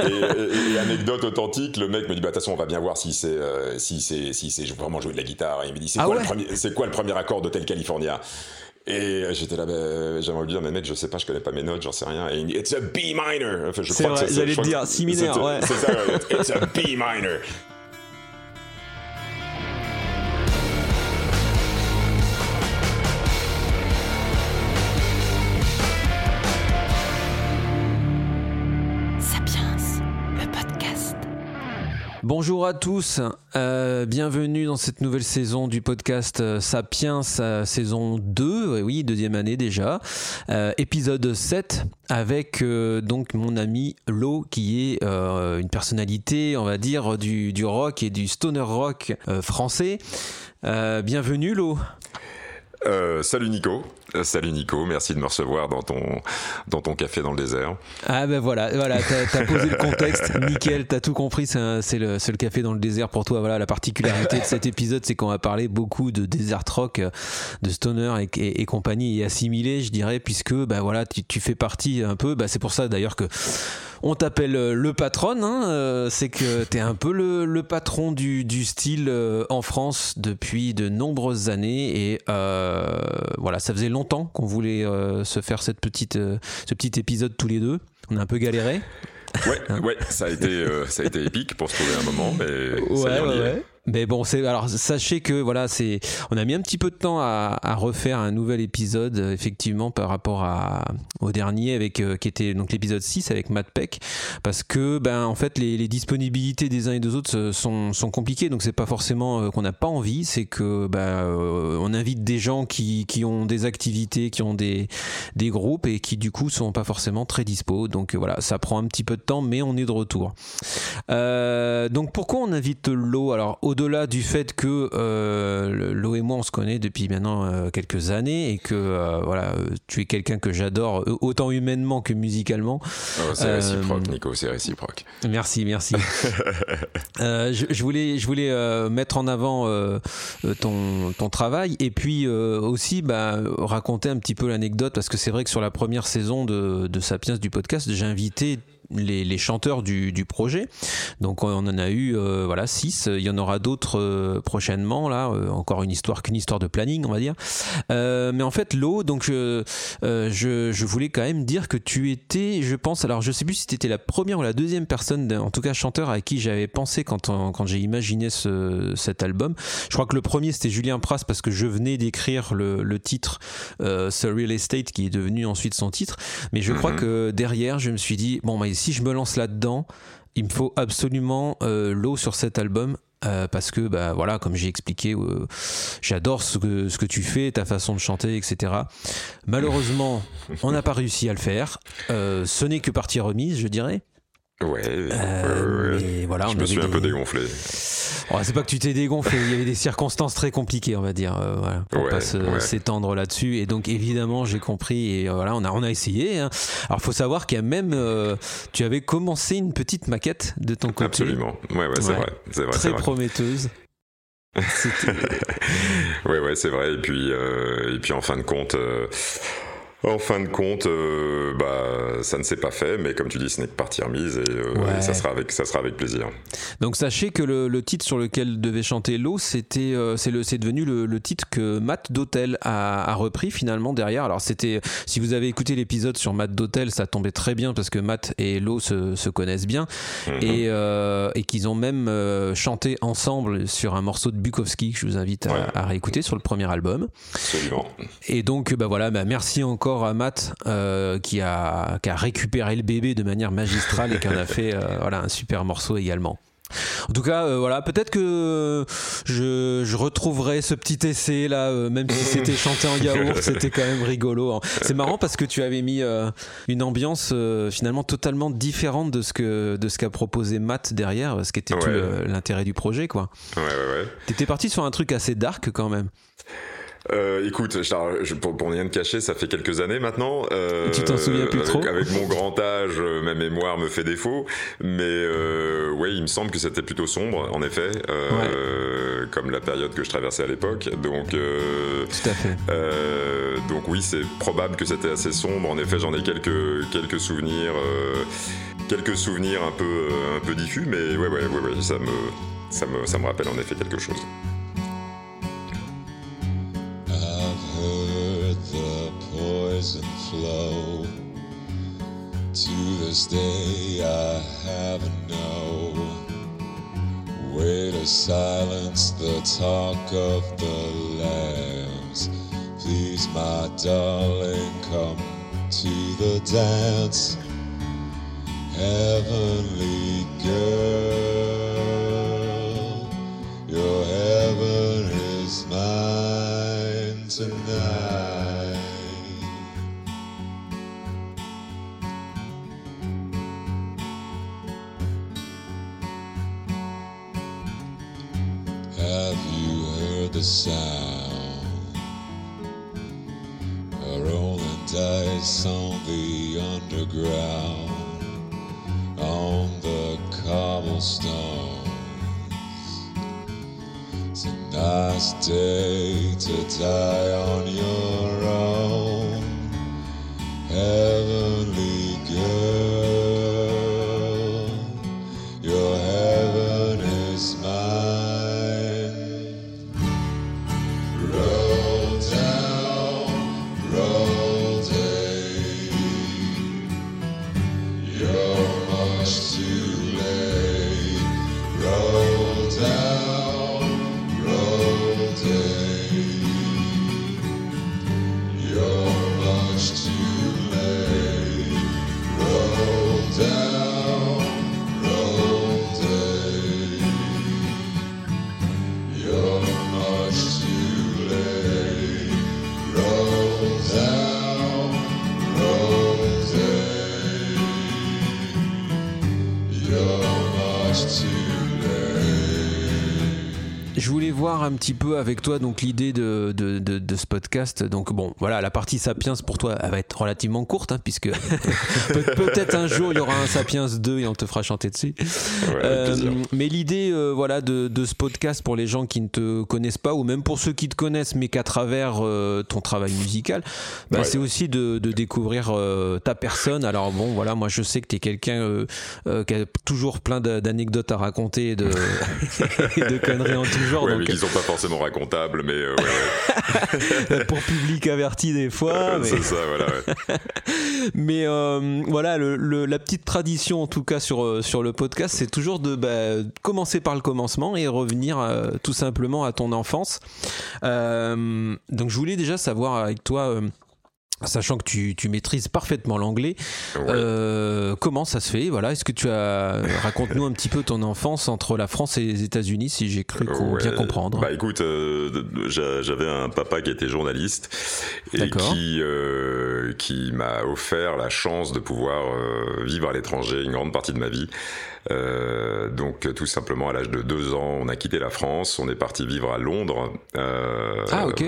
et, anecdote authentique, le mec me dit bah de toute façon on va bien voir si c'est si c'est si c'est vraiment jouer de la guitare. Et il me dit c'est ah quoi, le premier c'est quoi le premier accord d'Hotel California? Et j'étais là, ben, j'aimerais lui dire, mais mec, je sais pas, je connais pas mes notes, j'en sais rien. Et il dit, it's a B minor. Enfin, je crois vrai, que j'allais te dire, si mineur, ouais. C'est ça, it's a B minor. Bonjour à tous, euh, bienvenue dans cette nouvelle saison du podcast euh, Sapiens, euh, saison 2, oui, deuxième année déjà, épisode 7, avec donc mon ami Lo, qui est une personnalité, on va dire, du, du, rock et du stoner rock français. bienvenue Lo. salut Nico. Euh, salut Nico, merci de me recevoir dans ton, dans ton café dans le désert. Ah ben voilà, voilà t'as as posé le contexte, nickel, t'as tout compris, c'est le, le café dans le désert pour toi. Voilà, la particularité de cet épisode, c'est qu'on va parler beaucoup de desert rock, de stoner et, et, compagnie, et assimilé, je dirais, puisque ben voilà, tu, tu fais partie un peu, ben c'est pour ça d'ailleurs que on t'appelle euh, le patron, hein, euh, c'est que tu es un peu le, patron du, style euh, en France depuis de nombreuses années et voilà, ça faisait longtemps qu'on voulait se faire cette petite, ce petit épisode tous les deux. On a un peu galéré. Ouais, ouais, ça a été, ça a été épique pour se trouver un moment, mais ouais, ça ouais. Mais bon, c'est alors sachez que voilà, c'est on a mis un petit peu de temps à, refaire un nouvel épisode effectivement par rapport à au dernier avec euh, qui était donc l'épisode 6 avec Matt Peck parce que ben en fait les, disponibilités des uns et des autres euh, sont, sont compliquées donc c'est pas forcément euh, qu'on n'a pas envie, c'est que ben on invite des gens qui, qui ont des activités, qui ont des des groupes et qui du coup sont pas forcément très dispo. Donc voilà, ça prend un petit peu de temps mais on est de retour. Euh, donc pourquoi on invite l'eau alors au au-delà du fait que euh, Lo et moi on se connaît depuis maintenant euh, quelques années et que euh, voilà, tu es quelqu'un que j'adore autant humainement que musicalement. Oh, c'est réciproque, Nico, c'est réciproque. Merci, merci. je, voulais, je voulais mettre en avant ton, ton travail et puis aussi bah, raconter un petit peu l'anecdote parce que c'est vrai que sur la première saison de, de Sapiens du podcast, j'ai invité les, chanteurs du, projet. Donc on en a eu euh, voilà six. Il y en aura d'autres euh, prochainement là. Euh, encore une histoire qu'une histoire de planning on va dire. mais en fait l'eau donc je, je, voulais quand même dire que tu étais je pense alors je sais plus si tu étais la première ou la deuxième personne en tout cas chanteur à qui j'avais pensé quand, quand j'ai imaginé ce, cet album. Je crois que le premier c'était Julien Pras parce que je venais d'écrire le, le, titre Real Estate qui est devenu ensuite son titre. Mais je crois mhm. que derrière je me suis dit bon bah si je me lance là-dedans, il me faut absolument euh, l'eau sur cet album. Euh, parce que bah voilà comme j'ai expliqué euh, j'adore ce que, ce que tu fais ta façon de chanter etc malheureusement on n'a pas réussi à le faire ce n'est que partie remise je dirais Ouais, euh, voilà, je me suis un peu dégonflé. Oh, c'est pas que tu t'es dégonflé, il y avait des circonstances très compliquées, on va dire, euh, voilà, pour pas s'étendre là-dessus. Et donc évidemment, j'ai compris et euh, voilà, on a on a essayé. Hein. Alors faut savoir qu'il y a même, tu avais commencé une petite maquette de ton côté. Absolument, ouais, ouais, c'est vrai, c'est vrai, très prometteuse. ouais, ouais, c'est vrai. Et puis, et puis en fin de compte. En fin de compte, euh, bah, ça ne s'est pas fait, mais comme tu dis, ce n'est que partie remise et, euh, ça, sera avec, ça sera avec plaisir. Donc sachez que le, titre sur lequel devait chanter l'eau, c'était, euh, c'est, le, c'est devenu le, titre que Matt Dotel a, repris finalement derrière. Alors c'était, si vous avez écouté l'épisode sur Matt Dotel, ça tombait très bien parce que Matt et l'eau se, connaissent bien mhm. et, et qu'ils ont même chanté ensemble sur un morceau de Bukowski que je vous invite à, réécouter sur le premier album. Absolument. Et donc, bah voilà, bah merci encore à Matt euh, qui, a, qui, a, récupéré le bébé de manière magistrale et qui en a fait euh, voilà, un super morceau également. En tout cas, euh, voilà, peut-être que je, je, retrouverai ce petit essai là, même si c'était chanté en yaourt, c'était quand même rigolo. Hein. C'est marrant parce que tu avais mis une ambiance finalement totalement différente de ce que de ce qu'a proposé Matt derrière, ce qui était tout l'intérêt du projet, quoi. Ouais, ouais, ouais. T'étais parti sur un truc assez dark quand même. Euh, écoute, je, pour, pour, rien te cacher, ça fait quelques années maintenant. Euh, tu t'en souviens plus trop Avec mon grand âge, euh, ma mémoire me fait défaut. Mais euh, ouais, il me semble que c'était plutôt sombre, en effet, euh, comme la période que je traversais à l'époque. Donc, euh, tout à fait. donc oui, c'est probable que c'était assez sombre. En effet, j'en ai quelques quelques souvenirs. quelques souvenirs un peu, un peu diffus, mais ouais, ouais, ouais, ouais ça, me, ça, me, ça me rappelle en effet quelque chose. Flow. To this day, I haven't no way to silence the talk of the lambs. Please, my darling, come to the dance. Heavenly girl, your heaven tonight. Have you heard the sound? A rolling dice on the underground, on the cobblestones. It's a nice day to die on your own, heavenly un petit peu avec toi donc l'idée de, de, de, de ce podcast. Donc bon, voilà, la partie Sapiens pour toi, elle va être relativement courte, hein, puisque peut- peut-être un jour il y aura un Sapiens 2 et on te fera chanter dessus. Ouais, Euh, mais l'idée, euh, voilà, de, de ce podcast pour les gens qui ne te connaissent pas, ou même pour ceux qui te connaissent, mais qu'à travers euh, ton travail musical, bah, Ouais. c'est aussi de, découvrir ta personne. Alors bon, voilà, moi je sais que tu es quelqu'un qui a toujours plein d'a- d'anecdotes à raconter et de, et de conneries en tout genre. Ouais, donc, pas forcément racontables, mais euh, ouais, ouais. pour public averti des fois. mais- c'est ça, voilà. Mais euh, voilà, le, le- la petite tradition en tout cas sur, euh, sur le podcast, c'est toujours de bah, commencer par le commencement et revenir euh, tout simplement à ton enfance. Euh, donc je voulais déjà savoir avec toi, euh, sachant que tu, tu maîtrises parfaitement l'anglais, Ouais. euh, comment ça se fait Voilà, est-ce que tu as raconte-nous un petit peu ton enfance entre la France et les États-Unis, si j'ai cru Ouais. bien comprendre. Bah écoute, euh, j'a- j'avais un papa qui était journaliste et qui euh, qui m'a offert la chance de pouvoir euh, vivre à l'étranger une grande partie de ma vie. Euh, donc tout simplement à l'âge de deux ans, on a quitté la France, on est parti vivre à Londres. Euh, Ah, ok.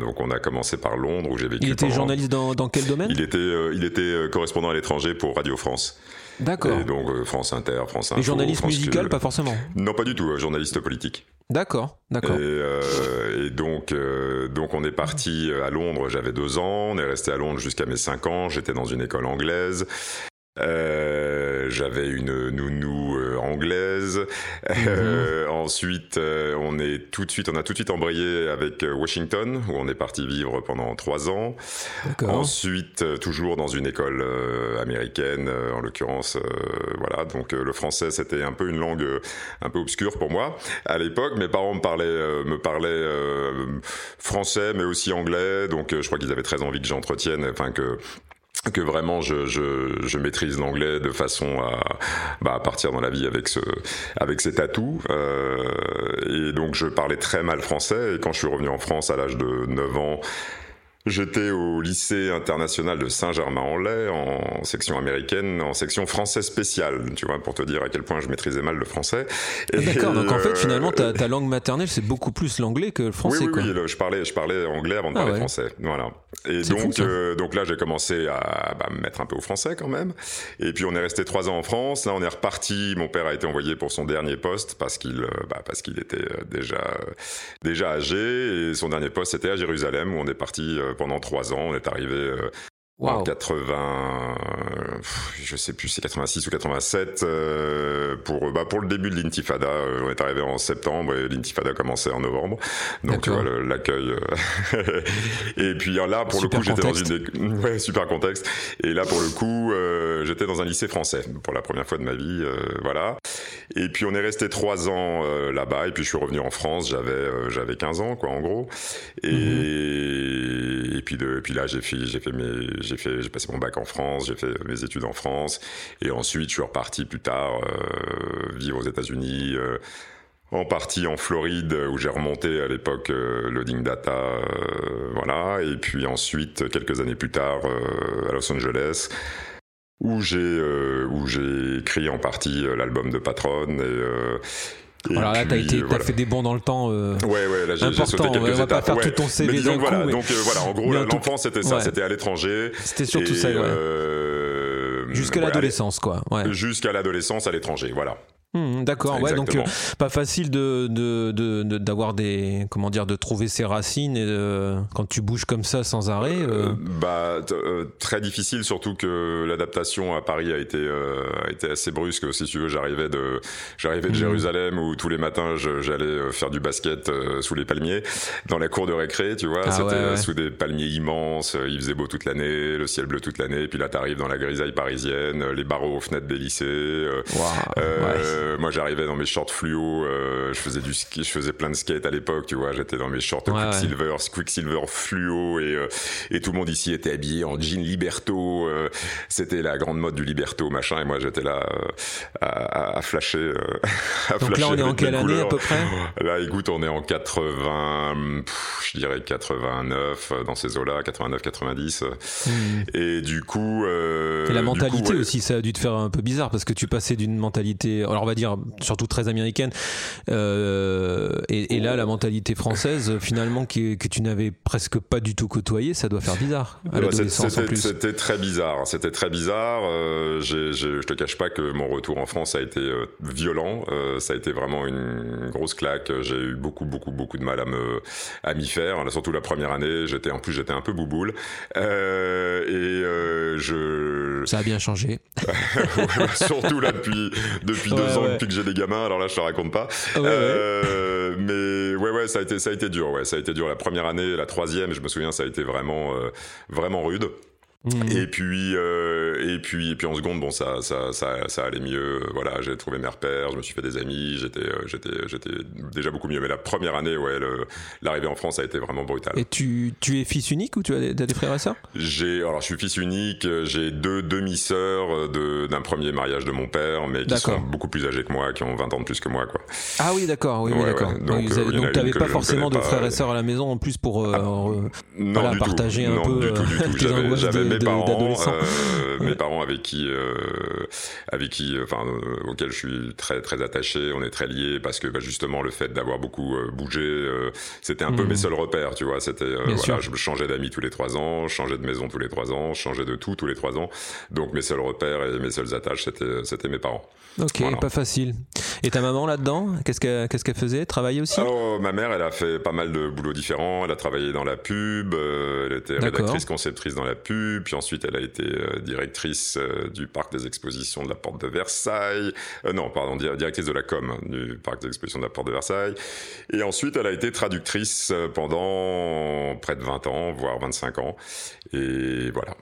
Donc on a commencé par Londres où j'ai vécu. Il était pendant- journaliste dans, dans quel domaine? Il était euh, il était euh, correspondant à l'étranger pour Radio France. D'accord. Et donc euh, France Inter, France Info. Et journaliste France musical, pas forcément? Non, pas du tout, euh, journaliste politique. D'accord, d'accord. Et, euh, et donc, euh, donc on est parti à Londres, j'avais deux ans, on est resté à Londres jusqu'à mes cinq ans, j'étais dans une école anglaise. Euh, j'avais une nounou euh, anglaise. Euh, ensuite, euh, on est tout de suite, on a tout de suite embrayé avec euh, Washington, où on est parti vivre pendant trois ans. Ensuite, euh, toujours dans une école euh, américaine, euh, en l'occurrence, euh, voilà. Donc euh, le français, c'était un peu une langue euh, un peu obscure pour moi à l'époque. Mes parents me parlaient, euh, me parlaient euh, français, mais aussi anglais. Donc euh, je crois qu'ils avaient très envie que j'entretienne, enfin que que vraiment je, je, je maîtrise l'anglais de façon à, bah, à partir dans la vie avec ce avec cet atout. Euh, et donc je parlais très mal français. Et quand je suis revenu en France à l'âge de 9 ans J'étais au lycée international de Saint-Germain-en-Laye en section américaine, en section français spécial, tu vois, pour te dire à quel point je maîtrisais mal le français. D'accord, donc en fait, euh, finalement, ta, ta langue maternelle, c'est beaucoup plus l'anglais que le français. oui, oui, quoi. oui, le- je parlais, je parlais anglais avant de Ah parler ouais. français. Voilà. Et fou, donc, ça. euh, donc là, j'ai commencé à bah, me mettre un peu au français quand même. Et puis, on est resté trois ans en France. Là, on est reparti. Mon père a été envoyé pour son dernier poste parce qu'il, euh, bah, parce qu'il était euh, déjà, euh, déjà âgé. Et son dernier poste, c'était à Jérusalem où on est parti euh, pendant trois ans. On est arrivé euh, En 80, je sais plus, c'est 86 ou 87 euh, pour bah pour le début de l'intifada. Euh, on est arrivé en septembre et l'intifada commençait en novembre. Donc tu vois l'accueil. Euh, et puis là pour le coup j'étais dans une ouais, super contexte. Et là pour le coup j'étais dans un lycée français pour la première fois de ma vie. voilà. Et puis on est resté trois ans là-bas et puis je suis revenu en France. J'avais j'avais 15 ans quoi en gros. Et, mhm. et puis de et puis là j'ai fait j'ai fait mes j'ai fait, j'ai passé mon bac en France, j'ai fait mes études en France, et ensuite je suis reparti plus tard euh, vivre aux États-Unis. Euh, en partie en Floride où j'ai remonté à l'époque euh, Loading Data, voilà, et puis ensuite quelques années plus tard à Los Angeles où j'ai où j'ai écrit en partie l'album de Patron et alors là, t'as été, fait des bons dans le temps. Euh, ouais, ouais, là j'ai sauté quelques ouais, on va pas faire tout ton CV d'un voilà, coup. Donc euh, voilà, en gros, l'enfance c'était ça, c'était à l'étranger. C'était surtout ça, ouais. Euh, Jusqu'à l'adolescence, quoi. Jusqu'à l'adolescence à l'étranger, voilà. Hmm, d'accord, ouais, donc euh, pas facile de, d'avoir des comment dire de trouver ses racines et euh, quand tu bouges comme ça sans arrêt. Euh. bah très difficile, surtout que l'adaptation à Paris a été a été assez brusque. Si tu veux, j'arrivais de j'arrivais de hmm. Jérusalem où tous les matins j'allais faire du basket sous les palmiers dans la cour de récré, tu vois. Ah c'était sous des palmiers immenses, il faisait beau toute l'année, le ciel bleu toute l'année. Puis là, t'arrives dans la grisaille parisienne, les barreaux aux fenêtres des lycées. Euh, moi, j'arrivais dans mes shorts fluo. Euh, je faisais du ski, je faisais plein de skate à l'époque, tu vois. J'étais dans mes shorts Quicksilver, Quicksilver fluo, et euh, et tout le monde ici était habillé en jean Liberto. C'était la grande mode du Liberto, machin. Et moi, j'étais là à, à, flasher. à Donc là, on est en quelle année à peu près? Là, écoute, on est en 80, je dirais 89 dans ces eaux-là, 89, 90. Hmm. Et du coup, et la mentalité aussi, ça a dû te faire un peu bizarre parce que tu passais d'une mentalité alors on va dire surtout très américaine, euh, et, là la mentalité française finalement que, que tu n'avais presque pas du tout côtoyé, ça doit faire bizarre. C'était très bizarre, c'était très bizarre. Euh, je te cache pas que mon retour en France a été euh, violent, ça a été vraiment une grosse claque. J'ai eu beaucoup beaucoup beaucoup de mal à me à m'y faire. Surtout la première année, j'étais en plus j'étais un peu bouboule et je. Ça a bien changé. surtout là depuis depuis deux ans depuis que j'ai des gamins. Alors là, je te raconte pas. Euh, mais ouais, ouais, ça a été, ça a été dur. Ouais, ça a été dur. La première année, la troisième, je me souviens, ça a été vraiment, euh, vraiment rude. Mmh. Et puis, euh, et puis, et puis en seconde, bon, ça, ça, ça, ça allait mieux. Voilà, j'ai trouvé mes repères, je me suis fait des amis, j'étais, euh, j'étais, j'étais déjà beaucoup mieux. Mais la première année, ouais, l'arrivée en France a été vraiment brutale. Et tu, tu es fils unique ou tu as des, des frères et sœurs? J'ai, alors, je suis fils unique. J'ai deux demi-sœurs de, d'un premier mariage de mon père, mais qui sont beaucoup plus âgées que moi, qui ont 20 ans de plus que moi, quoi. Ah oui, d'accord, oui, d'accord. Donc, euh, donc tu n'avais pas forcément de frères et sœurs à la maison en plus pour ah, non, partager un peu. du tout, du tout. J'avais mes parents, euh, mes parents avec qui, euh, avec qui, enfin, euh, auxquels je suis très très attaché. On est très liés parce que bah, justement le fait d'avoir beaucoup bougé, c'était un peu mes mmh. seuls repères, tu vois. C'était voilà, je changeais d'amis tous les trois ans, je changeais de maison tous les trois ans, je changeais de tout tous les trois ans. Donc mes seuls repères et mes seules attaches, c'était c'était mes parents. Ok, pas facile. Et ta maman là-dedans, qu'est-ce qu'elle qu'est-ce qu'elle faisait? Travailler aussi? Oh, Ma mère, elle a fait pas mal de boulots différents. Elle a travaillé dans la pub, elle était rédactrice conceptrice dans la pub, puis ensuite elle a été euh, directrice euh, du parc des expositions de la Porte de Versailles. Euh, non, pardon, directrice de la com hein, du parc des expositions de la Porte de Versailles. Et ensuite, elle a été traductrice pendant près de 20 ans, voire 25 ans. Et voilà.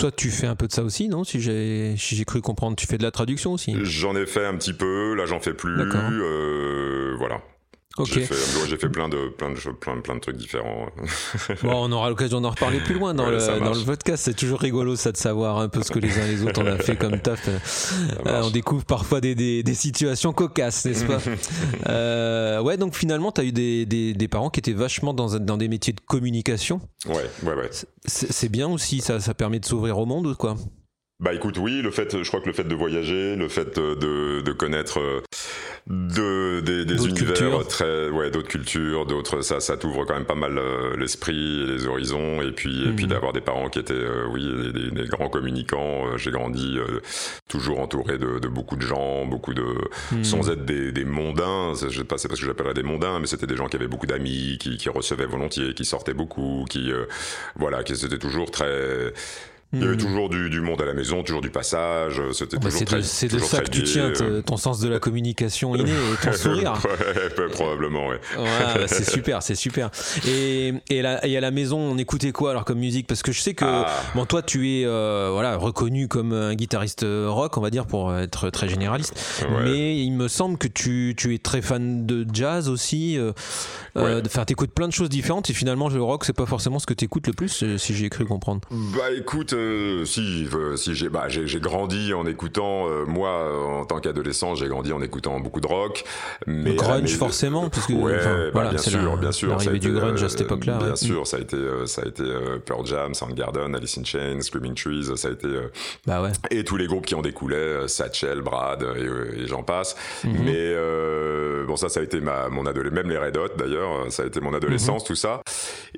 Toi, tu fais un peu de ça aussi, non? Si j'ai si cru comprendre, tu fais de la traduction aussi J'en ai fait un petit peu, là j'en fais plus. Euh, voilà. J'ai fait, plein de, plein, de, plein, plein de trucs différents. bon, on aura l'occasion d'en reparler plus loin dans, le, dans le podcast. C'est toujours rigolo ça de savoir un peu ce que les uns et les autres on a fait comme taf. Euh, on découvre parfois des, des, des situations cocasses, n'est-ce pas euh, Ouais, donc finalement, tu as eu des, des, des, parents qui étaient vachement dans, dans des métiers de communication. Ouais, ouais, ouais. C'est bien aussi, ça, ça permet de s'ouvrir au monde, quoi? Bah écoute, oui, le fait, je crois que le fait de voyager, le fait de, de connaître, de, des, des univers très ouais d'autres cultures d'autres ça ça t'ouvre quand même pas mal euh, l'esprit et les horizons et puis et puis mhm. d'avoir des parents qui étaient euh, oui des, des, grands communicants euh, j'ai grandi toujours entouré de, de, beaucoup de gens beaucoup de mhm. sans être des, des mondains je sais pas c'est parce que j'appellerais des mondains mais c'était des gens qui avaient beaucoup d'amis qui, qui recevaient volontiers qui sortaient beaucoup qui voilà qui c'était toujours très il y avait hmm. toujours du, du, monde à la maison, toujours du passage. Euh, c'était ah bah toujours très. C'est de ça que tu tiens euh. ton sens de la communication inné et ton sourire. ouais, probablement, ouais. ouais c'est super, c'est super. Et, et, la, et, à la maison, on écoutait quoi alors comme musique? Parce que je sais que ah. bon, toi, tu es euh, voilà reconnu comme un guitariste rock, on va dire, pour être très généraliste. Mais il me semble que tu, tu es très fan de jazz aussi. Euh, Enfin, t'écoutes plein de choses différentes et finalement, le rock, c'est pas forcément ce que t'écoutes le plus, si j'ai cru comprendre. Bah écoute euh, si, euh, si j'ai bah, j'ai grandi en écoutant, euh, moi en tant qu'adolescent, j'ai grandi en écoutant beaucoup de rock. Mais, le grunge forcément, parce que ouais, bah, voilà, bien sûr, bien sûr. L'arrivée du grunge à cette époque-là. Bien sûr, ça a été, ça a été Pearl Jam, Soundgarden, Alice in Chains, Screaming Trees, ça a été. bah ouais. Et tous les groupes qui en découlaient, Satchel, Brad et, j'en passe. Mhm. Mais bon, ça, ça a été ma, mon adolescence, même les Red Hot d'ailleurs, ça a été mon adolescence, mhm. tout ça.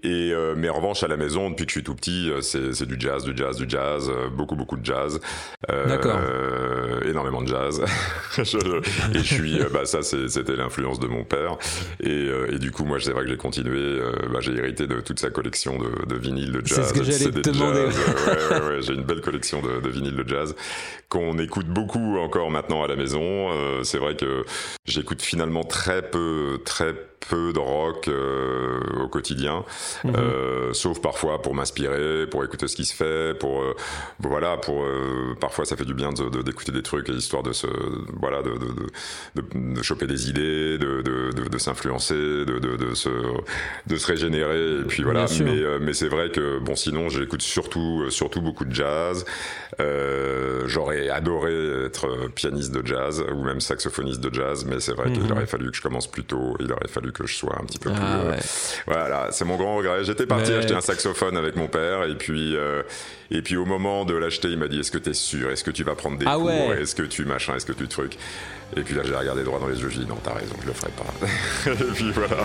Et mais en revanche, à la maison, depuis que je suis tout petit, c'est du jazz, du jazz, du jazz, euh, beaucoup beaucoup de jazz. Euh, D'accord. énormément de jazz. et je suis, euh, bah ça c'était l'influence de mon père. Et, et, du coup moi c'est vrai que j'ai continué. bah, j'ai hérité de toute sa collection de, de vinyles de jazz. C'est ce que j'allais te demander. ouais, ouais, ouais, j'ai une belle collection de, de vinyles de jazz qu'on écoute beaucoup encore maintenant à la maison. c'est vrai que j'écoute finalement très peu, très peu de rock euh, au quotidien, mhm. euh, sauf parfois pour m'inspirer, pour écouter ce qui se fait, pour euh, voilà, pour parfois ça fait du bien d'écouter de, des trucs histoire de se voilà de, de, choper des idées, de, s'influencer, de, se de se régénérer et puis voilà. Mais, mais c'est vrai que bon sinon j'écoute surtout surtout beaucoup de jazz. J'aurais adoré être pianiste de jazz ou même saxophoniste de jazz, mais c'est vrai qu'il mhm. aurait fallu que je commence plus tôt. Il aurait fallu que je sois un petit peu plus. Ah, euh, voilà, c'est mon grand regret. J'étais parti acheter un saxophone avec mon père et puis euh, et puis au moment de l'acheter, il m'a dit Est-ce que tu es sûr? Est-ce que tu vas prendre des ah, cours? Est-ce que tu machin? Est-ce que tu truc? Et puis là, j'ai regardé droit dans les yeux. J'ai dit Non, t'as raison, je le ferai pas. et puis voilà.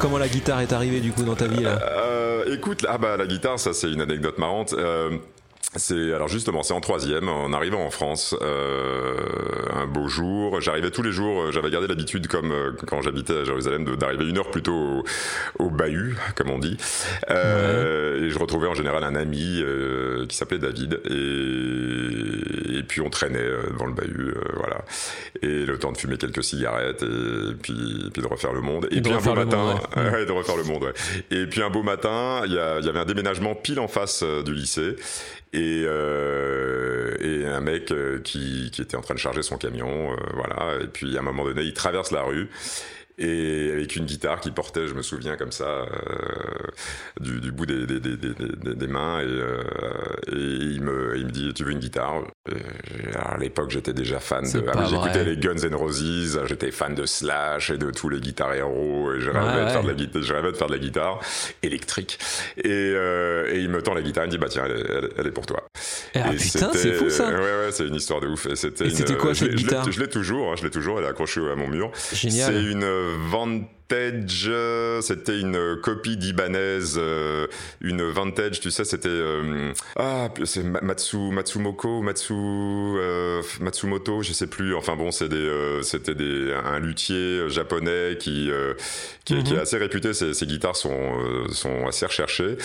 Comment la guitare est arrivée du coup dans ta vie là euh, Écoute, ah bah la guitare, ça c'est une anecdote marrante. Euh, c'est alors justement, c'est en troisième, en arrivant en France, euh, un beau jour. J'arrivais tous les jours. J'avais gardé l'habitude, comme euh, quand j'habitais à Jérusalem, d'arriver une heure plus tôt au, au, bahut, comme on dit. Euh, Et je retrouvais en général un ami qui s'appelait David, et, et, puis on traînait dans le bahut, voilà. Et le temps de fumer quelques cigarettes, et puis, puis de refaire le monde. Et, puis un beau matin, ouais. de refaire le monde. Ouais. Et puis un beau matin, il y, y, avait un déménagement pile en face du lycée et, euh, et un mec euh, qui, qui, était en train de charger son camion, euh, voilà. Et puis à un moment donné, il traverse la rue et avec une guitare qui portait, je me souviens comme ça, euh, du, du, bout des, des, des, des mains, et, euh, et, il, me, il me dit Tu veux une guitare? À l'époque, j'étais déjà fan de. Ah, J'écoutais les Guns N' Roses, j'étais fan de Slash et de tous les guitares héros, et je rêvais, de, faire de la guitare, je rêvais de faire de la guitare électrique. Et, euh, et il me tend la guitare, il me dit Bah tiens, elle, elle, est pour toi. Ah, et putain, c'est fou ça Ouais, ouais, c'est une histoire de ouf. Et c'était quoi cette guitare? Je l'ai toujours, hein, je l'ai toujours, elle est accrochée à mon mur. Génial. C'est une Van vintage, c'était une copie d'Ibanez, une vintage, tu sais, c'était ah c'est Matsu Matsumoko, Matsu Matsumoto, je sais plus. Enfin bon, c'est des c'était des un luthier japonais qui qui, est mhm. assez réputé. Ses, ses guitares sont sont assez recherchées.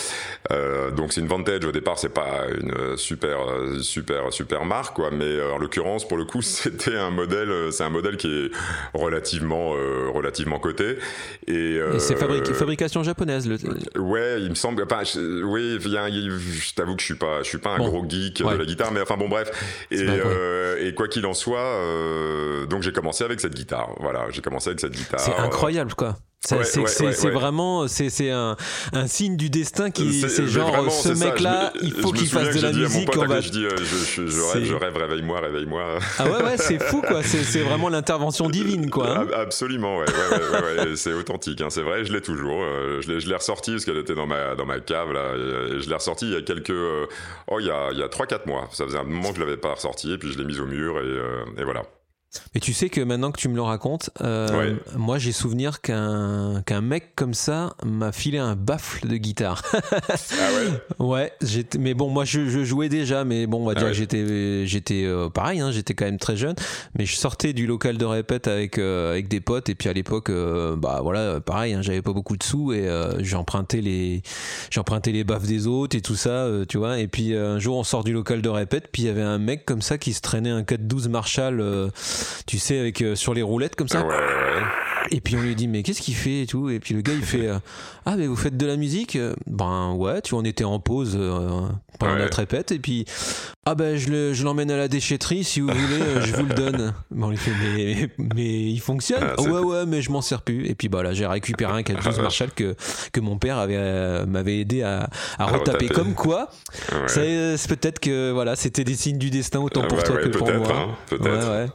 donc c'est une vintage au départ, c'est pas une super super super marque quoi, mais en l'occurrence pour le coup c'était un modèle, c'est un modèle qui est relativement relativement coté et, c'est fabrication japonaise. Le... Ouais, il me semble. Enfin, oui, je t'avoue que je suis pas, je suis pas un gros geek de la guitare, mais enfin bon, bref. Et, euh, et quoi qu'il en soit, euh, donc j'ai commencé avec cette guitare. Voilà, j'ai commencé avec cette guitare. C'est incroyable, quoi c'est vraiment c'est un, un, signe du destin qui c'est genre ce mec là il faut qu'il fasse de la musique on va je dis euh, je, je, rêve je rêve réveille-moi réveille-moi. Ah ouais ouais c'est fou quoi. C'est vraiment l'intervention divine quoi hein. absolument ouais, ouais, c'est authentique hein, c'est vrai je l'ai toujours euh, je l'ai ressorti parce qu'elle était dans ma dans ma cave là et, je l'ai ressorti il y a quelques euh, oh il y a il y a 3 4 mois. Ça faisait un moment que je l'avais pas ressorti et puis je l'ai mise au mur et, et voilà mais tu sais que maintenant que tu me le racontes, euh, moi j'ai souvenir qu'un qu'un mec comme ça m'a filé un baffle de guitare. ah ouais Ouais, mais bon, moi je, jouais déjà, mais bon, on va ah dire que j'étais j'étais euh, pareil, hein, j'étais quand même très jeune, mais je sortais du local de répète avec euh, avec des potes et puis à l'époque, bah voilà, pareil, hein, j'avais pas beaucoup de sous et j'empruntais les j'empruntais les baffes des autres et tout ça, tu vois. Et puis un jour on sort du local de répète, puis il y avait un mec comme ça qui se traînait un 412 Marshall tu sais, avec euh, sur les roulettes comme ça. Et puis on lui dit mais qu'est-ce qu'il fait et tout. Et puis le gars il fait euh, ah mais vous faites de la musique? Ben ouais tu en étais en pause euh, pendant notre répète. Et puis ah ben je l'emmène à la déchetterie si vous voulez je vous le donne. Bon on lui fait mais, mais, il fonctionne. Ah, ouais ouais mais je m'en sers plus. Et puis bah là j'ai récupéré un 412 Marshall que que mon père avait m'avait aidé à, à retaper. comme quoi c'est peut-être que voilà c'était des signes du destin autant pour toi que pour moi. hein, peut-être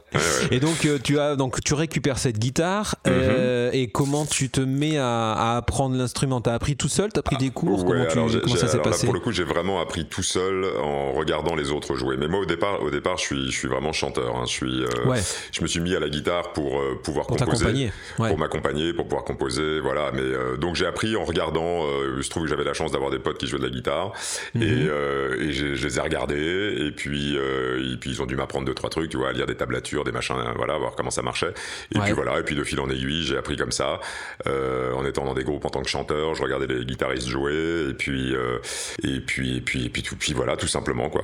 et donc tu as donc tu récupères cette guitare. Euh, et comment tu te mets à, apprendre l'instrument? T'as appris tout seul? T'as pris des cours? Comment, ça s'est passé? Pour le coup, j'ai vraiment appris tout seul en regardant les autres jouer. Mais moi, au départ, au départ, je suis, je suis vraiment chanteur. Hein. Je suis, euh, je me suis mis à la guitare pour euh, pouvoir composer, pour m'accompagner, pour pouvoir composer. Voilà. Mais donc j'ai appris en regardant. je trouve que j'avais la chance d'avoir des potes qui jouaient de la guitare mhm. et, et je les ai regardés. Et puis, et puis ils ont dû m'apprendre deux trois trucs, tu vois, lire des tablatures, des machins, voilà, voir comment ça marchait. Et puis voilà. Et puis de fil en aiguille j'ai appris comme ça, euh, en étant dans des groupes en tant que chanteur, je regardais les guitaristes jouer, et puis, euh, et puis, et puis, et puis, tout, puis voilà, tout simplement quoi.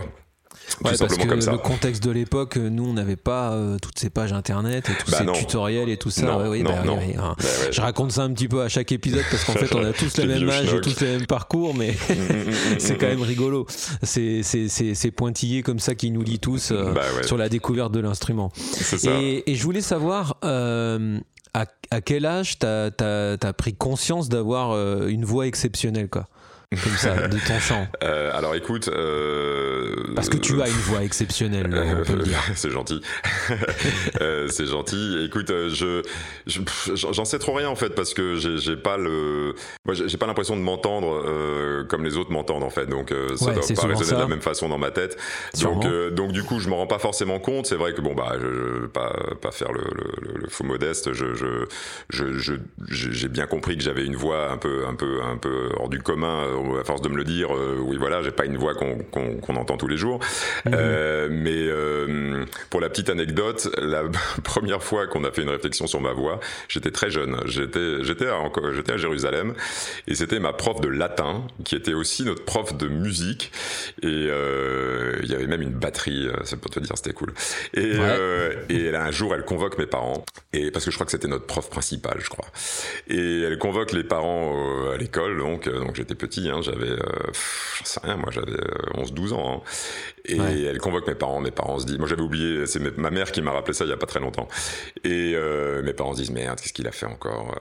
Ouais, parce que le contexte de l'époque, nous, on n'avait pas euh, toutes ces pages internet et tous bah ces tutoriels et tout ça. Non, oui, bah, bah je raconte ça un petit peu à chaque épisode parce qu'en fait, on a tous le même âge et tous le même parcours, mais mm, mm, mm, c'est quand même rigolo. C'est pointillé comme ça qui nous lie tous sur la découverte de l'instrument. Et, et, je voulais savoir, euh, à, quel âge t'as as, pris conscience d'avoir euh, une voix exceptionnelle quoi? Comme ça, de ton chant euh, Alors écoute... Euh, Parce que tu as une voix exceptionnelle, on peut le dire. c'est gentil. euh, c'est gentil. Écoute, euh, je j'en sais trop rien en fait parce que j'ai pas le... Moi j'ai pas l'impression de m'entendre euh, comme les autres m'entendent en fait. Donc ça doit pas résonner de la même façon dans ma tête. Donc, donc du coup je me rends pas forcément compte. C'est vrai que bon bah je, je pas, pas faire le, le, le, faux modeste. Je j'ai je, je, bien compris que j'avais une voix un peu un peu un peu hors du commun à force de me le dire, euh, oui voilà, j'ai pas une voix qu'on entend tous les jours. Mhm. Euh, mais euh, pour la petite anecdote, la première fois qu'on a fait une réflexion sur ma voix, j'étais très jeune. J'étais j'étais à, Jérusalem et c'était ma prof de latin qui était aussi notre prof de musique et il y avait même une batterie, c'est pour te dire, c'était cool. Et, et un jour, elle convoque mes parents et parce que je crois que c'était notre prof principal, je crois. Et elle convoque les parents à l'école, donc donc j'étais petit Hein, j'avais, euh, j'en sais rien, moi j'avais 11-12 euh, ans. Hein. Et elle convoque mes parents. Mes parents se disent, moi j'avais oublié, c'est ma mère qui m'a rappelé ça il y a pas très longtemps. Et euh, mes parents se disent, merde, qu'est-ce qu'il a fait encore?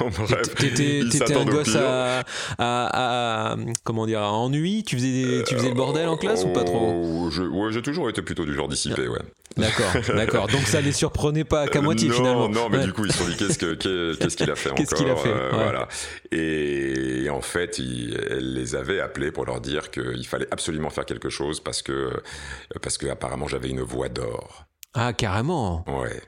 T'étais un gosse à, à, comment dire, à ennui? Tu faisais, tu faisais le bordel en classe ou pas trop? Oh, Ouais, j'ai toujours été plutôt du genre dissipé, ouais. D'accord, d'accord. Donc ça les surprenait pas qu'à moitié finalement. Non, mais du coup ils se sont dit qu'est-ce qu'il a fait Qu'est-ce qu'il a fait Voilà. Et en fait, il, elle les avait appelés pour leur dire qu'il fallait absolument faire quelque chose parce que, parce que apparemment j'avais une voix d'or. Ah, carrément Ouais.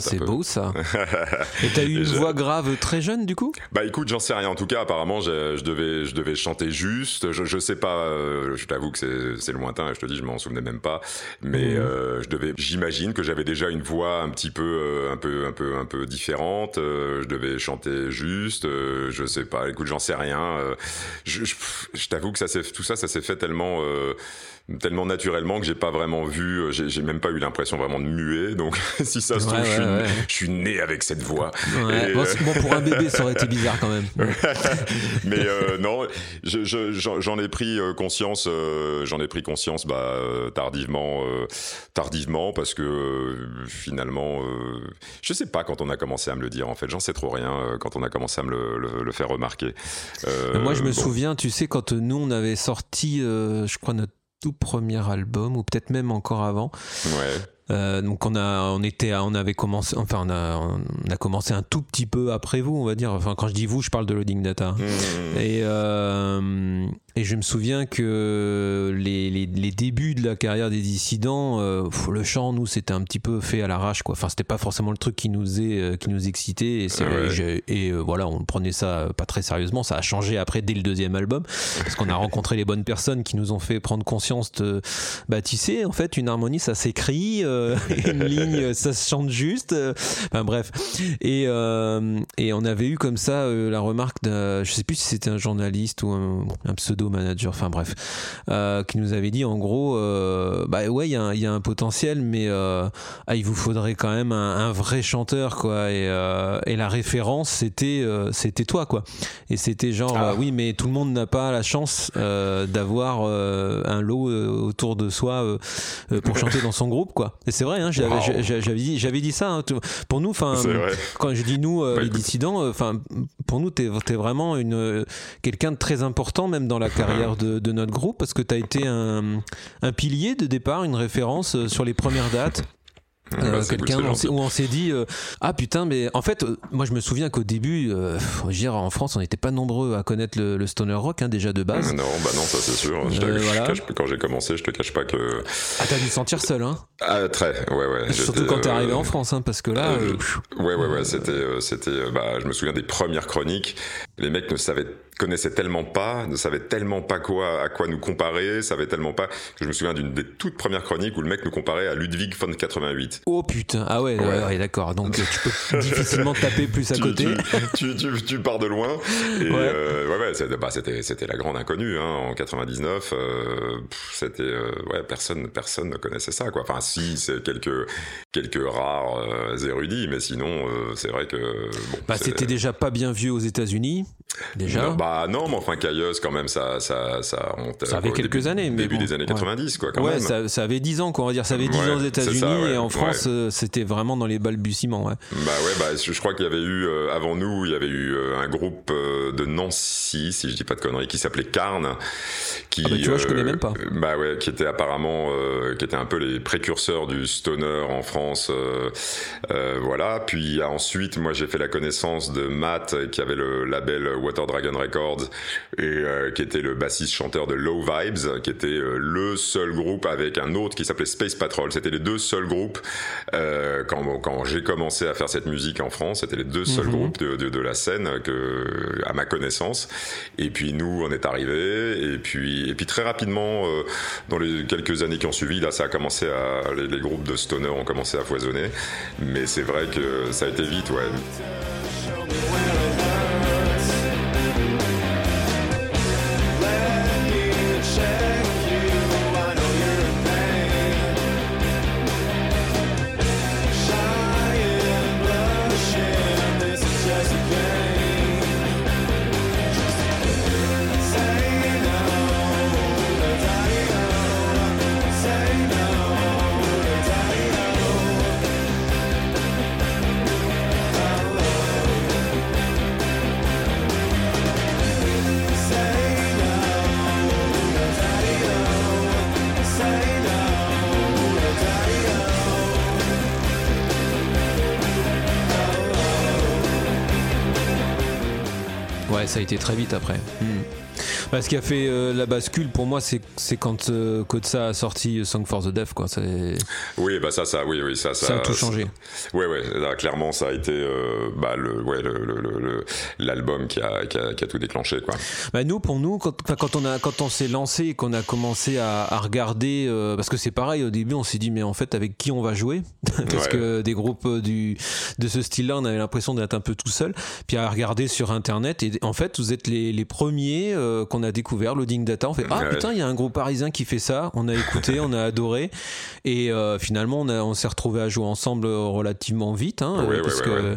c'est beau ça. Et t'as eu une voix grave très jeune du coup? Bah écoute, j'en sais rien. En tout cas, apparemment, je devais, je devais chanter juste. Je, je sais pas. Euh, je t'avoue que c'est lointain. Je te dis, je m'en souvenais même pas. Mais mmh. euh, je devais. J'imagine que j'avais déjà une voix un petit peu, euh, un peu, un peu, un peu différente. je devais chanter juste. je sais pas. Écoute, j'en sais rien. je, je t'avoue que ça, tout ça, ça s'est fait tellement tellement naturellement que j'ai pas vraiment vu, euh, j'ai même pas eu l'impression vraiment de muer. Donc, si ça se trouve, je, suis, né avec cette voix. Euh, bon, pour un bébé, ça aurait été bizarre quand même. Mais euh, non, j'en ai pris conscience, j'en ai pris conscience bah, tardivement, tardivement, parce que finalement, je sais pas quand on a commencé à me le dire. En fait, j'en sais trop rien quand on a commencé à me le, faire remarquer. Moi, je me souviens, tu sais, quand nous on avait sorti, je crois notre tout premier album, ou peut-être même encore avant. Euh, donc on a, on était, on avait commencé, enfin on a, on a commencé un tout petit peu après vous, on va dire. Enfin quand je dis vous, je parle de Loading Data. Mmh. Et euh, et je me souviens que les, les, les, débuts de la carrière des dissidents, euh, le chant, nous, c'était un petit peu fait à l'arrache, quoi. Enfin, c'était pas forcément le truc qui nous, est, qui nous excitait. Et, et euh, voilà, on prenait ça pas très sérieusement. Ça a changé après, dès le deuxième album, parce qu'on a rencontré les bonnes personnes qui nous ont fait prendre conscience de, bah, tu sais, en fait, une harmonie, ça s'écrit, une ligne, ça se chante juste. enfin, bref. Et, et on avait eu comme ça la remarque d'un, je sais plus si c'était un journaliste ou un, un pseudo manager, enfin bref, euh, qui nous avait dit en gros, euh, bah ouais, il y, a un potentiel, mais euh, ah, il vous faudrait quand même un, vrai chanteur, quoi. Et, et la référence, c'était c'était toi, quoi. Et c'était genre, ah. oui, mais tout le monde n'a pas la chance d'avoir un lot autour de soi pour chanter dans son groupe, quoi. Et c'est vrai, hein, j'avais dit, dit ça. Hein, pour nous, enfin, quand je dis nous, bah, les dissidents, enfin, pour nous, t'es es vraiment une quelqu'un de très important, même dans la carrière de, notre groupe parce que tu as été un, un, pilier de départ, une référence euh, sur les premières dates. Bah, euh, quelqu'un où on s'est dit euh, ah putain mais en fait euh, moi je me souviens qu'au début je veux dire en France on n'était pas nombreux à connaître le, stoner rock hein, déjà de base. Non bah non ça c'est sûr. Quand j'ai commencé je te cache pas que ah t'as dû te sentir seul hein. Ah très ouais ouais surtout quand t'es arrivé en France hein, parce que là ouais ouais ouais c'était c'était bah je me souviens des premières chroniques. Les mecs ne savaient connaissait tellement pas, ne savait tellement pas quoi, à quoi nous comparer, savait tellement pas que je me souviens d'une des toutes premières chroniques où le mec nous comparait à Ludwig von 88. Oh putain, ah ouais, ouais. d'accord. Donc tu peux difficilement taper plus à côté. Tu, tu, tu, pars de loin. Et ouais, euh, ouais, bah, c'était, c'était la grande inconnue hein, en 99. Euh, c'était euh, ouais, personne, personne ne connaissait ça quoi. Enfin si, c'est quelques quelques rares euh, érudits, mais sinon c'est vrai que. Bon, bah, c'était déjà pas bien vieux aux États-Unis. Déjà. Bah non, mais enfin Cailleuse quand même ça ça ça remonte. Ça avait quelques années, mais début des années 90 quoi. Quand ouais, Ça, ça, avait 10 ans quoi, on va dire. Ça avait 10 ans aux États-Unis et en France euh, c'était vraiment dans les balbutiements. Ouais. Bah ouais, bah je, crois qu'il y avait eu euh, avant nous, il y avait eu euh, un groupe de Nancy, si je dis pas de conneries, qui s'appelait Carn, qui. Ah bah, tu vois, je connais même pas. Bah ouais, qui était apparemment, qui était un peu les précurseurs du stoner en France, voilà. Puis ensuite, moi j'ai fait la connaissance de Matt qui avait le label Water Dragon Records et euh, qui était le bassiste chanteur de Low Vibes, qui était euh, le seul groupe avec un autre qui s'appelait Space Patrol. C'était les deux seuls groupes euh, quand, quand j'ai commencé à faire cette musique en France. C'était les deux seuls mhm. groupes de, de, de, la scène que, à ma connaissance. Et puis nous, on est arrivés. Et puis, et puis très rapidement, dans les quelques années qui ont suivi, là, ça a commencé à les, les groupes de stoner ont commencé à foisonner. Mais c'est vrai que ça a été vite, ouais. Ce qui a fait euh, la bascule pour moi, c'est quand euh, Kotsa a sorti Song for the Deaf, quoi. Oui, bah ça, ça, oui, oui, ça, ça, ça a tout changé. Oui, oui, clairement, ça a été euh, bah, le, ouais, l'album qui a, qui, a, qui a, tout déclenché, quoi. Bah, nous, pour nous, quand, quand on a, quand on s'est lancé et qu'on a commencé à, à regarder, euh, parce que c'est pareil, au début, on s'est dit, mais en fait, avec qui on va jouer? Parce que des groupes du, de ce style-là, on avait l'impression d'être un peu tout seul. Puis à regarder sur Internet, et en fait, vous êtes les, les premiers qu'on a découvert Loading Data. On fait ah putain, il y a un groupe parisien qui fait ça. On a écouté, on a adoré, et euh, finalement on, on s'est retrouvé à jouer ensemble relativement vite, hein, parce que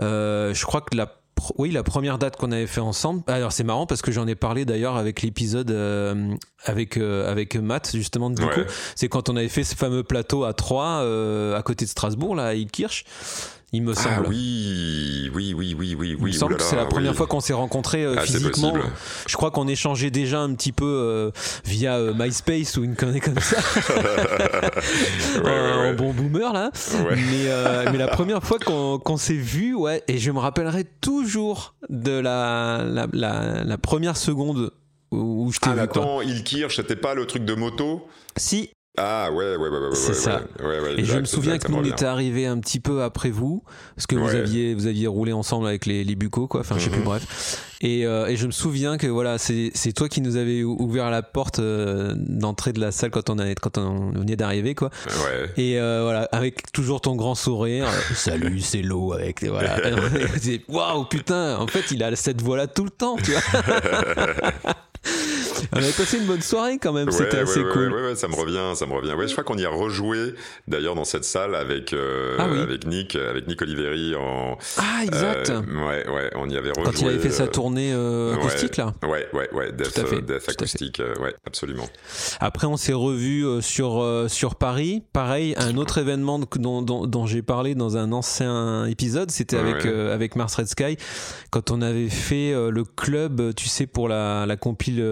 euh, je crois que la oui, la première date qu'on avait fait ensemble. Alors c'est marrant parce que j'en ai parlé d'ailleurs avec l'épisode euh, avec avec Matt justement de. C'est quand on avait fait ce fameux plateau à 3 à côté de Strasbourg là à Ilkirch il me ah semble. Ah oui, oui, oui, oui, oui. Il me semble que c'est la première fois qu'on s'est rencontrés euh, ah, physiquement. Je crois qu'on échangeait déjà un petit peu euh, via euh, MySpace ou une connerie comme ça. ouais, bon boomer là. Mais, mais, la première fois qu'on s'est vu, ouais, et je me rappellerai toujours de la, la, la, première seconde où je t'ai ah, vu. Attends, Ilkirch, c'était pas le truc de moto? Si, ah ouais, ouais, ouais, ouais. C'est ça. et je me souviens que nous, on était arrivé un petit peu après vous, parce que vous aviez, vous aviez roulé ensemble avec les, les bucos, quoi. Enfin, je sais plus, mhm. bref. Et, euh, et, je me souviens que voilà, c'est toi qui nous avais ouvert la porte euh, d'entrée de la salle quand on, a, quand on venait d'arriver, quoi. Ouais. Et euh, voilà, avec toujours ton grand sourire. Salut, c'est l'eau avec. Voilà. Waouh, putain, en fait, il a cette voix-là tout le temps, tu vois. On avait passé une bonne soirée quand même, c'était assez cool. Ouais, ça me revient, ça me revient. Ouais, je crois qu'on y a rejoué d'ailleurs dans cette salle avec euh, ah avec Nick, avec Nick Oliveri en. Ah exact. Euh, ouais, ouais, on y avait rejoué. Quand il avait fait sa euh, tournée acoustique là. Ouais, ouais, ouais, Death, Death acoustique, ouais, absolument. Après, on s'est revu sur sur Paris. Pareil, un autre événement dont, dont, dont j'ai parlé dans un ancien épisode, c'était avec avec Mars Red Sky quand on avait fait le club, tu sais, pour la la compile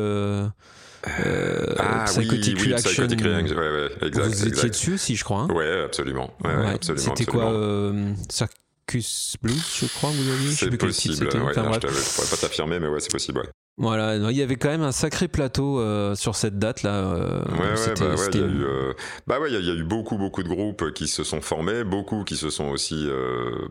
euh, ah, Psychotic oui, Reaction. Psychotic Reaction, ouais, ouais, exact. Vous étiez dessus aussi, je crois. Hein ouais, absolument. Ouais, ouais. absolument C'était quoi euh, Circus Blues, je crois, vous aviez C'est possible. Ouais, enfin, je ne pourrais pas t'affirmer, mais ouais, c'est possible. Voilà, il y avait quand même un sacré plateau euh, sur cette date là. Euh, ouais, ouais, bah ouais, il y a eu, euh, bah ouais, il y, a eu beaucoup, beaucoup de groupes qui se sont formés, beaucoup qui se sont aussi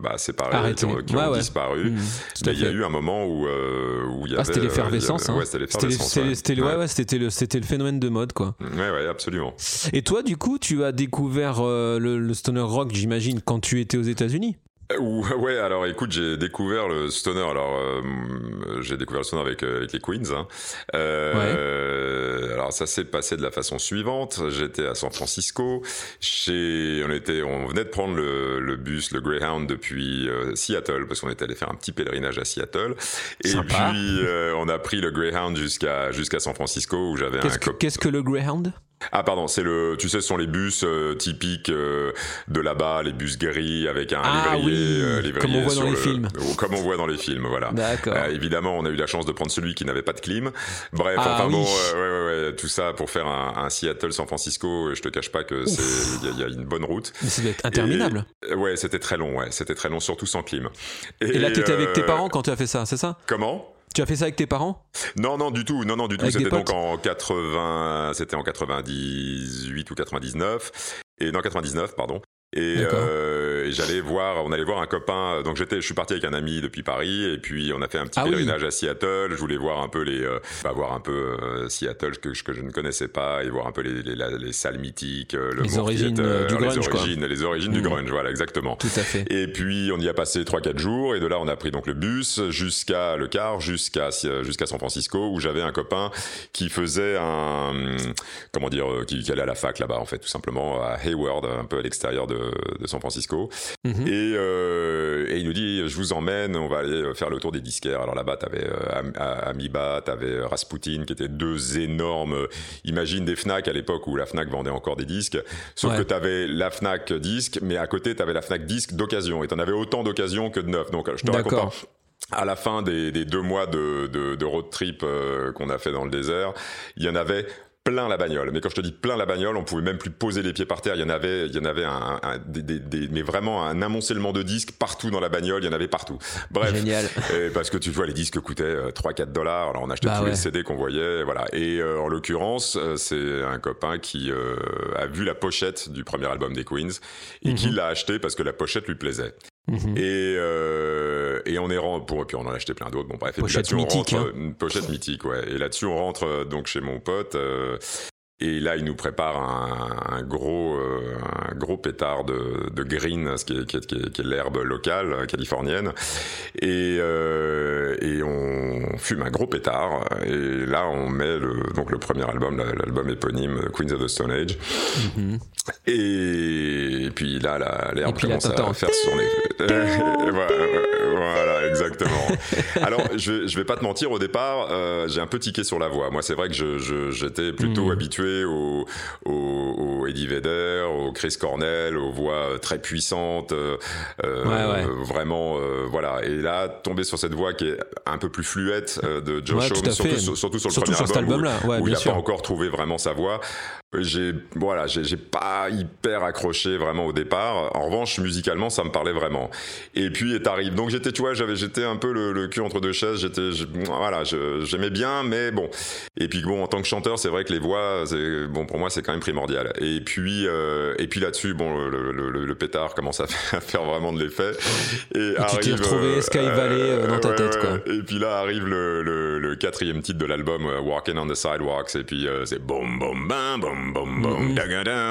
bah, séparés, qui ont, qui ont disparu. Mmh, mais il y a eu un moment où, où il y avait. Ah, c'était l'effervescence. Ouais, c'était le, ouais, c'était le, c'était le phénomène de mode, quoi. Ouais, ouais, absolument. Et toi, du coup, tu as découvert le, le stoner rock, j'imagine, quand tu étais aux États-Unis? Ouais, alors écoute, j'ai découvert le stoner. Alors, euh, j'ai découvert le stoner avec, euh, avec les Queens. Hein. Euh, Alors, ça s'est passé de la façon suivante. J'étais à San Francisco. Chez, on était, on venait de prendre le, le bus, le Greyhound depuis euh, Seattle, parce qu'on était allé faire un petit pèlerinage à Seattle. Et puis, on a pris le Greyhound jusqu'à jusqu'à San Francisco où j'avais un. Qu'est-ce que le Greyhound? Ah pardon, c'est le, tu sais, ce sont les bus euh, typiques euh, de là-bas, les bus gris avec un ah, livrier, euh, comme on voit dans les films. Comme on voit dans les films, voilà. D'accord. évidemment, on a eu la chance de prendre celui qui n'avait pas de clim. Bref, ah enfin bon, ouais, ouais, ouais, tout ça pour faire un, Seattle San Francisco. Je te cache pas que c'est, il y, a une bonne route. Mais c'est interminable. ouais, c'était très long, ouais, c'était très long, surtout sans clim. Et, Et là, t'étais avec tes parents quand tu as fait ça, c'est ça? Comment? Tu as fait ça avec tes parents? Non, non, du tout. Non, non, du tout. C'était donc en 80, c'était en 98 ou 99. Et non, 99, pardon. Et, euh, j'allais voir, on allait voir un copain. Donc j'étais, je suis parti avec un ami depuis Paris, et puis on a fait un petit ah pèlerinage à Seattle. Je voulais voir un peu les, euh, bah, voir un peu euh, Seattle que, que je ne connaissais pas, et voir un peu les, les, les salles mythiques, euh, le les origines euh, du grunge, les origines, les origines du grunge, voilà exactement. Tout à fait. Et puis on y a passé 3-4 jours, et de là on a pris donc le bus jusqu'à le car, jusqu'à jusqu'à San Francisco, où j'avais un copain qui faisait un, comment dire, qui, qui allait à la fac là-bas en fait, tout simplement à Hayward, un peu à l'extérieur de de, San Francisco. Mhm. et, euh, et, il nous dit, je vous emmène, on va aller faire le tour des disquaires. Alors là-bas, t'avais euh, Amiba, t'avais Rasputin, qui étaient deux énormes, imagine des Fnac à l'époque où la Fnac vendait encore des disques. Sauf que t'avais la Fnac disque, mais à côté, t'avais la Fnac disque d'occasion. Et t'en avais autant d'occasion que de neuf. Donc je te raconte à la fin des, des, deux mois de, de, de road trip euh, qu'on a fait dans le désert, il y en avait plein la bagnole. Mais quand je te dis plein la bagnole, on pouvait même plus poser les pieds par terre. Il y en avait, il y en avait un, des, mais vraiment un amoncellement de disques partout dans la bagnole. Il y en avait partout. Bref, Génial. parce que tu vois, les disques coûtaient 3-4 euh, dollars. Alors on achetait bah tous les CD qu'on voyait, voilà. Et euh, en l'occurrence, euh, c'est un copain qui a vu la pochette du premier album des Queens et qui mhm. l'a acheté parce que la pochette lui plaisait. Mhm. Et, euh, et on est rentré pour et puis on en a acheté plein d'autres bon bref pochette mythique hein. une pochette mythique ouais et là-dessus on rentre donc chez mon pote euh, et là, il nous prépare un, un gros, euh, un gros pétard de, de green, ce qui est, qui est, qui est, qui est l'herbe locale euh, californienne. Et, euh, et on fume un gros pétard. Et là, on met le, donc le premier album, l'album éponyme Queens of the Stone Age. Mm-hmm. et, puis là, l'herbe commence à faire son voilà, exactement. Alors, je, je vais pas te mentir, au départ, euh, j'ai un peu tiqué sur la voix. Moi, c'est vrai que j'étais je, j'étais plutôt mm. habitué au, au, Eddie Vedder, au Chris Cornell, aux voix très puissantes, euh, euh, vraiment, euh, voilà. Et là, tomber sur cette voix qui est un peu plus fluette de Joe surtout, surtout, sur le premier album, où, il n'a pas encore trouvé vraiment sa voix j'ai voilà j'ai pas hyper accroché vraiment au départ. En revanche musicalement ça me parlait vraiment. Et puis est arrive donc j'étais tu vois j'avais j'étais un peu le, le, cul entre deux chaises. J'étais voilà j'aimais bien mais bon. Et puis bon en tant que chanteur c'est vrai que les voix bon pour moi c'est quand même primordial. Et puis euh, et puis là-dessus bon le, le, le, pétard commence à faire, vraiment de l'effet. Et, tu t'es retrouvé Sky Valley euh, dans ta tête quoi. et puis là arrive le, le, quatrième titre de l'album euh, Walking on the Sidewalks. Et puis c'est boum boum bam boum boum boum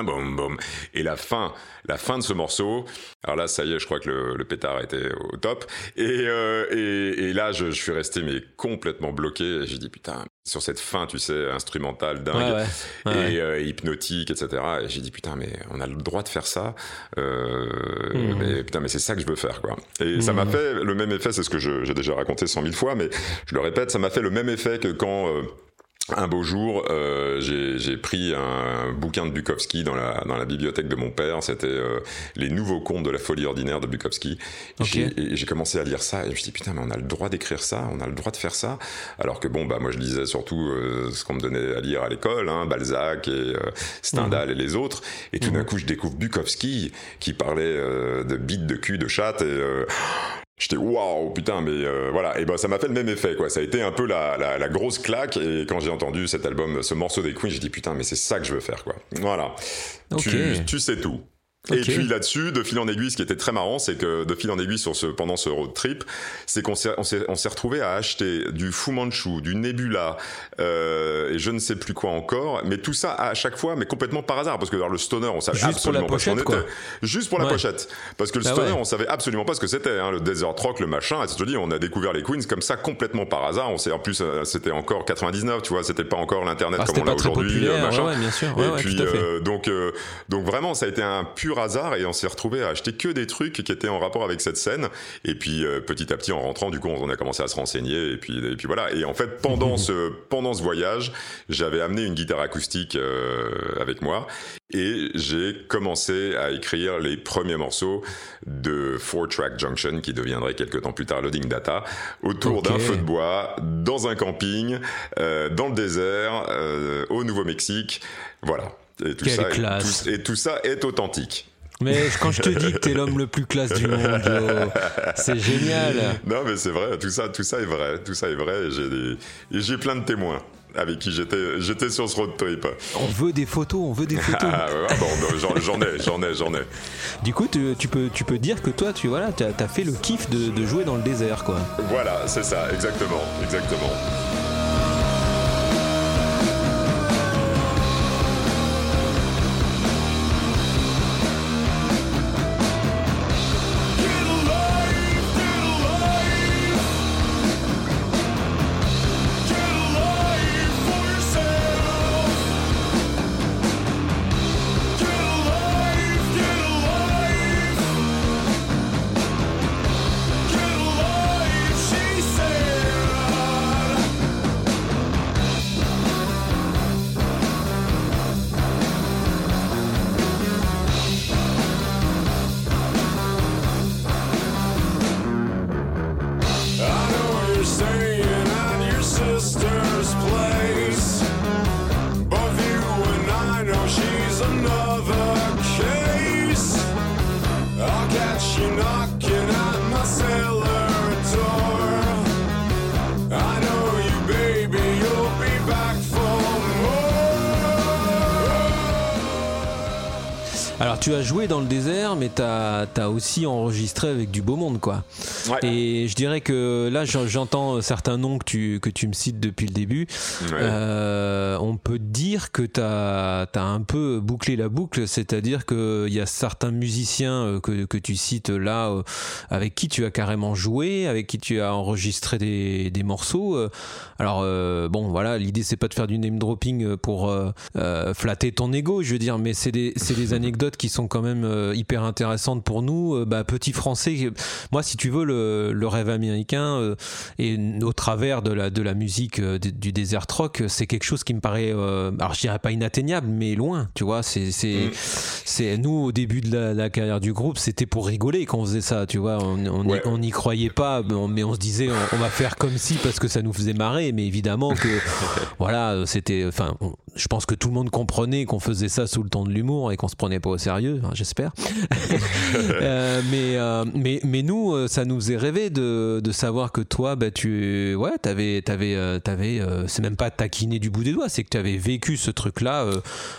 boum boum et la fin la fin de ce morceau alors là ça y est je crois que le, pétard était au top. Et euh, et, et, là je, je, suis resté mais complètement bloqué. J'ai dit putain sur cette fin tu sais instrumentale dingue et euh, hypnotique etc et j'ai dit putain mais on a le droit de faire ça euh, mm-hmm. mais putain mais c'est ça que je veux faire quoi. Et ça m'a fait le même effet c'est ce que j'ai déjà raconté cent mille fois mais je le répète ça m'a fait le même effet que quand un beau jour, euh, j'ai pris un bouquin de Bukowski dans la, dans la bibliothèque de mon père. C'était euh, Les nouveaux contes de la folie ordinaire de Bukowski. Et j'ai commencé à lire ça et je me suis dit putain mais on a le droit d'écrire ça, on a le droit de faire ça. Alors que bon bah moi je lisais surtout euh, ce qu'on me donnait à lire à l'école, hein, Balzac et euh, Stendhal mhm. et les autres. Et tout d'un mhm. coup je découvre Bukowski qui parlait euh, de bites de cul de chatte et J'étais waouh putain mais euh, voilà. Et ben ça m'a fait le même effet quoi. Ça a été un peu la, la, la grosse claque. Et quand j'ai entendu cet album ce morceau des Queens j'ai dit putain mais c'est ça que je veux faire quoi. Voilà. Tu, tu sais tout et puis là-dessus, de fil en aiguille, ce qui était très marrant, c'est que de fil en aiguille sur ce, pendant ce road trip, c'est qu'on s'est, on s'est, on s'est retrouvé à acheter du Fu Manchu, du Nebula, euh, et je ne sais plus quoi encore, mais tout ça à chaque fois, mais complètement par hasard, parce que dans le stoner, on savait absolument pas ce qu'on était. Juste pour la pochette. Parce que le bah stoner, on savait absolument pas ce que c'était, hein, le desert rock, le machin, et je te dis, on a découvert les Queens comme ça complètement par hasard. On sait, en plus, euh, c'était encore 99, tu vois, c'était pas encore l'internet ah, comme on l'a aujourd'hui, euh, machin. Ouais, bien sûr. et puis, euh, donc, euh, donc vraiment, ça a été un pur hasard et on s'est retrouvé à acheter que des trucs qui étaient en rapport avec cette scène. Et puis euh, petit à petit, en rentrant, du coup, on a commencé à se renseigner et puis et puis voilà. Et en fait, pendant ce pendant ce voyage, j'avais amené une guitare acoustique euh, avec moi et j'ai commencé à écrire les premiers morceaux de Four Track Junction qui deviendrait quelques temps plus tard Loading Data autour d'un feu de bois dans un camping euh, dans le désert au Nouveau-Mexique. Voilà. Et tout, ça est, et tout ça est authentique. Mais quand je te dis que t'es l'homme le plus classe du monde, c'est génial. Non, mais c'est vrai, tout ça, tout ça est vrai, tout ça est vrai. J'ai plein de témoins avec qui j'étais j'étais sur ce road trip. On veut des photos, on veut des photos. ah, bon, j'en ai, j'en ai, j'en ai. Du coup, tu, tu, peux tu peux dire que toi, tu voilà, as, as fait le kiff de, de jouer dans le désert, quoi. Voilà, c'est ça, exactement, exactement. Avec du beau monde, quoi. Et je dirais que là, j'entends certains noms que tu, que tu me cites depuis le début. Euh, on peut dire que tu as, un peu bouclé la boucle, c'est-à-dire qu'il y a certains musiciens euh, que, que tu cites là, euh, avec qui tu as carrément joué, avec qui tu as enregistré des, des morceaux. Alors, bon, voilà, l'idée, c'est pas de faire du name dropping pour flatter ton ego, je veux dire, mais c'est des, des anecdotes qui sont quand même hyper intéressantes pour nous. Bah, petit français, moi, si tu veux, le, le rêve américain euh, et au travers de la, de la musique du désert rock, c'est quelque chose qui me paraît, alors je dirais pas inatteignable, mais loin, tu vois. C'est, c'est, mm. c'est nous au début de la, carrière du groupe, c'était pour rigoler qu'on faisait ça, tu vois. On n'y croyait pas, mais on se disait, on, va faire comme si parce que ça nous faisait marrer, mais évidemment que, voilà, c'était, enfin, je pense que tout le monde comprenait qu'on faisait ça sous le ton de l'humour et qu'on se prenait pas au sérieux, hein, j'espère. Euh, mais, euh, mais, mais nous, euh, ça nous est rêvé de, de savoir que toi, bah, tu ouais, t'avais, t'avais, t'avais, c'est même pas taquiné du bout des doigts, c'est que tu avais vécu ce truc-là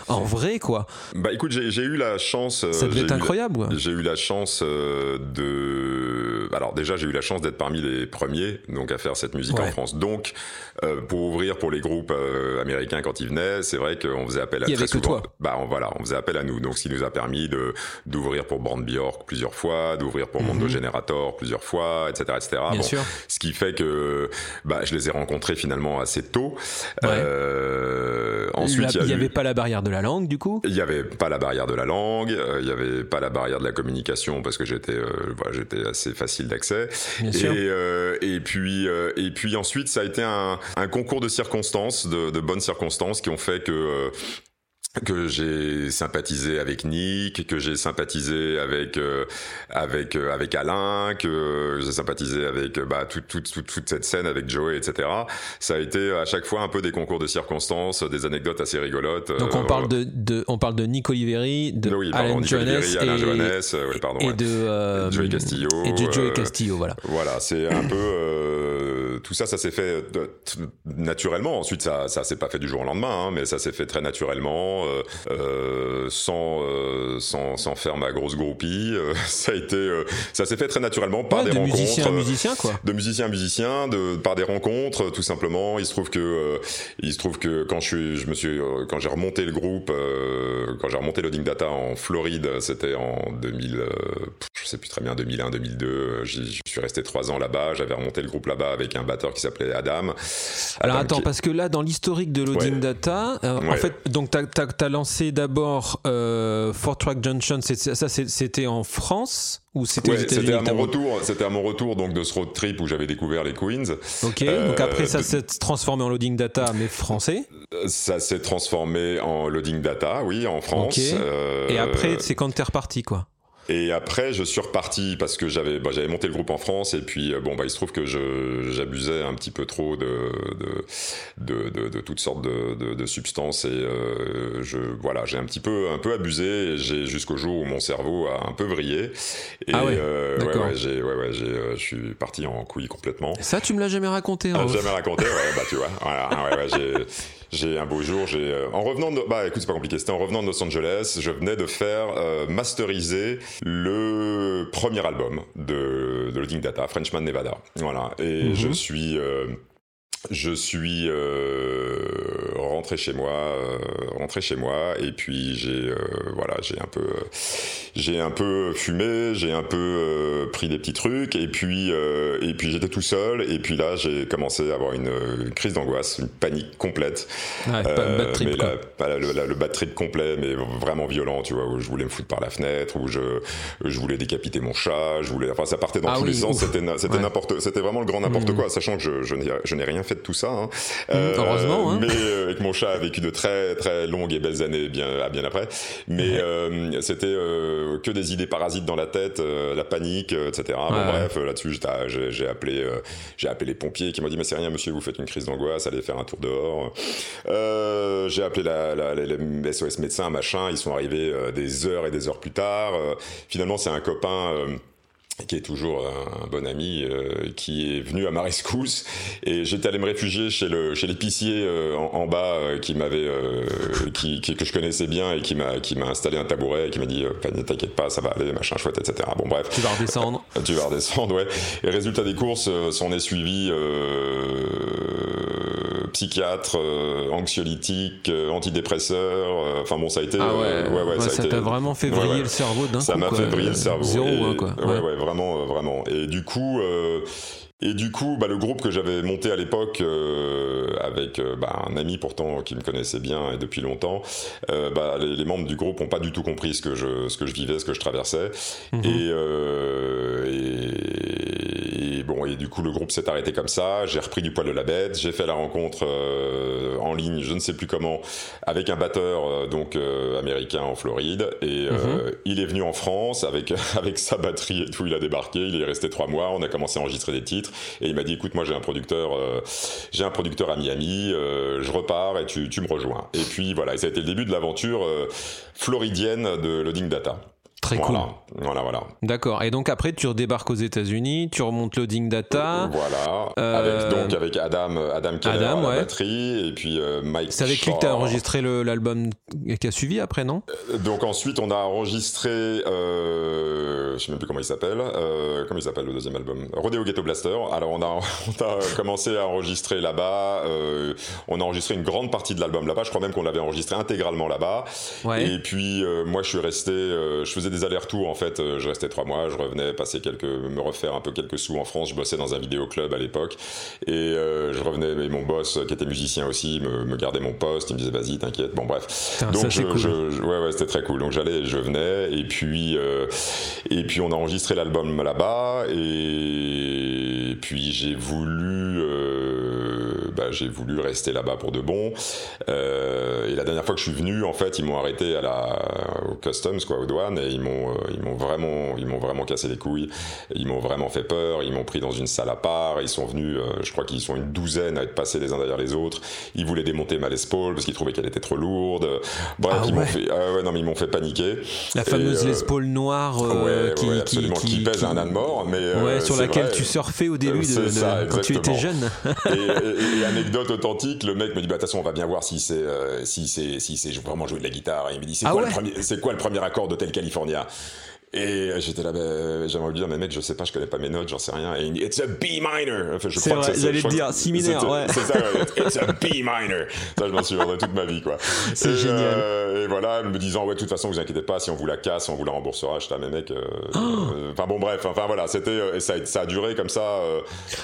en vrai, quoi. Bah écoute, j'ai, eu la chance. Ça devait être incroyable. J'ai eu la chance de. Alors déjà, j'ai eu la chance d'être parmi les premiers donc à faire cette musique en France. Donc, pour ouvrir pour les groupes américains quand ils venaient, c'est vrai qu'on faisait appel à très souvent. Bah on, voilà, on faisait appel à nous. Donc ce qui nous a permis de d'ouvrir pour Brand Bjork plusieurs fois, d'ouvrir pour Mondo mhm. Generator plusieurs fois, etc., etc. Bien sûr. Ce qui fait que bah, je les ai rencontrés finalement assez tôt. Euh, ensuite, il n'y avait pas la barrière de la langue, du coup? Il n'y avait pas la barrière de la langue. Euh, il n'y avait pas la barrière de la communication parce que j'étais euh, voilà, j'étais assez facile d'accès. Et, et puis et puis ensuite, ça a été un, un concours de circonstances, de, de bonnes circonstances qui ont fait que que j'ai sympathisé avec Nick, que j'ai sympathisé avec euh, avec euh, avec Alain, que j'ai sympathisé avec bah toute toute toute cette scène avec Joey, etc. Ça a été à chaque fois un peu des concours de circonstances, des anecdotes assez rigolotes. Donc on parle de, de, on parle de Nick Oliveri, de oui, Alain Johannes et, oui, pardon, et de Joey Castillo. Et de Joey Castillo, voilà. Voilà, c'est un peu tout ça, ça s'est fait naturellement. Ensuite, ça ça s'est pas fait du jour au lendemain, hein, mais ça s'est fait très naturellement. Euh, euh, sans, euh, sans, sans faire ma grosse groupie. ça a été, ça s'est fait très naturellement par des de rencontres. Musicien à musicien, quoi. De musicien à musicien, de, par des rencontres, tout simplement. Il se trouve que, il se trouve que quand je suis, je me suis, quand j'ai remonté le groupe, quand j'ai remonté Loading Data en Floride, c'était en 2000, je sais plus très bien, 2001, 2002. Je suis resté trois ans là-bas. J'avais remonté le groupe là-bas avec un batteur qui s'appelait Adam. Alors attends, parce que là, dans l'historique de Loading Data, en fait, donc t'as as, lancé d'abord euh, Fort Track Junction. Ça, c'était en France ou c'était ouais, C'était à mon retour. C'était à mon retour donc de ce road trip où j'avais découvert les Queens. Ok. donc après, ça s'est transformé en loading data, mais français? Ça s'est transformé en loading data, oui, en France. Euh, Et après, c'est quand t'es reparti, quoi? Et après, je suis reparti parce que j'avais bah, j'avais monté le groupe en France et puis euh, bon bah il se trouve que j'abusais un petit peu trop de de, de, de, toutes sortes de, de, substances et euh, je voilà j'ai un petit peu un peu abusé j'ai jusqu'au jour où mon cerveau a un peu vrillé et ah ouais, euh, ouais, ouais j'ai ouais, ouais j'ai euh, je suis parti en couille complètement. Ça tu me l'as jamais raconté. Hein, ah, jamais raconté ouais bah tu vois voilà ouais, ouais j'ai j'ai un beau jour, j'ai euh, en revenant de bah écoute c'est pas compliqué, c'était en revenant de Los Angeles, je venais de faire euh, masteriser le premier album de, de Loading Data, Frenchman Nevada. Voilà, et mhm. je suis euh, je suis euh, rentré chez moi, euh, rentré chez moi, et puis j'ai euh, voilà, j'ai un peu, j'ai un peu fumé, j'ai un peu pris des petits trucs, et puis et puis j'étais tout seul, et puis là j'ai commencé à avoir une, crise d'angoisse, une panique complète, ouais, bad trip, mais le, le, bad trip complet, mais vraiment violent, tu vois, où je voulais me foutre par la fenêtre, où je je voulais décapiter mon chat, je voulais, enfin ça partait dans ah tous les sens, c'était c'était n'importe, c'était vraiment le grand n'importe mmh. quoi, sachant que je je n'ai rien fait de tout ça. Hein. Mmh, heureusement. Hein. Mais euh, avec mon chat a vécu de très très longues et belles années bien bien après. Mais euh, c'était euh, que des idées parasites dans la tête, la panique, etc. Bon, bref, là-dessus j'ai appelé j'ai appelé les pompiers qui m'ont dit mais c'est rien monsieur, vous faites une crise d'angoisse, allez faire un tour dehors. j'ai appelé la, la, les SOS médecins machin, ils sont arrivés des heures et des heures plus tard. finalement c'est un copain qui est toujours un, bon ami, euh, qui est venu à ma rescousse. Et j'étais allé me réfugier chez le chez l'épicier euh, en, bas, euh, qui m'avait, qui, que je connaissais bien et qui m'a qui m'a installé un tabouret et qui m'a dit, ne t'inquiète pas, ça va aller, machin chouette, etc. Bon bref. Tu vas redescendre. tu vas redescendre, ouais. Et résultat des courses, s'en est suivi psychiatre, anxiolytique, antidépresseur. Enfin bon, ça a été. Ah ouais, ouais, ouais, ça t'a vraiment fait vriller le cerveau d'un coup. Ça m'a fait vriller le cerveau. Zéro, quoi. Ouais, ouais, vraiment, euh, vraiment. Et du coup, euh, et du coup, bah, le groupe que j'avais monté à l'époque euh, avec bah, un ami pourtant qui me connaissait bien et depuis longtemps, bah, les, membres du groupe n'ont pas du tout compris ce que je, ce que je vivais, ce que je traversais. Mhm. Et, et, bon, et du coup, le groupe s'est arrêté comme ça. J'ai repris du poil de la bête. J'ai fait la rencontre en ligne, je ne sais plus comment, avec un batteur donc américain en Floride. Et mhm. il est venu en France avec avec sa batterie et tout. Il a débarqué. Il est resté trois mois. On a commencé à enregistrer des titres. Et il m'a dit, écoute, moi j'ai un producteur, euh, j'ai un producteur à Miami, euh, je repars et tu, tu, me rejoins. Et puis voilà, et ça a été le début de l'aventure euh, floridienne de Loading Data. Très voilà, cool. Voilà, voilà. D'accord. Et donc après, tu redébarques aux États-Unis, tu remontes Loading Data. Voilà. Avec, donc avec Adam, Adam Keller à la batterie et puis Mike. C'est avec lui que tu as enregistré l'album qui a suivi après, non? Donc ensuite, on a enregistré. Euh, je sais même plus comment il s'appelle. Euh, comment il s'appelle le deuxième album? Rodeo Ghetto Blaster. Alors on a, on a commencé à enregistrer là-bas. Euh, on a enregistré une grande partie de l'album là-bas. Je crois même qu'on l'avait enregistré intégralement là-bas. Et puis euh, moi je suis resté, je faisais des allers-retours en fait. Je restais trois mois, je revenais passer quelques, me refaire un peu quelques sous en France. Je bossais dans un vidéoclub à l'époque et je revenais. Et mon boss qui était musicien aussi me, me gardait mon poste. Il me disait vas-y t'inquiète. Bon bref. Donc je, cool. je, ouais ouais c'était très cool. Donc j'allais, je venais et puis et puis on a enregistré l'album là-bas et puis j'ai voulu euh, bah, j'ai voulu rester là-bas pour de bon. Euh, et la dernière fois que je suis venu, en fait, ils m'ont arrêté à la au customs quoi, aux douanes et ils m'ont euh, ils m'ont vraiment ils m'ont vraiment cassé les couilles. Ils m'ont vraiment fait peur. Ils m'ont pris dans une salle à part. Ils sont venus, je crois qu'ils sont une douzaine à être passés les uns derrière les autres. Ils voulaient démonter ma Les Paul parce qu'ils trouvaient qu'elle était trop lourde. Bref, ah ils m'ont fait ah ouais non mais ils m'ont fait paniquer. La fameuse Les Paul noire qui, qui, pèse un âne mort, mais ouais, sur laquelle tu surfais au début de, quand tu étais jeune. et, anecdote authentique, le mec me dit bah de toute façon on va bien voir si c'est euh, si c'est si c'est vraiment jouer de la guitare. Et il me dit c'est ah quoi, le premier c'est quoi le premier accord d'Hotel California? Et j'étais là, ben, j'aimerais lui dire, mais mec, je sais pas, je connais pas mes notes, j'en sais rien. Et il me dit, it's a B minor. Enfin, je crois vrai, que j'allais te dire, si mineur, ouais. C'est ça, it's a B minor. Ça, je m'en souviendrai toute ma vie, quoi. C'est génial. Euh, et voilà, me disant, ouais, de toute façon, vous inquiétez pas, si on vous la casse, on vous la remboursera. Je là, mais mec, euh, oh. euh, enfin bon, bref, enfin voilà, c'était, et ça, ça a duré comme ça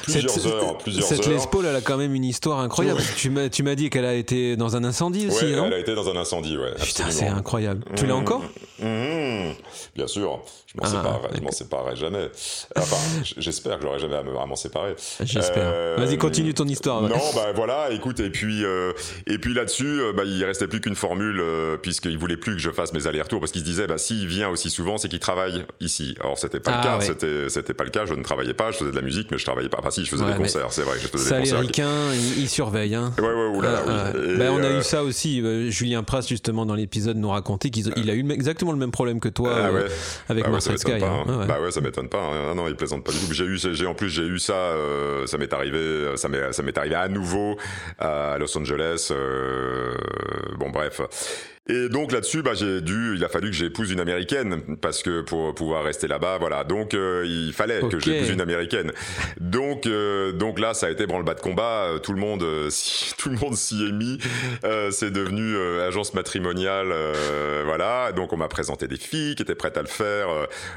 plusieurs cette, heures, plusieurs cette heures. Les Paul, elle a quand même une histoire incroyable. tu m'as, tu m'as dit qu'elle a été dans un incendie aussi, ouais, non? Elle a été dans un incendie, ouais. Putain, c'est incroyable. Tu l'as mmh. encore mmh. Bien sûr. Je m'en ah, séparerai, je m'en séparerai jamais. Enfin, j'espère que j'aurai jamais à m'en séparer. J'espère. Euh, Vas-y, continue ton histoire. Non, bah voilà, écoute, et puis euh, et puis là-dessus, euh, bah il restait plus qu'une formule euh, puisqu'il voulait plus que je fasse mes allers-retours parce qu'il se disait, bah s'il vient aussi souvent, c'est qu'il travaille ici. Alors c'était pas le ah, cas, c'était c'était pas le cas. Je ne travaillais pas, je faisais de la musique, mais je travaillais pas. Enfin si, je faisais des concerts, c'est vrai, je faisais des concerts. Américains, ils, surveillent. Hein. Ouais, ouais, oulala, ah, oui. bah, on a eu ça aussi. Julien Pras justement dans l'épisode nous racontait qu'il a eu exactement le même problème que toi avec bah, Marcel Sky. Hein. Bah ouais, ça m'étonne pas. Hein. Non, il plaisante pas du tout. J'ai eu, j'ai en plus j'ai eu ça. Euh, ça m'est arrivé. Ça m'est, ça m'est arrivé à nouveau à Los Angeles. Euh, bon, bref. Et donc là-dessus, bah, j'ai dû, il a fallu que j'épouse une américaine parce que pour pouvoir rester là-bas, voilà. Donc euh, il fallait que j'épouse une américaine. Donc euh, donc là, ça a été branle-bas de combat. Euh, tout le monde, tout le monde s'y est mis. c'est devenu agence matrimoniale, voilà. Donc on m'a présenté des filles qui étaient prêtes à le faire,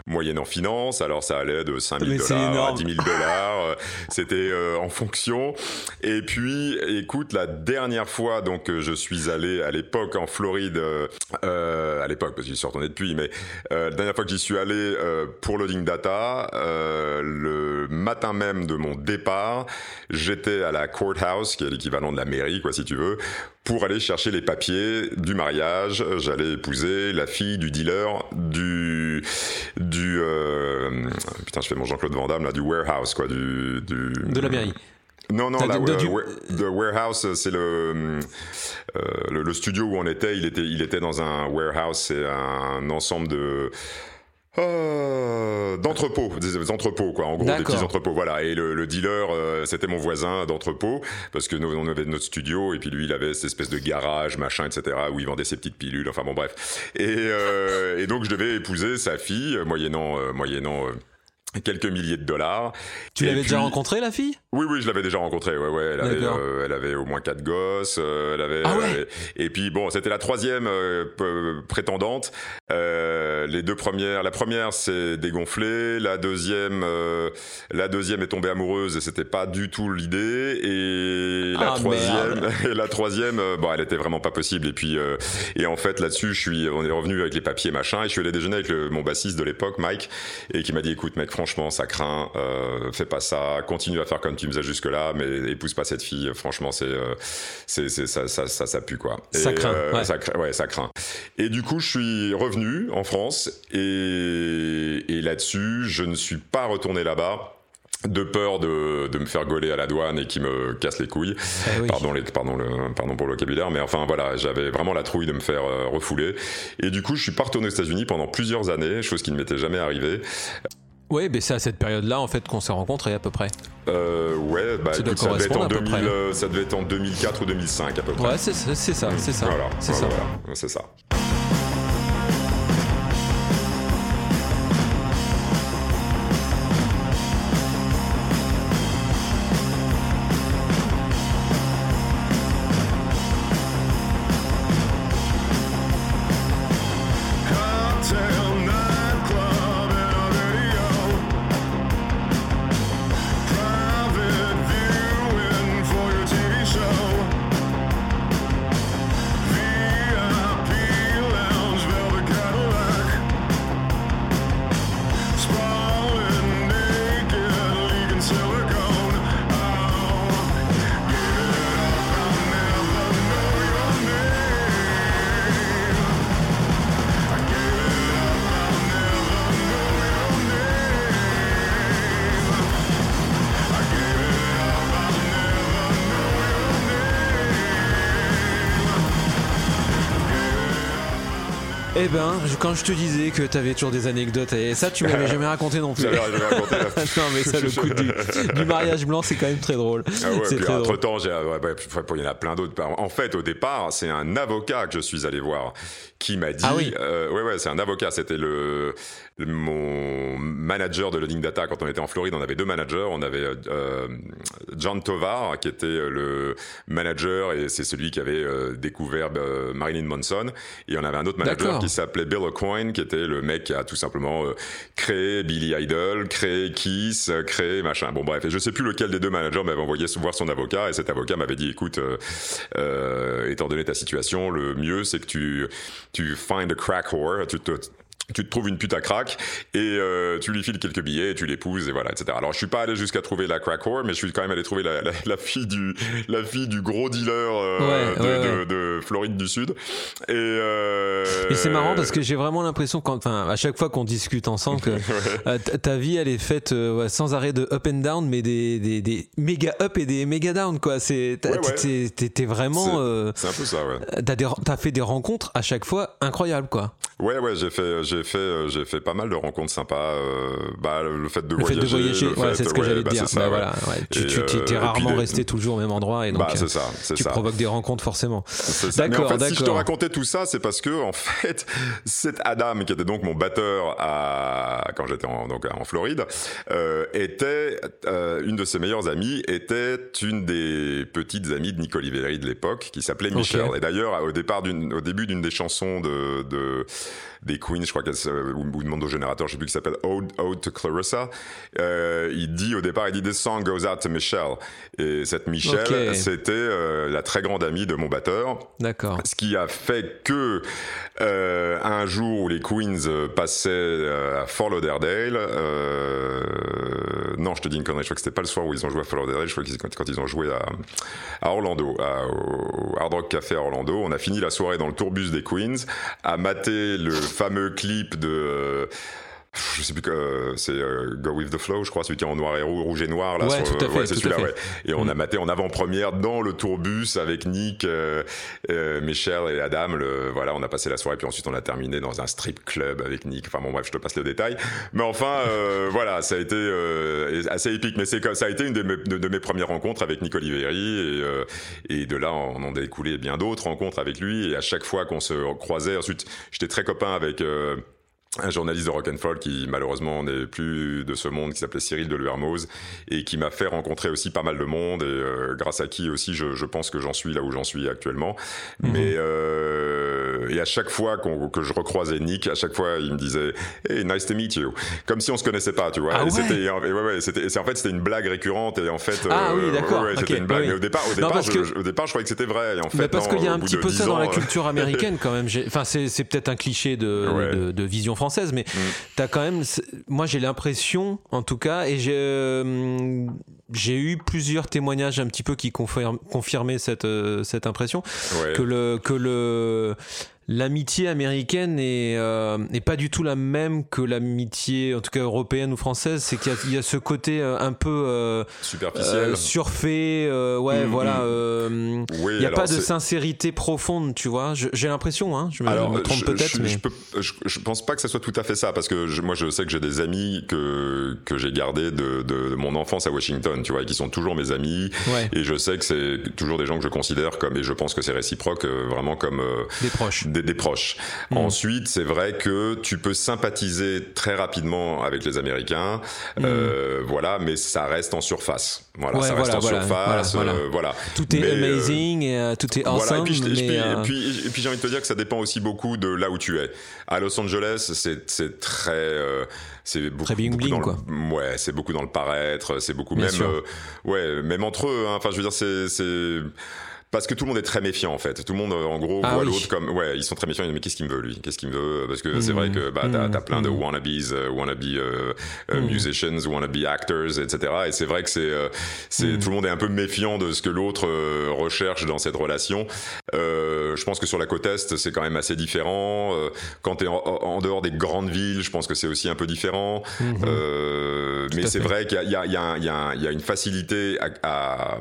moyennant finance. Alors ça allait de 5000 dollars à 10 000 dollars. C'était en fonction. Et puis, écoute, la dernière fois, donc je suis allé à l'époque en Floride euh, euh, à l'époque, parce que j'y suis retourné depuis, mais euh, la dernière fois que j'y suis allé pour Loading Data, le matin même de mon départ, j'étais à la courthouse, qui est l'équivalent de la mairie, quoi, si tu veux, pour aller chercher les papiers du mariage. J'allais épouser la fille du dealer du du putain, je fais mon Jean-Claude Van Damme là, du warehouse, quoi, du de la mairie. Non, non, la, the warehouse, c'est le, euh, le, le studio où on était. Il était, il était dans un warehouse, c'est un ensemble de euh, d'entrepôt, des entrepôts quoi, en gros des petits entrepôts, voilà. Et le, dealer, euh, c'était mon voisin d'entrepôt parce que nous on avait notre studio et puis lui il avait cette espèce de garage, machin, etc. où il vendait ses petites pilules, enfin bon bref. Et, euh, et donc je devais épouser sa fille moyennant moyennant quelques milliers de dollars. Tu l'avais déjà rencontré la fille? Oui oui, je l'avais déjà rencontrée. Ouais ouais, elle avait, euh, elle avait au moins quatre gosses. Euh, elle avait. Ah ouais. et puis bon, c'était la troisième euh, prétendante. les deux premières, la première s'est dégonflée. La deuxième, la deuxième est tombée amoureuse et c'était pas du tout l'idée. Et la ah, troisième, et la troisième, bon, elle était vraiment pas possible. Et puis et en fait là-dessus, je suis, on est revenu avec les papiers machin et je suis allé déjeuner avec le, mon bassiste de l'époque, Mike, et qui m'a dit écoute mec franchement, ça craint, euh, fais pas ça, continue à faire comme tu me faisais jusque-là, mais épouse pas cette fille, franchement, c'est, euh, c'est, ça, ça, ça, ça, pue, quoi. ça craint, euh, ouais. Ça, ouais, ça craint. Et du coup, je suis revenu en France, et, et là-dessus, je ne suis pas retourné là-bas de peur de, de, me faire gauler à la douane et qui me casse les couilles. Eh pardon, les, pardon, le, pardon pour le vocabulaire, mais enfin voilà, j'avais vraiment la trouille de me faire refouler. Et du coup, je suis pas retourné aux États-Unis pendant plusieurs années, chose qui ne m'était jamais arrivée. Oui, mais c'est à cette période-là en fait qu'on s'est rencontrés à peu près. Euh, ouais, bah ça, écoute, devait être en 2000, euh, ça devait être en 2004 ou 2005 à peu près. Ouais, c'est ça, c'est ça, c'est ça. Voilà, c'est ça. Voilà, c'est ça. Quand je te disais que t'avais toujours des anecdotes, et ça tu m'avais jamais raconté non plus. raconté, non mais ça le coup du, mariage blanc c'est quand même très drôle. Ah ouais, puis entre temps, il y en a plein d'autres. En fait, au départ, c'est un avocat que je suis allé voir qui m'a dit, ah oui. euh, ouais ouais, c'est un avocat. C'était le mon manager de Loading Data quand on était en Floride. On avait deux managers. On avait euh, John Tovar qui était le manager et c'est celui qui avait euh, découvert euh, Marilyn Manson. Et on avait un autre manager qui s'appelait Bill Qui était le mec qui a tout simplement euh, créé Billy Idol, créé Kiss, euh, créé machin. Bon bref, et je sais plus lequel des deux managers m'avait envoyé voir son avocat et cet avocat m'avait dit écoute, étant donné ta situation, le mieux c'est que tu tu find a crack whore, tu te tu te trouves une pute à crack et euh, tu lui files quelques billets, et tu l'épouses et voilà, etc. Alors je suis pas allé jusqu'à trouver la crack whore, mais je suis quand même allé trouver la, la, fille du la fille du gros dealer euh, de, de, de, Floride du Sud. Et, euh, et c'est marrant parce que j'ai vraiment l'impression quand, enfin, à chaque fois qu'on discute ensemble, que ta vie elle est faite sans arrêt de up and down, mais des, des, des méga up et des méga down quoi. C'est t'es vraiment. c'est un peu ça, ouais. T'as as fait des rencontres à chaque fois incroyables quoi. Ouais, ouais, j'ai fait j'ai fait, euh, j'ai fait pas mal de rencontres sympas. Euh, bah, le fait de voyager. Fait de voyager, ouais, c'est ce que j'allais bah, dire. bah, voilà, ouais. Tu, tu euh, es rarement resté toujours au même endroit et donc bah, ça, tu ça. provoques des rencontres forcément. D'accord, en fait, si je te racontais tout ça, c'est parce que en fait, cet Adam qui était donc mon batteur à quand j'étais en, donc en Floride euh, était euh, une de ses meilleures amies était une des petites amies de Nick Oliveri de l'époque qui s'appelait Michelle. Et d'ailleurs, au départ d'une, au début d'une des chansons de, de des Queens, je crois qu'elle ou, ou de Mondo Générateur, je sais plus, qui s'appelle Ode, Ode to Clarissa. Euh, il dit au départ, il dit This song goes out to Michelle. Et cette Michelle, c'était euh, la très grande amie de mon batteur. D'accord. Ce qui a fait que euh, un jour où les Queens euh, passaient euh, à Fort Lauderdale, euh, non, je te dis une connerie, je crois que c'était pas le soir où ils ont joué à Fort Lauderdale, je crois que quand, quand ils ont joué à, à Orlando, à, au Hard Rock Café à Orlando. On a fini la soirée dans le tourbus des Queens, à mater le fameux clip de je sais plus que c'est euh, Go with the Flow, je crois, celui qui est en noir et rouge, rouge et noir là. Ouais, tout à fait, c'est celui-là, ouais. Et on a mm. maté en avant-première dans le tourbus avec Nick, euh, euh, Michel et Adam. Le, voilà, on a passé la soirée puis ensuite on a terminé dans un strip club avec Nick. Enfin bon bref, je te passe le détail. Mais enfin, euh, voilà, ça a été euh, assez épique. Mais c'est ça a été une de mes, de, mes premières rencontres avec Nick Oliveri et, euh, et de là on en a découlé bien d'autres rencontres avec lui. Et à chaque fois qu'on se croisait, ensuite j'étais très copain avec un journaliste de rock and folk qui malheureusement n'est plus de ce monde qui s'appelait Cyril de et qui m'a fait rencontrer aussi pas mal de monde et euh, grâce à qui aussi je, je pense que j'en suis là où j'en suis actuellement. Mhm. mais euh, et à chaque fois que je recroisais Nick à chaque fois il me disait hey nice to meet you. Comme si on se connaissait pas tu vois. Ah ouais. c'était ouais, ouais, c'était en fait c'était une blague récurrente et en fait ah oui euh, d'accord c'était une blague. Mais au départ au départ, je, au départ je croyais que c'était vrai et en fait parce qu'il y a un petit peu ça dans la culture américaine quand même. Enfin c'est peut-être un cliché de, de, de vision française, mais mm. tu as quand même. Moi, j'ai l'impression, en tout cas, et j'ai j'ai eu plusieurs témoignages un petit peu qui confirmaient cette, euh, cette impression que le que le l'amitié américaine est, euh, pas du tout la même que l'amitié, en tout cas européenne ou française. C'est qu'il y, a ce côté euh, un peu euh, superficiel, surfait. ouais, mm, voilà. Il n'y a pas de sincérité profonde, tu vois. J'ai l'impression, hein. Je me, trompe peut-être, mais je, je, pense pas que ça soit tout à fait ça, parce que moi, je sais que j'ai des amis que que j'ai gardés de, de, mon enfance à Washington, tu vois, et qui sont toujours mes amis. Et je sais que c'est toujours des gens que je considère comme, et je pense que c'est réciproque, vraiment comme des proches des, proches. Hmm. Ensuite, c'est vrai que tu peux sympathiser très rapidement avec les Américains, hmm. euh, voilà, mais ça reste en surface. Voilà, ça reste en surface. Euh, voilà, Tout est euh, amazing tout est awesome. Et puis, et puis, j'ai envie de te dire que ça dépend aussi beaucoup de là où tu es. À Los Angeles, c'est très c'est beaucoup, très bling bling quoi. ouais, c'est beaucoup dans le paraître, c'est beaucoup même ouais, même entre eux. Hein. Enfin, je veux dire, c'est parce que tout le monde est très méfiant en fait. Tout le monde en gros ah voit l'autre comme ouais, ils sont très méfiants. Ils disent, mais qu'est-ce qu'il me veut lui? Qu'est-ce qu'il me veut? Parce que c'est vrai que bah t'as as plein de mmh. wannabes, uh, wannabe uh, uh, mmh. musicians, wannabe actors, etc. Et c'est vrai que c'est euh, c'est mmh. tout le monde est un peu méfiant de ce que l'autre euh, recherche dans cette relation. Euh, je pense que sur la côte est, c'est quand même assez différent. Euh, quand t'es en, en, dehors des grandes villes, je pense que c'est aussi un peu différent. mais c'est vrai qu'il y a il y a il y a, y a une facilité à, à,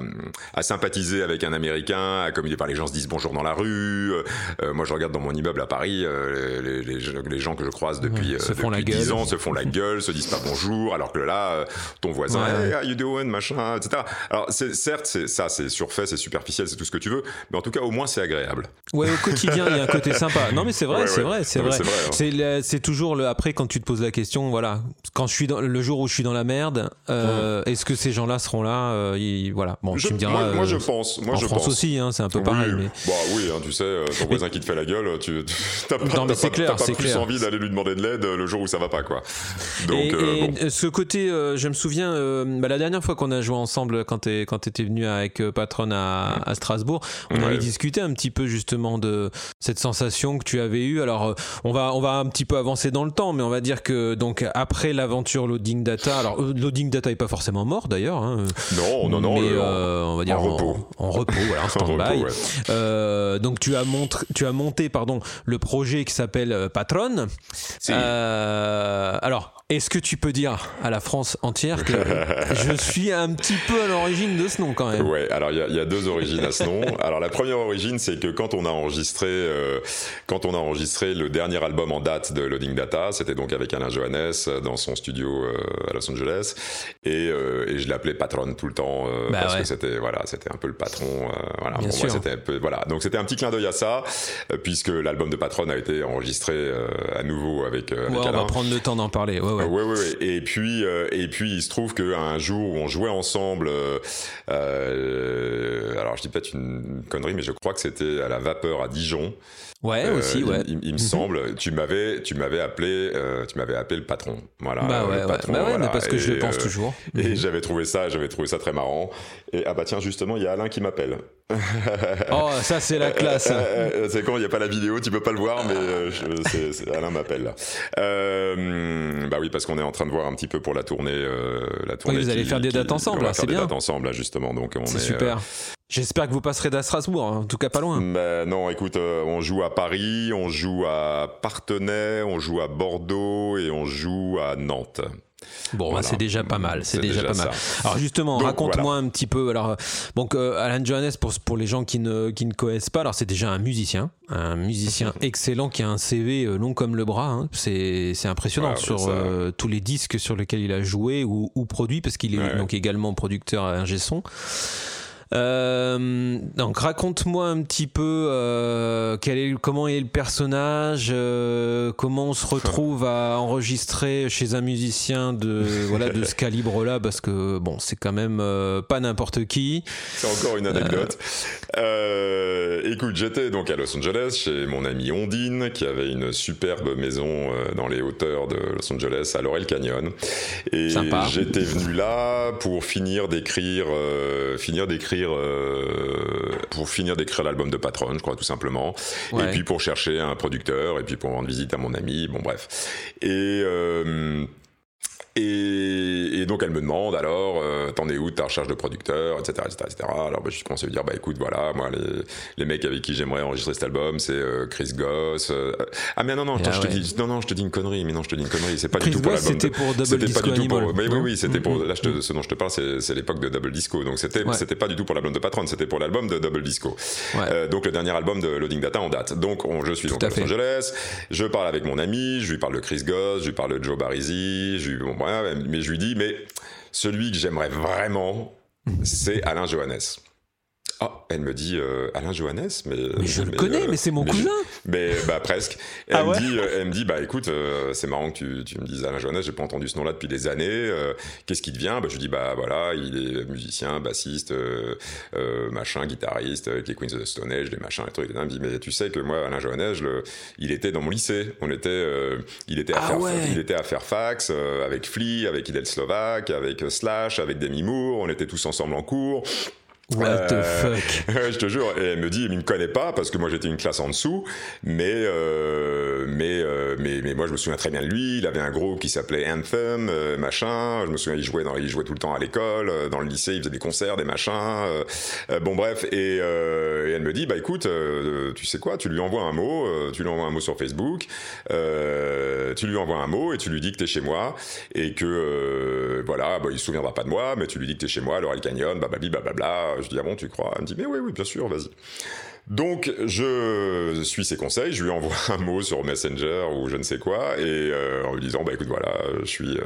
à sympathiser avec un Américain à communiquer par les gens se disent bonjour dans la rue. Euh, euh, moi, je regarde dans mon immeuble à Paris, euh, les, les, les, gens que je croise depuis, depuis 10 ans se font la gueule, se disent pas bonjour, alors que là, ton voisin, hey, how you doing, machin, etc. Alors, certes, c'est, ça, c'est surfait, c'est superficiel, c'est tout ce que tu veux, mais en tout cas, au moins, c'est agréable. Ouais, au quotidien, il y a un côté sympa. Non, mais c'est vrai, c'est vrai, c'est vrai. Hein. C'est, toujours le, après, quand tu te poses la question, voilà, quand je suis dans, le jour où je suis dans la merde, est-ce que ces gens-là seront là Voilà, bon, je, tu me diras. Moi, je pense. Moi, en je France pense. aussi, Hein, c'est un peu pareil. Mais... Bah oui, hein, tu sais, euh, ton voisin qui te fait la gueule, tu t'as pas, non, pas, clair, pas plus envie d'aller lui demander de l'aide le jour où ça va pas, quoi. Donc, et, euh, bon. ce côté, euh, je me souviens, bah, la dernière fois qu'on a joué ensemble, quand tu quand étais venu avec Patron à, à Strasbourg, on avait discuté un petit peu justement de cette sensation que tu avais eue. Alors, on va, on va un petit peu avancer dans le temps, mais on va dire que donc après l'aventure Loading Data, alors Loading Data est pas forcément mort d'ailleurs. Hein, non, non, non. Mais, on va dire en, repos. En, repos, voilà, stand-by. Euh, donc tu as, montré, tu as monté pardon, le projet qui s'appelle euh, Patron. Euh, alors, est-ce que tu peux dire à la France entière que je suis un petit peu à l'origine de ce nom quand même Ouais, alors il y, y, a deux origines à ce nom. Alors la première origine, c'est que quand on a enregistré, euh, quand on a enregistré le dernier album en date de Loading Data, c'était donc avec Alain Johannes dans son studio euh, à Los Angeles, et, euh, et je l'appelais Patron tout le temps bah parce que c'était voilà, c'était un peu le patron. voilà, Bien moi c'était voilà, donc c'était un petit clin d'œil à ça, puisque l'album de Patron a été enregistré à nouveau avec, avec ouais, Alain. On va prendre le temps d'en parler. Ouais, ouais. Ouais, ouais, ouais. Et puis, euh, et puis, il se trouve qu'un jour où on jouait ensemble, euh, euh, alors je dis peut-être une connerie, mais je crois que c'était à la vapeur à Dijon. Ouais, aussi, ouais. Il, me mhm. semble. Tu m'avais, tu m'avais appelé, tu m'avais appelé le patron. Voilà. Bah ouais, patron, bah ouais, mais parce que je le pense toujours. Et mhm. j'avais trouvé ça, j'avais trouvé ça très marrant. Et ah bah tiens, justement, il y a Alain qui m'appelle. oh, ça c'est la classe. c'est quand il n'y a pas la vidéo, tu peux pas le voir, mais Alain m'appelle bah oui, parce qu'on est en train de voir un petit peu pour la tournée. Euh, la tournée oui, vous allez faire des dates ensemble, c'est bien. Des dates ensemble, là, justement. Donc on est, super. J'espère que vous passerez d'à Strasbourg, hein, en tout cas pas loin. Mais non, écoute, euh, on joue à Paris, on joue à Partenay, on joue à Bordeaux et on joue à Nantes. Bon, bah, c'est déjà pas mal. C'est déjà, pas mal. Alors justement, raconte-moi un petit peu. Alors, donc euh, Alan Johannes, pour pour les gens qui ne qui ne connaissent pas, alors c'est déjà un musicien, un musicien excellent qui a un CV euh, long comme le bras. Hein. C'est c'est impressionnant sur euh, tous les disques sur lesquels il a joué ou, ou produit, parce qu'il est donc également producteur à ingé son. Euh, donc raconte-moi un petit peu euh, quel est, comment est le personnage, euh, comment on se retrouve à enregistrer chez un musicien de voilà de ce calibre-là, parce que bon, c'est quand même pas n'importe qui. C'est encore une anecdote. écoute, j'étais donc à Los Angeles chez mon ami Ondine, qui avait une superbe maison dans les hauteurs de Los Angeles, à Laurel Canyon, et j'étais venu là pour finir d'écrire, finir d'écrire euh, pour finir d'écrire l'album de Patron, je crois tout simplement, et puis pour chercher un producteur, et puis pour rendre visite à mon ami, bon bref. Et euh, et, et, donc elle me demande alors, euh, t'en es où ta recherche de producteur, etc., etc., etc. Alors bah, je commence à lui dire, bah écoute, voilà, moi les, les mecs avec qui j'aimerais enregistrer cet album, c'est euh, Chris Goss. Euh, ah mais non non, attends, je te dis, non non, je te dis une connerie, mais non, je te dis une connerie, c'est pas du tout pour l'album. C'était pour Double Disco pas du tout pour, oui oui oui, c'était pour, là je te, ce dont je te parle, c'est l'époque de Double Disco, donc c'était c'était pas du tout pour l'album de Patron, c'était pour l'album de Double Disco. Euh, donc le dernier album de Loading Data en date. Donc on, je suis donc à Los Angeles, je parle avec mon ami, je lui parle de Chris Goss, je lui parle de Joe Barisi, je lui, bon, mais je lui dis, mais celui que j'aimerais vraiment, c'est Alain Johannes. Ah, elle me dit euh, Alain Johannes, mais, mais je le connais, euh, mais c'est mon cousin. mais bah presque. Ah elle, me dit, euh, elle me dit, bah écoute, c'est marrant que tu, tu, me dises Alain Johannes, j'ai pas entendu ce nom-là depuis des années. Qu'est-ce qui devient Bah je lui dis bah voilà, il est musicien, bassiste, machin, guitariste, qui est Queens of the Stone Age, des machins, et trucs. Elle me dit mais tu sais que moi Alain Johannes, le, il était dans mon lycée. On était, il était à, ah il était à Fairfax avec Flea, avec Idel Slovak, avec Slash, avec Demi Moore. On était tous ensemble en cours. What the euh, fuck? Je te jure. Et elle me dit, il me connaît pas parce que moi j'étais une classe en dessous, mais euh, mais, euh, mais mais moi je me souviens très bien de lui. Il avait un groupe qui s'appelait Anthem, euh, machin. Je me souviens, il jouait dans, il jouait tout le temps à l'école, euh, dans le lycée, il faisait des concerts, des machins. bon bref, et, et, elle me dit, bah écoute, tu sais quoi, tu lui envoies un mot, tu lui envoies un mot sur Facebook, tu lui envoies un mot et tu lui dis que t'es chez moi et que voilà, bah, il se souviendra pas de moi, mais tu lui dis que t'es chez moi, Laurel Canyon, bababli, bababla je dis, ah bon, tu crois? Elle me dit, mais oui, oui, bien sûr, vas-y. Donc je suis ses conseils, je lui envoie un mot sur Messenger ou je ne sais quoi, et euh, en lui disant bah écoute voilà, je suis euh,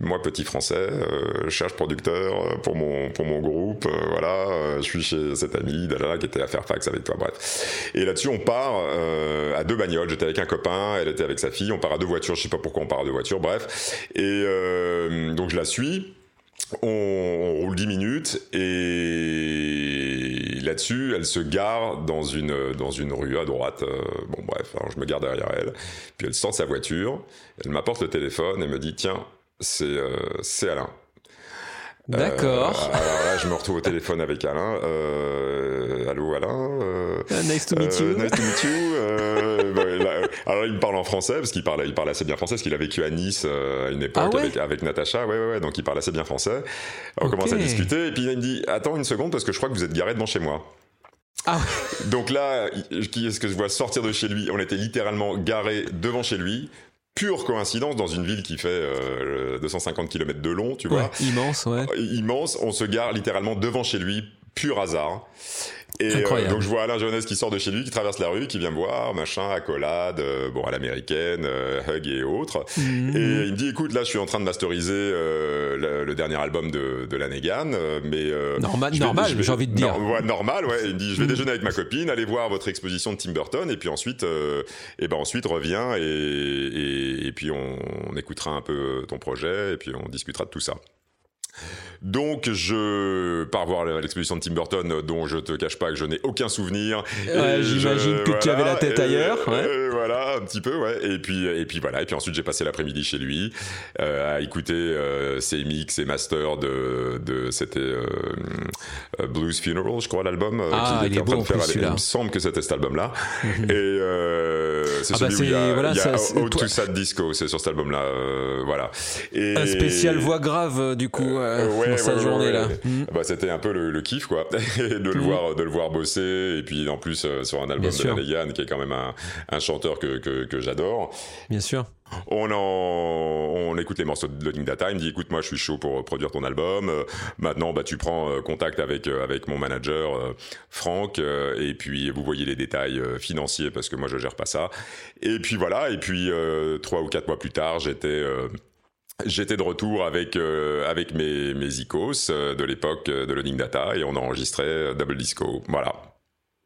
moi petit français, euh, cherche producteur pour mon pour mon groupe, voilà, je suis chez cet ami Dala qui était à Fairfax avec toi, bref. Et là-dessus on part à deux bagnoles, j'étais avec un copain, elle était avec sa fille, on part à deux voitures, je sais pas pourquoi on part à deux voitures, bref. Et donc je la suis on, roule 10 minutes et là-dessus, elle se gare dans une, dans une rue à droite. Euh, bon, bref, alors je me garde derrière elle. Puis elle sort de sa voiture, elle m'apporte le téléphone et me dit Tiens, c'est euh, Alain. D'accord. Euh, alors là, je me retrouve au téléphone avec Alain. Allô, Alain. Nice to meet you. nice to meet you. Alors, il me parle en français parce qu'il parle, il parle assez bien français parce qu'il a vécu à Nice à une époque ah avec, avec Natacha. Ouais, ouais, ouais. Donc il parle assez bien français. On commence à discuter et puis il me dit Attends une seconde parce que je crois que vous êtes garé devant chez moi. Ah Donc là, qui est-ce que je vois sortir de chez lui? On était littéralement garé devant chez lui pure coïncidence dans une ville qui fait 250 euh, km de long, tu vois. immense, ouais. Immense, on se gare littéralement devant chez lui, pur hasard. Et euh, donc je vois Alain Johannes qui sort de chez lui, qui traverse la rue, qui vient me voir, machin, accolade, euh, bon à l'américaine, euh, hug et autres. Mhm. Et il me dit écoute là je suis en train de masteriser le, dernier album de, de Lanegan, mais normal, normal, j'ai envie de dire. ouais, normal, ouais. Il me dit je vais mhm. déjeuner avec ma copine, aller voir votre exposition de Tim Burton, et puis ensuite, et ben ensuite reviens et, et, et puis on, on écoutera un peu ton projet et puis on discutera de tout ça. Donc je pars voir l'exposition de Tim Burton dont je te cache pas que je n'ai aucun souvenir. J'imagine que tu avais la tête ailleurs. voilà, un petit peu, ouais. Et puis et puis voilà. Et puis ensuite j'ai passé l'après-midi chez lui euh, à écouter euh, ses mix et masters de de c'était euh, Blues Funeral, je crois l'album ah, qu'il était en train de faire. il me semble que c'était cet album-là. et c'est ah bah celui où il y a, voilà, il y a ça, to Sad Disco, c'est sur cet album-là, voilà. Et... Un spécial voix grave du coup. Ouais dans sa journée là. Mm. Bah, c'était un peu le, kiff quoi, de le mm. voir, de le voir bosser et puis en plus sur un album de Reagan qui est quand même un, un chanteur que, que, que j'adore. Bien sûr. On, on écoute les morceaux de Loading Data. Il me dit écoute, moi je suis chaud pour produire ton album. Euh, maintenant, bah, tu prends euh, contact avec, euh, avec mon manager Franck et puis vous voyez les détails financiers parce que moi je gère pas ça. Et puis voilà. Et puis trois ou quatre mois plus tard, j'étais. J'étais de retour avec avec mes mes icos de l'époque de Loading Data et on enregistrait Double Disco. Voilà.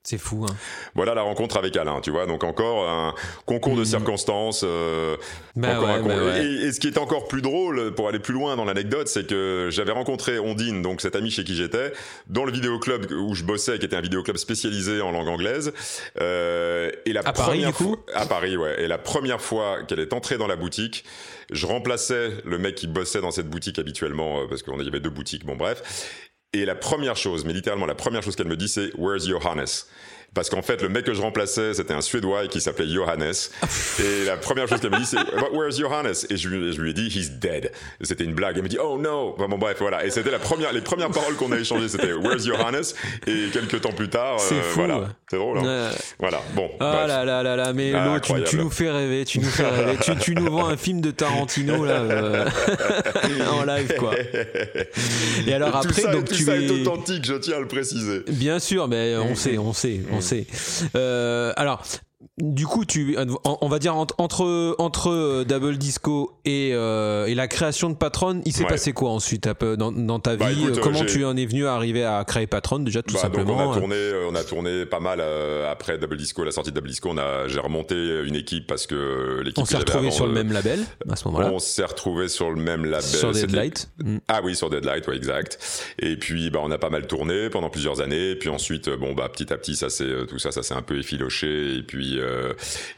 C'est fou. Hein. Voilà la rencontre avec Alain, tu vois. Donc encore un concours de mmh. circonstances. Euh, bah bah et, ce qui est encore plus drôle, pour aller plus loin dans l'anecdote, c'est que j'avais rencontré Ondine, donc cette amie chez qui j'étais, dans le vidéoclub où je bossais, qui était un vidéoclub spécialisé en langue anglaise. Euh, et la à Paris, du coup À Paris, ouais. Et la première fois qu'elle est entrée dans la boutique, je remplaçais le mec qui bossait dans cette boutique habituellement, euh, parce qu'on y avait deux boutiques, bon bref. Et la première chose, mais littéralement la première chose qu'elle me dit, c'est Where's Johannes parce qu'en fait le mec que je remplaçais c'était un Suédois qui s'appelait Johannes. Et la première chose qu'elle me dit c'est Where's Johannes? Et je, je, lui ai dit He's dead. C'était une blague. Elle me dit Oh no. Bon bref voilà. Et c'était la première les premières paroles qu'on a échangées c'était Where's Johannes? Et quelques temps plus tard c'est euh, voilà. c'est drôle hein. Voilà. Bon ah là là là là mais ah, tu, tu, nous fais rêver tu nous fais rêver. Tu, tu, nous vends un film de Tarantino là euh, en live quoi. Et alors après tout ça, donc tout tu ça es... est authentique je tiens à le préciser. Bien sûr mais on sait on sait on euh, alors, du coup, tu, on va dire entre entre euh, Double Disco et, euh, et la création de Patron, il s'est passé quoi ensuite dans, dans ta bah, vie Comment tu en es venu à arriver à créer Patron déjà tout bah, simplement on a tourné, on a tourné pas mal après Double Disco, la sortie de Double Disco. On a, j'ai remonté une équipe parce que l'équipe. On s'est retrouvé sur le même label à ce moment-là. On s'est retrouvé sur le même label. Sur Deadlight. Mm. Ah oui, sur Deadlight, ouais, exact. Et puis, bah, on a pas mal tourné pendant plusieurs années. Et puis ensuite, bon, bah, petit à petit, ça c'est tout ça, ça s'est un peu effiloché. Et puis.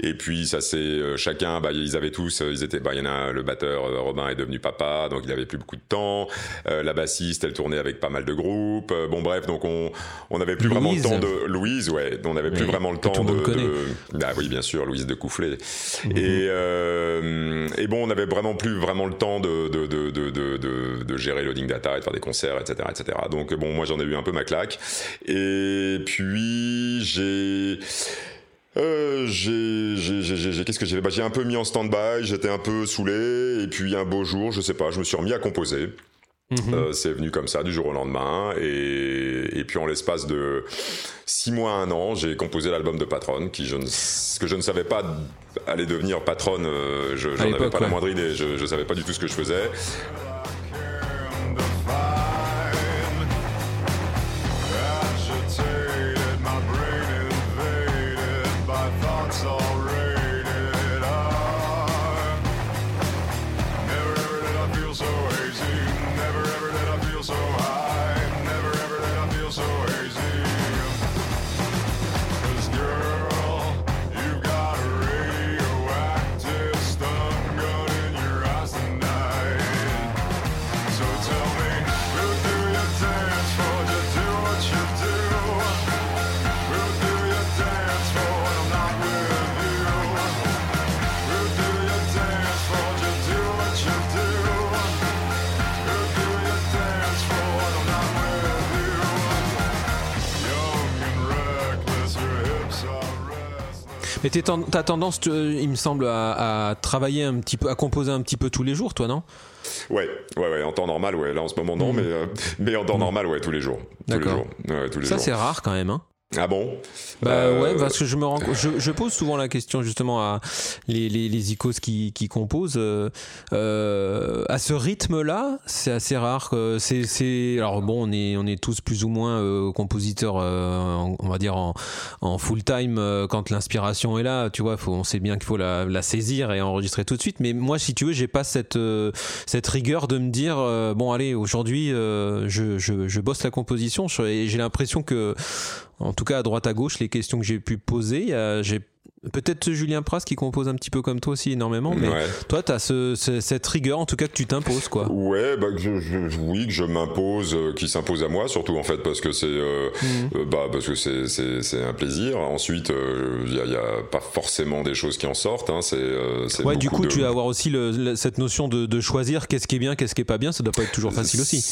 Et puis ça c'est euh, chacun, bah, ils avaient tous, euh, ils étaient, bah, il y en a le batteur euh, Robin est devenu papa, donc il avait plus beaucoup de temps. la bassiste, elle tournait avec pas mal de groupes. bon bref, donc on on n'avait plus vraiment le temps de Louise, ouais, on n'avait plus vraiment le temps de, de, ah oui bien sûr Louise de Coufflet. Mhm. Et et bon, on n'avait vraiment plus vraiment le temps de de, de, de, de, gérer loading data et de faire des concerts, etc., etc. Donc bon, moi j'en ai eu un peu ma claque. Et puis j'ai euh, j'ai, qu'est-ce que j'ai fait bah, J'ai un peu mis en stand-by, j'étais un peu saoulé, et puis un beau jour, je sais pas, je me suis remis à composer. Mhm. Euh, c'est venu comme ça du jour au lendemain et, et puis en l'espace de six mois un an j'ai composé l'album de Patron qui je ne, que je ne savais pas allait devenir Patron euh, je j'en avais pas la moindre idée je, je savais pas du tout ce que je faisais t'as tendance, il me semble, à, travailler un petit peu, à composer un petit peu tous les jours, toi, non? Ouais, ouais, ouais, en temps normal, ouais. Là, en ce moment, non, mmh. mais, euh, mais en temps mmh. normal, ouais, tous les jours. D'accord. Ça, c'est rare quand même, hein ah bon? Bah euh, ouais, parce que je me rends, je, je, pose souvent la question justement à les, les, les icos qui, qui composent. Euh, euh, à ce rythme-là, c'est assez rare. C'est, c'est, alors bon, on est, on est tous plus ou moins euh, compositeurs, on va dire en, en full time quand l'inspiration est là. Tu vois, faut, on sait bien qu'il faut la, la, saisir et enregistrer tout de suite. Mais moi, si tu veux, j'ai pas cette, cette rigueur de me dire bon, allez, aujourd'hui, je, je, je bosse la composition et j'ai l'impression que en tout cas à droite à gauche, les questions que j'ai pu poser, j'ai Peut-être Julien Pras qui compose un petit peu comme toi aussi énormément, mais toi, tu as ce, cette rigueur en tout cas que tu t'imposes, quoi. Ouais, bah, je, oui, que je m'impose, euh, qui s'impose à moi, surtout en fait, parce que c'est euh, mhm. euh, bah, parce que c'est un plaisir. Ensuite, il n'y a, a, pas forcément des choses qui en sortent. Hein, c'est ouais, du coup, tu vas avoir aussi le, cette notion de, de choisir qu'est-ce qui est bien, qu'est-ce qui est pas bien. Ça doit pas être toujours facile aussi.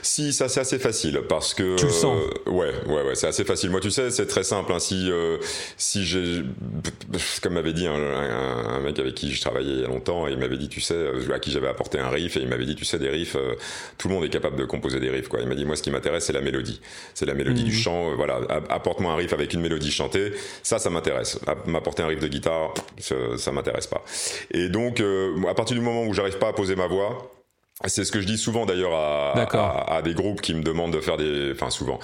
Si, ça c'est assez facile parce que. Tu le sens. ouais, ouais, ouais, c'est assez facile. Moi, tu sais, c'est très simple. Hein, si si j'ai comme m'avait dit un, mec avec qui je travaillais il y a longtemps, il m'avait dit, tu sais, euh, à qui j'avais apporté un riff, et il m'avait dit, tu sais, des riffs, euh, tout le monde est capable de composer des riffs, quoi. Il m'a dit, moi, ce qui m'intéresse, c'est la mélodie. C'est la mélodie du mhm. chant, euh, voilà. Apporte-moi un riff avec une mélodie chantée, ça, ça m'intéresse. M'apporter un riff de guitare, ça, ça m'intéresse pas. Et donc, à partir du moment où j'arrive pas à poser ma voix, c'est ce que je dis souvent d'ailleurs à, à, à, des groupes qui me demandent de faire des, enfin souvent,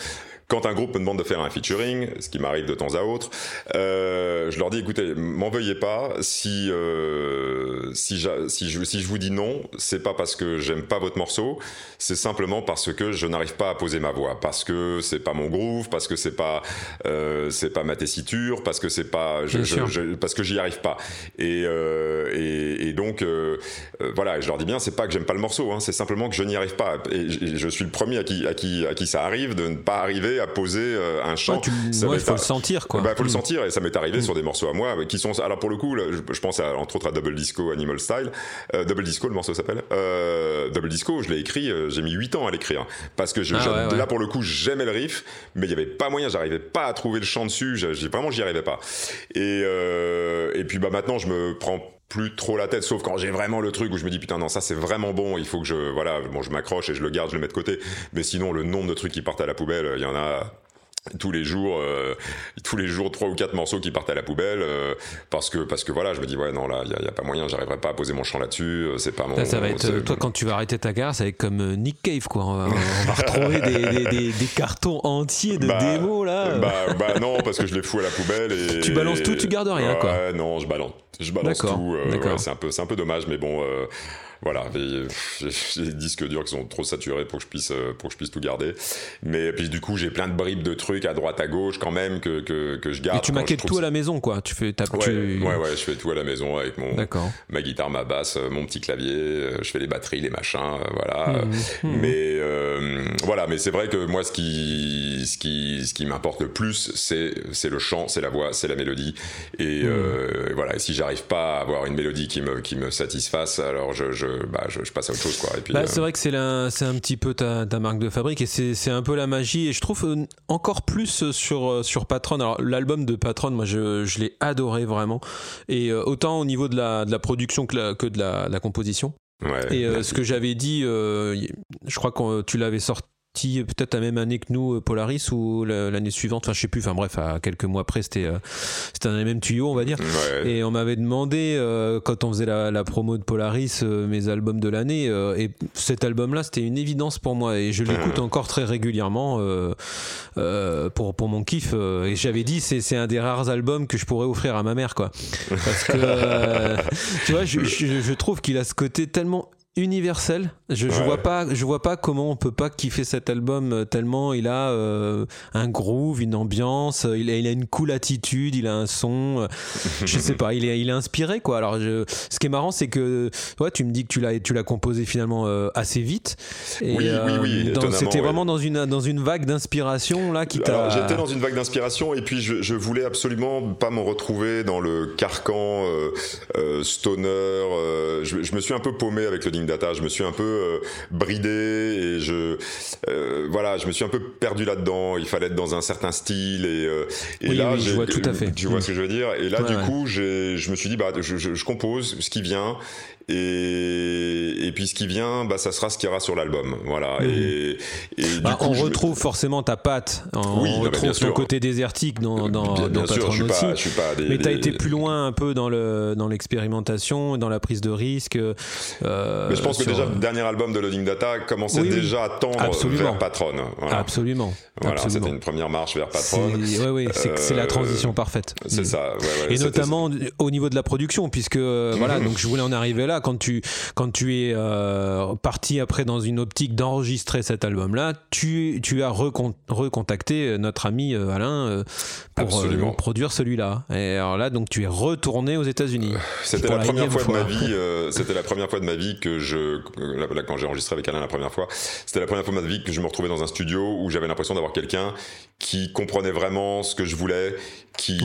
quand un groupe me demande de faire un featuring, ce qui m'arrive de temps à autre, euh, je leur dis écoutez, m'en veuillez pas. Si euh, si, si, je, si je vous dis non, c'est pas parce que j'aime pas votre morceau, c'est simplement parce que je n'arrive pas à poser ma voix, parce que c'est pas mon groove, parce que c'est pas euh, c'est pas ma tessiture, parce que c'est pas je, je, parce que j'y arrive pas. Et euh, et, et, donc euh, euh, voilà, je leur dis bien, c'est pas que j'aime pas le morceau, hein, c'est simplement que je n'y arrive pas. Et je, je suis le premier à qui à qui à qui ça arrive de ne pas arriver à poser euh, un chant. il faut le sentir, quoi. Bah, faut le mm. sentir, et ça m'est arrivé mm. sur des morceaux à moi, qui sont, alors pour le coup, je, pense à, entre autres à Double Disco, Animal Style. Euh, Double Disco, le morceau s'appelle. Euh, Double Disco, je l'ai écrit, j'ai mis 8 ans à l'écrire. Parce que je, ah là, pour le coup, j'aimais le riff, mais il y avait pas moyen, j'arrivais pas à trouver le chant dessus, vraiment, j'y arrivais pas. Et, et puis, bah, maintenant, je me prends plus trop la tête sauf quand j'ai vraiment le truc où je me dis putain non ça c'est vraiment bon il faut que je voilà bon je m'accroche et je le garde je le mets de côté. Mais sinon le nombre de trucs qui partent à la poubelle il y en a tous les jours euh, tous les jours trois ou quatre morceaux qui partent à la poubelle euh, parce que parce que voilà je me dis ouais non là il y, a pas moyen j'arriverai pas à poser mon chant là-dessus euh, c'est pas mon ça va être toi quand tu vas arrêter ta gare ça va être comme Nick Cave quoi. On va, retrouver des, des, des, cartons entiers de bah, démos là. bah, bah, non parce que je les fous à la poubelle et tu balances tout tu gardes rien quoi. Non je balance je balance tout c'est un peu c'est un peu dommage mais bon voilà, j'ai des disques durs qui sont trop saturés pour que je puisse euh, pour que je puisse tout garder. Mais puis du coup, j'ai plein de bribes de trucs à droite à gauche quand même que que, que je garde. Et tu maquettes tout à la maison quoi. Tu fais ouais, ouais, ouais je fais tout à la maison avec mon ma guitare, ma basse, euh, mon petit clavier. Euh, je fais les batteries, les machins, voilà. Mmh, mmh. Mais voilà, mais c'est vrai que moi, ce qui ce qui ce qui m'importe le plus, c'est c'est le chant, c'est la voix, c'est la mélodie. Et mmh. voilà, et si j'arrive pas à avoir une mélodie qui me qui me satisfasse, alors je bah, je, passe à autre chose. Quoi. Bah, c'est euh, vrai que c'est un, un petit peu ta, ta, marque de fabrique et c'est un peu la magie. Et je trouve euh, encore plus sur, euh, sur Patron. Alors, l'album de Patron, moi, je, je l'ai adoré vraiment. Et autant au niveau de la, de la production que, que de la, la composition. Ouais, et ce que j'avais dit, je crois que tu l'avais sorti peut-être la même année que nous euh, Polaris ou l'année suivante enfin je sais plus enfin bref à quelques mois après c'était euh, c'était dans les mêmes tuyaux on va dire. Et on m'avait demandé euh, quand on faisait la, promo de Polaris mes albums de l'année et cet album là c'était une évidence pour moi et je l'écoute encore très régulièrement pour pour mon kiff et j'avais dit c'est c'est un des rares albums que je pourrais offrir à ma mère quoi. Parce que tu vois je, je trouve qu'il a ce côté tellement universel. Je, je vois pas, je vois pas comment on peut pas kiffer cet album euh, tellement il a euh, un groove, une ambiance, euh, il a, il a une cool attitude, il a un son. je sais pas, il est, il est inspiré quoi. Alors, je, ce qui est marrant, c'est que ouais, tu me dis que tu l'as, tu l'as composé finalement assez vite. Et, oui, oui, oui. C'était vraiment dans une, dans une vague d'inspiration là qui t'a. J'étais dans une vague d'inspiration et puis je, je, voulais absolument pas me retrouver dans le carcan stoner. Je, je, me suis un peu paumé avec le ding data. Je me suis un peu euh, bridé et je euh, voilà, je me suis un peu perdu là-dedans. Il fallait être dans un certain style et, euh, et là, oui, je vois tout à fait. Tu vois ce que je veux dire? Et là, du coup, je me suis dit bah je, je, je compose ce qui vient et, et puis ce qui vient, bah, ça sera ce qu'il y aura sur l'album. Voilà. Mhm. Et, et bah, du coup, on retrouve forcément ta patte. On, oui, retrouve ton côté désertique dans, dans, bien, dans sûr, je suis Pas, je suis pas des, Mais tu as été plus loin un peu dans le dans l'expérimentation, dans la prise de risque. Euh, mais je pense que déjà le dernier album de Loading Data commençait déjà à tendre vers Patron. Absolument. Voilà, c'était une première marche vers Patron. Oui, oui, c'est la transition parfaite. C'est ça. Et notamment au niveau de la production, puisque voilà, donc je voulais en arriver là. Quand tu quand tu es parti après dans une optique d'enregistrer cet album-là, tu tu as recontacté notre ami Alain pour produire celui-là. Et alors là, donc tu es retourné aux États-Unis. C'était la, première fois, de ma vie. Euh, c'était la première fois de ma vie que je, là, quand j'ai enregistré avec Alain la première fois, c'était la première fois de ma vie que je me retrouvais dans un studio où j'avais l'impression d'avoir quelqu'un qui comprenait vraiment ce que je voulais, qui,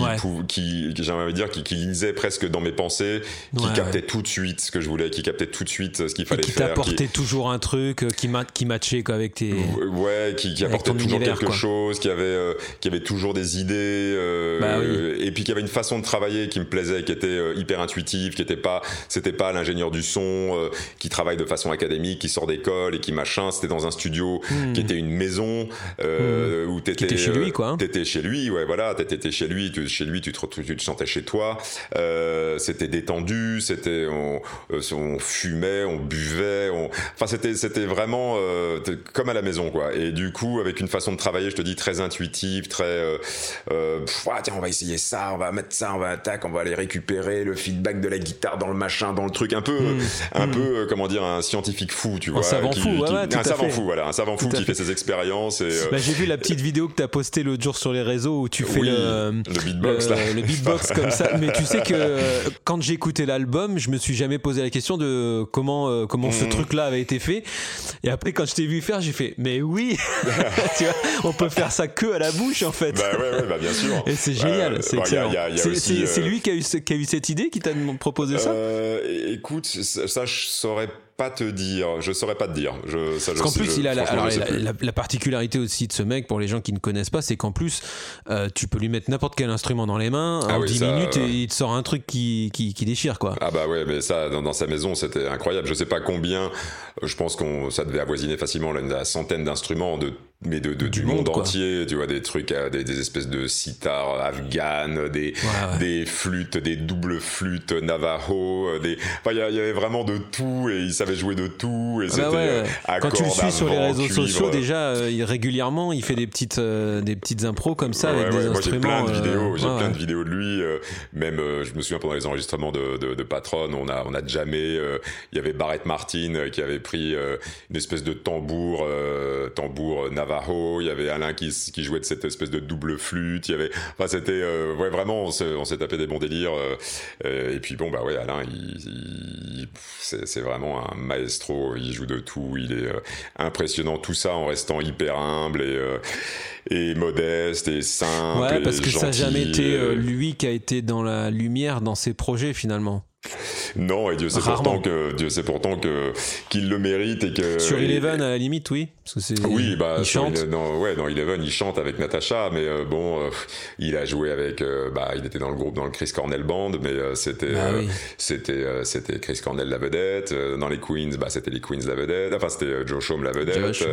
qui, j'aimerais dire, qui, qui, lisait presque dans mes pensées, qui captait tout de suite ce que je voulais, qui captait tout de suite ce qu'il fallait qui faire. Qui t'apportait toujours un truc, euh, qui, qui matchait quoi, avec tes. Ouais, qui, qui apportait toujours quelque chose, qui avait, euh, qui avait toujours des idées, euh, bah et puis qui avait une façon de travailler qui me plaisait, qui était hyper intuitive, qui était pas, c'était pas l'ingénieur du son qui travaille de façon académique, qui sort d'école et qui machin. C'était dans un studio hmm. qui était une maison hmm. où t'étais chez lui quoi. T'étais chez lui, ouais, voilà, t'étais chez lui chez lui, tu te, tu te sentais chez toi. Euh, c'était détendu, c'était on, euh, on, fumait, on buvait, on... enfin c'était c'était vraiment euh, comme à la maison quoi. Et du coup, avec une façon de travailler, je te dis très intuitive, très euh, euh tiens on va essayer ça, on va mettre ça, on va attaquer, on va aller récupérer le feedback de la guitare dans le machin, dans le truc, un peu hmm. un hmm. peu comment dire un scientifique fou, tu vois, un savant fou, un savant fou, voilà, un savant fou qui fait ses expériences. Et, bah, j'ai vu la petite vidéo que tu as postée l'autre jour sur les réseaux où tu fais le le beatbox, là. Le beatbox comme ça. Mais tu sais que euh, quand j'ai écouté l'album, je me suis jamais posé la question de comment, euh, comment ce mm. truc-là avait été fait. Et après, quand je t'ai vu faire, j'ai fait, mais oui, tu vois, on peut faire ça que à la bouche en fait. Bah ouais, ouais bah bien sûr. Et c'est génial, c'est excellent. C'est lui qui a, eu, qui a eu cette idée, qui t'a proposé ça? Euh, Écoute, ça, je saurais pas te dire, je saurais pas te dire. Je, ça, Parce qu'en plus, il a la, alors, la, particularité aussi de ce mec, pour les gens qui ne connaissent pas, c'est qu'en plus, euh, tu peux lui mettre n'importe quel instrument dans les mains, ah en 10 minutes, et il te sort un truc qui, qui, qui, déchire, quoi. Ah bah ouais, mais ça, dans, sa maison, c'était incroyable. Je sais pas combien, je pense qu'on ça devait avoisiner facilement la centaine d'instruments de mais de, de du, monde, entier, tu vois, des trucs, euh, des, des espèces de sitars afghanes, des, des flûtes, des doubles flûtes navajo, euh, des, enfin, il y, avait vraiment de tout et il savait jouer de tout et ah bah c'était euh, Quand tu le suis sur les réseaux sociaux, déjà, il, régulièrement, il fait des petites, des petites impros comme ça avec des instruments. J'ai plein de vidéos, j'ai plein de vidéos de lui, même, je me souviens pendant les enregistrements de, de, de Patron, on a, on a jamais, il y avait Barrett Martin qui avait pris une espèce de tambour, tambour navajo il y avait Alain qui, qui jouait de cette espèce de double flûte, il y avait, enfin c'était, euh, ouais vraiment, on s'est tapé des bons délires. Euh, euh, et puis bon bah ouais, Alain, il, c'est vraiment un maestro, il joue de tout, il est impressionnant, tout ça en restant hyper humble et et modeste et simple. Ouais, parce que ça n'a jamais été lui qui a été dans la lumière dans ses projets finalement. Non, et Dieu sait pourtant que Dieu sait pourtant que qu'il le mérite et que sur Eleven à la limite, oui. oui, bah il chante. dans, ouais, dans Eleven, il chante avec Natasha, mais euh, bon, euh, il a joué avec, euh, bah, il était dans le groupe dans le Chris Cornell Band, mais c'était bah c'était c'était Chris Cornell la vedette. dans les Queens, bah c'était les Queens la vedette. Enfin, c'était Joe Shom la vedette.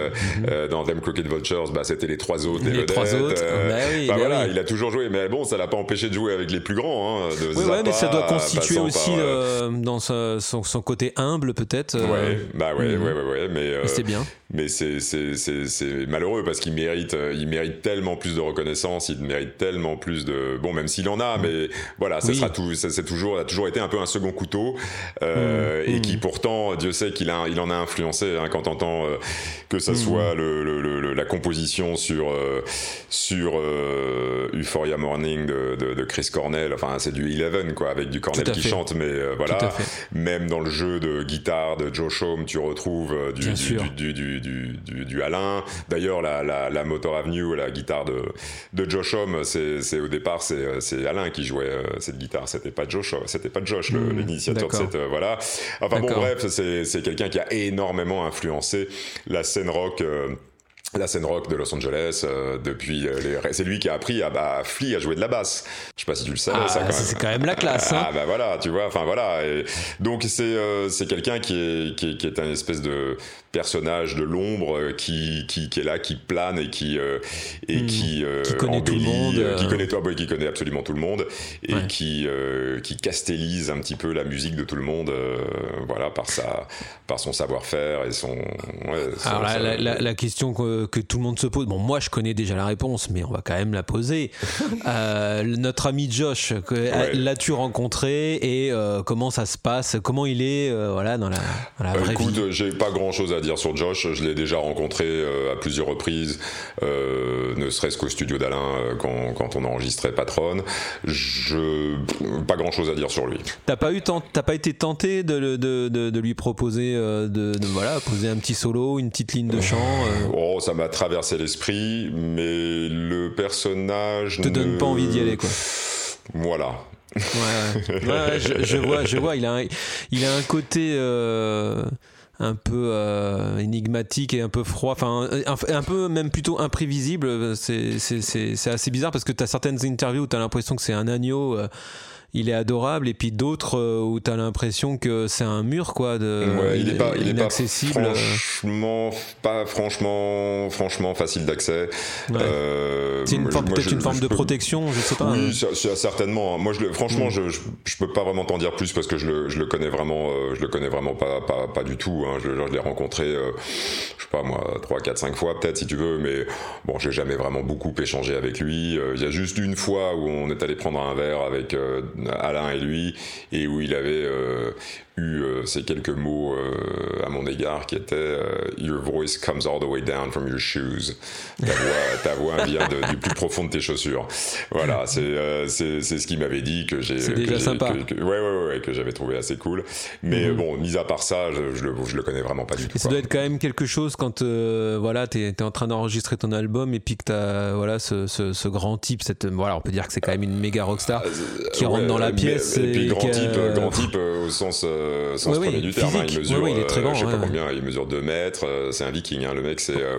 Dans Them Crooked Vultures, bah c'était les trois autres les, vedettes. Trois autres. bah, oui, bah voilà, il a toujours joué, mais bon, ça l'a pas empêché de jouer avec les plus grands. Hein, de oui, ouais, mais ça doit constituer aussi dans son, son, côté humble peut-être. Euh, ouais, bah ouais, mhm. ouais, ouais, ouais, mais euh, c'est bien. Mais c'est malheureux parce qu'il mérite il mérite tellement plus de reconnaissance, il mérite tellement plus de bon même s'il en a, mhm. mais voilà, ça sera tout, c'est toujours a toujours été un peu un second couteau euh, mhm. et qui pourtant Dieu sait qu'il a il en a influencé hein, quand t'entends que ça soit le, le, la composition sur sur Euphoria Morning de, de, de, Chris Cornell, enfin c'est du Eleven quoi avec du Cornell qui chante, mais voilà même dans le jeu de guitare de Joe Shom, tu retrouves euh, du, du, du, du, du, Alain. D'ailleurs, la, la, la, Motor Avenue, la guitare de, de Joe c'est au départ, c'est euh, Alain qui jouait euh, cette guitare. C'était pas Josh, c'était pas Josh, hmm, l'initiateur de cette, voilà. Enfin bon, bref, c'est quelqu'un qui a énormément influencé la scène rock la scène rock de Los Angeles euh, depuis euh, les... c'est lui qui a appris à bah, Flea à jouer de la basse je sais pas si tu le savais ah, ça quand c'est quand même la classe hein. ah bah voilà tu vois enfin voilà et donc c'est euh, c'est quelqu'un qui est, qui est qui est un espèce de personnage de l'ombre qui, qui, qui est là qui plane et qui et Hmm. qui, Qui connaît tout le monde, qui euh. connaît toi qui connaît absolument tout le monde et Ouais. qui qui castélise un petit peu la musique de tout le monde voilà par sa par son savoir-faire et son ouais, son- Alors la, question que, que tout le monde se pose, bon moi je connais déjà la réponse, mais on va quand même la poser. Euh, notre ami Josh, l'as-tu rencontré et euh, comment ça se passe Comment il est euh, voilà dans la, dans la Euh, vraie écoute, vie? euh, j'ai pas grand chose à dire sur Josh. Je l'ai déjà rencontré euh, à plusieurs reprises, euh, ne serait-ce qu'au studio d'Alain euh, quand, quand on enregistrait Patron. Je pas grand chose à dire sur lui. T'as pas eu t'as pas été tenté de, le- de, de, de lui proposer de, voilà poser un petit solo, une petite ligne de chant Oh, ça m'a traversé l'esprit, mais le personnage te donne ne- pas envie d'y aller quoi. Voilà. Ouais, ouais. Ouais, ouais, je, je vois, je vois. Il a un, il a un côté euh, un peu euh, énigmatique et un peu froid, enfin un, peu même plutôt imprévisible. C'est, assez bizarre parce que tu certaines interviews où tu l'impression que c'est un agneau. euh, il est adorable et puis d'autres euh, où tu as l'impression que c'est un mur quoi de Ouais, il est pas, il est pas inaccessible franchement, pas franchement, franchement facile d'accès. Ouais. Euh, c'est peut-être une forme je de peux- protection je sais pas Oui, hein. certainement. hein. Moi, je le, franchement, Mm. je, je, je peux pas vraiment t'en dire plus parce que je le, je le connais vraiment, euh, je le connais vraiment pas, pas, pas du tout. Hein. Je, je l'ai rencontré, euh, je sais pas moi, 3, 4, 5 fois peut-être si tu veux, mais bon, j'ai jamais vraiment beaucoup échangé avec lui. Euh, Il y a juste une fois où on est allé prendre un verre avec euh, Alain et lui et où il avait euh, eu euh, ces quelques mots euh, à mon égard qui étaient euh, Your voice comes all the way down from your shoes. Ta voix, ta voix vient de- du plus profond de tes chaussures. Voilà, c'est euh, c'est c'est ce qu'il m'avait dit que j'ai. C'est déjà sympa. que- que- ouais, ouais, ouais, que j'avais trouvé assez cool. Mais Mhm. bon, mis à part ça, je, je le, je le connais vraiment pas du tout. Et ça quoi. doit être quand même quelque chose quand euh, voilà t'es es en train d'enregistrer ton album et puis que t'as voilà ce, ce, ce grand type cette voilà on peut dire que c'est quand même une méga rockstar qui rentre dans la mais- pièce Et, puis et grand type, euh, grand type euh, au sens, euh, sens Ouais, premier oui, du terme. hein. il mesure, Ouais, ouais, il est très euh, grand, je sais pas combien, il mesure 2 mètres. euh, c'est un viking, hein, le mec, c'est. euh,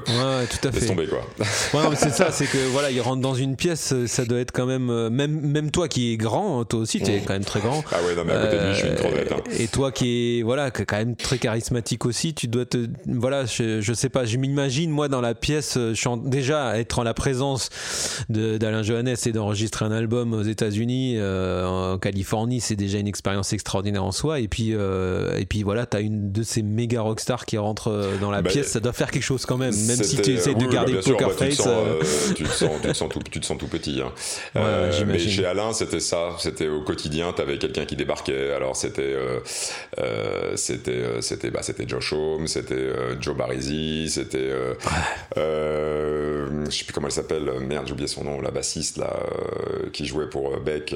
tout à fait tomber quoi. Ouais, c'est ça c'est que voilà il rentre dans une pièce ça doit être quand même même même toi qui es grand toi aussi tu es Mhm. quand même très grand Ah ouais, non, mais à côté de lui, je suis une crevette. hein. Et toi qui est voilà quand même très charismatique aussi, tu dois te voilà je, je sais pas, je m'imagine moi dans la pièce je déjà être en la présence d'Alain Johannes et d'enregistrer un album aux États-Unis, euh, en Californie, c'est déjà une expérience extraordinaire en soi. Et puis euh, et puis voilà, t'as une de ces méga rockstars qui rentre euh, dans la Bah, pièce, ça doit faire quelque chose quand même, même si tu essaies de oui, bah, garder bien le sûr, poker bah, face. euh, tu te sens, tu te sens tout, tu te sens tout petit. hein. Ouais, mais chez Alain, c'était ça. C'était au quotidien. T'avais quelqu'un qui débarquait. Alors c'était, c'était, c'était, bah, c'était Josh Homme, c'était Joe Barisi, c'était, je sais plus comment elle s'appelle. Merde, j'ai oublié son nom. La bassiste là, qui jouait pour Beck.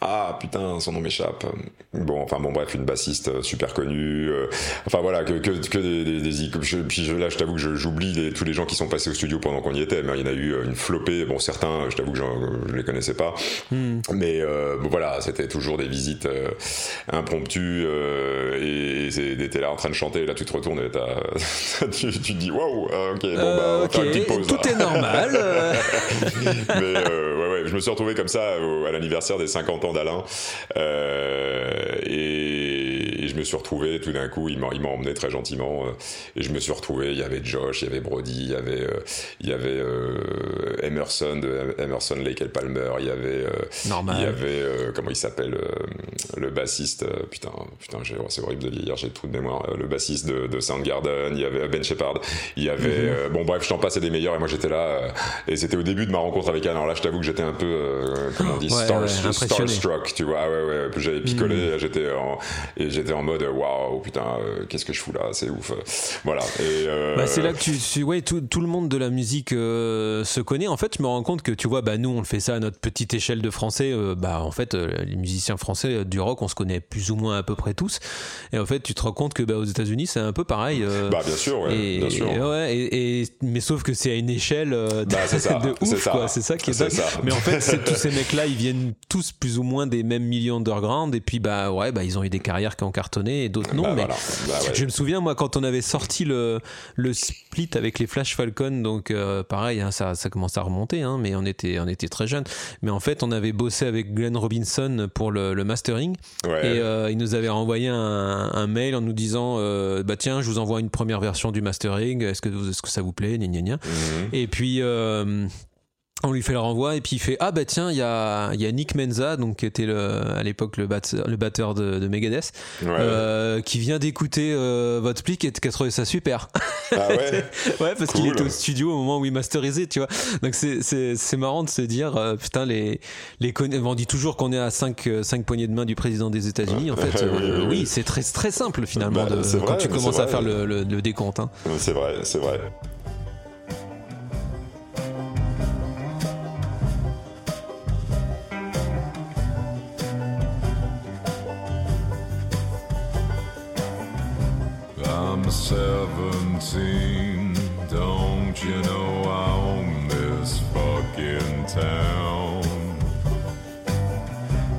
ah putain, son nom m'échappe. Bon, enfin bon, bref, une bassiste euh, super connue. euh, enfin voilà, que, que, que des, des, des icônes. Je- puis je- là, je t'avoue que j'oublie tous les gens qui sont passés au studio pendant qu'on y était, mais il y en a eu euh, une flopée. Bon, certains, je t'avoue que je les connaissais pas. hmm. Mais euh, bon, voilà, c'était toujours des visites euh, impromptues euh, et et t'es là en train de chanter, et là tu te retournes et tu, tu te dis waouh, ah, ok, bon bah on va ok, faire une petite pause. tout là. est normal. euh. Mais euh, ouais, ouais, je me suis retrouvé comme ça à l'anniversaire des 50 ans d'Alain. Euh, et, et me suis retrouvé tout d'un coup, il m'a il m'a emmené très gentiment. euh, et je me suis retrouvé, il y avait Josh, il y avait Brody, il y avait, euh, il y avait euh, Emerson de Emerson Lake et Palmer, il y avait, euh, Normal. il y avait, euh, comment il s'appelle, euh, le bassiste, euh, putain, putain, j'ai- c'est horrible de vieillir, j'ai tout de mémoire, euh, le bassiste de, de Soundgarden, il y avait Ben Shepard, il y avait, euh, bon bref, je t'en passe des meilleurs et moi j'étais là, euh, et c'était au début de ma rencontre avec Alain. Alors là, je t'avoue que j'étais un peu, euh, comment on dit, Ouais, star- ouais, impressionné. starstruck, tu vois, ah ouais, ouais, j'avais picolé, Mhm. j'étais en, et j'étais en mode, waouh, putain, euh, qu'est-ce que je fous là, c'est ouf, voilà. Euh, Bah, c'est là que tu, tu- ouais, tout, tout le monde de la musique euh, se connaît. En fait, je me rends compte que tu vois, bah, nous, on le fait ça à notre petite échelle de français. euh, bah, en fait, les musiciens français du rock, on se connaît plus ou moins à peu près tous. Et en fait, tu te rends compte que bah, aux États-Unis, c'est un peu pareil. Bah bien sûr, ouais, et, bien sûr. et ouais, et, et- mais sauf que c'est à une échelle de, Bah, ça, de c'est ouf, ça. quoi. C'est ça qui est ça. Mais en fait, c'est- tous ces mecs-là, ils viennent tous plus ou moins des mêmes millions underground. Et puis, bah, ouais, bah, ils ont eu des carrières qui ont cartonné cartonné et d'autres non. Bah, mais bah, je me souviens, moi, quand on avait sorti le, le split avec les Flash Falcon, donc euh, pareil, hein, ça, ça commence à remonter, hein, mais on était, on était très jeunes. Mais en fait, on avait bossé avec Glenn Robinson pour le, le mastering et euh, il nous avait renvoyé un, un, mail en nous disant euh, bah tiens, je vous envoie une première version du mastering, est-ce que, est -ce que ça vous plaît, gna, gna, gna. Mhm. Et puis on lui fait le renvoi et puis il fait ah bah tiens il y a, y a Nick Menza donc qui était le, à l'époque le batteur, le batteur de, de Megadeth euh, qui vient d'écouter euh, votre split et qui a trouvé ça super. Ah ouais. Ouais parce qu'il était au studio au moment où il masterisait tu vois. Donc c'est, c'est, c'est marrant de se dire euh, putain les les on dit toujours qu'on est à 5 5 poignées de main du président des États-Unis en fait oui, c'est très très simple finalement bah, de, quand tu commences à faire le, le, le décompte hein. c'est vrai c'est vrai 17. Don't you know I own this fucking town?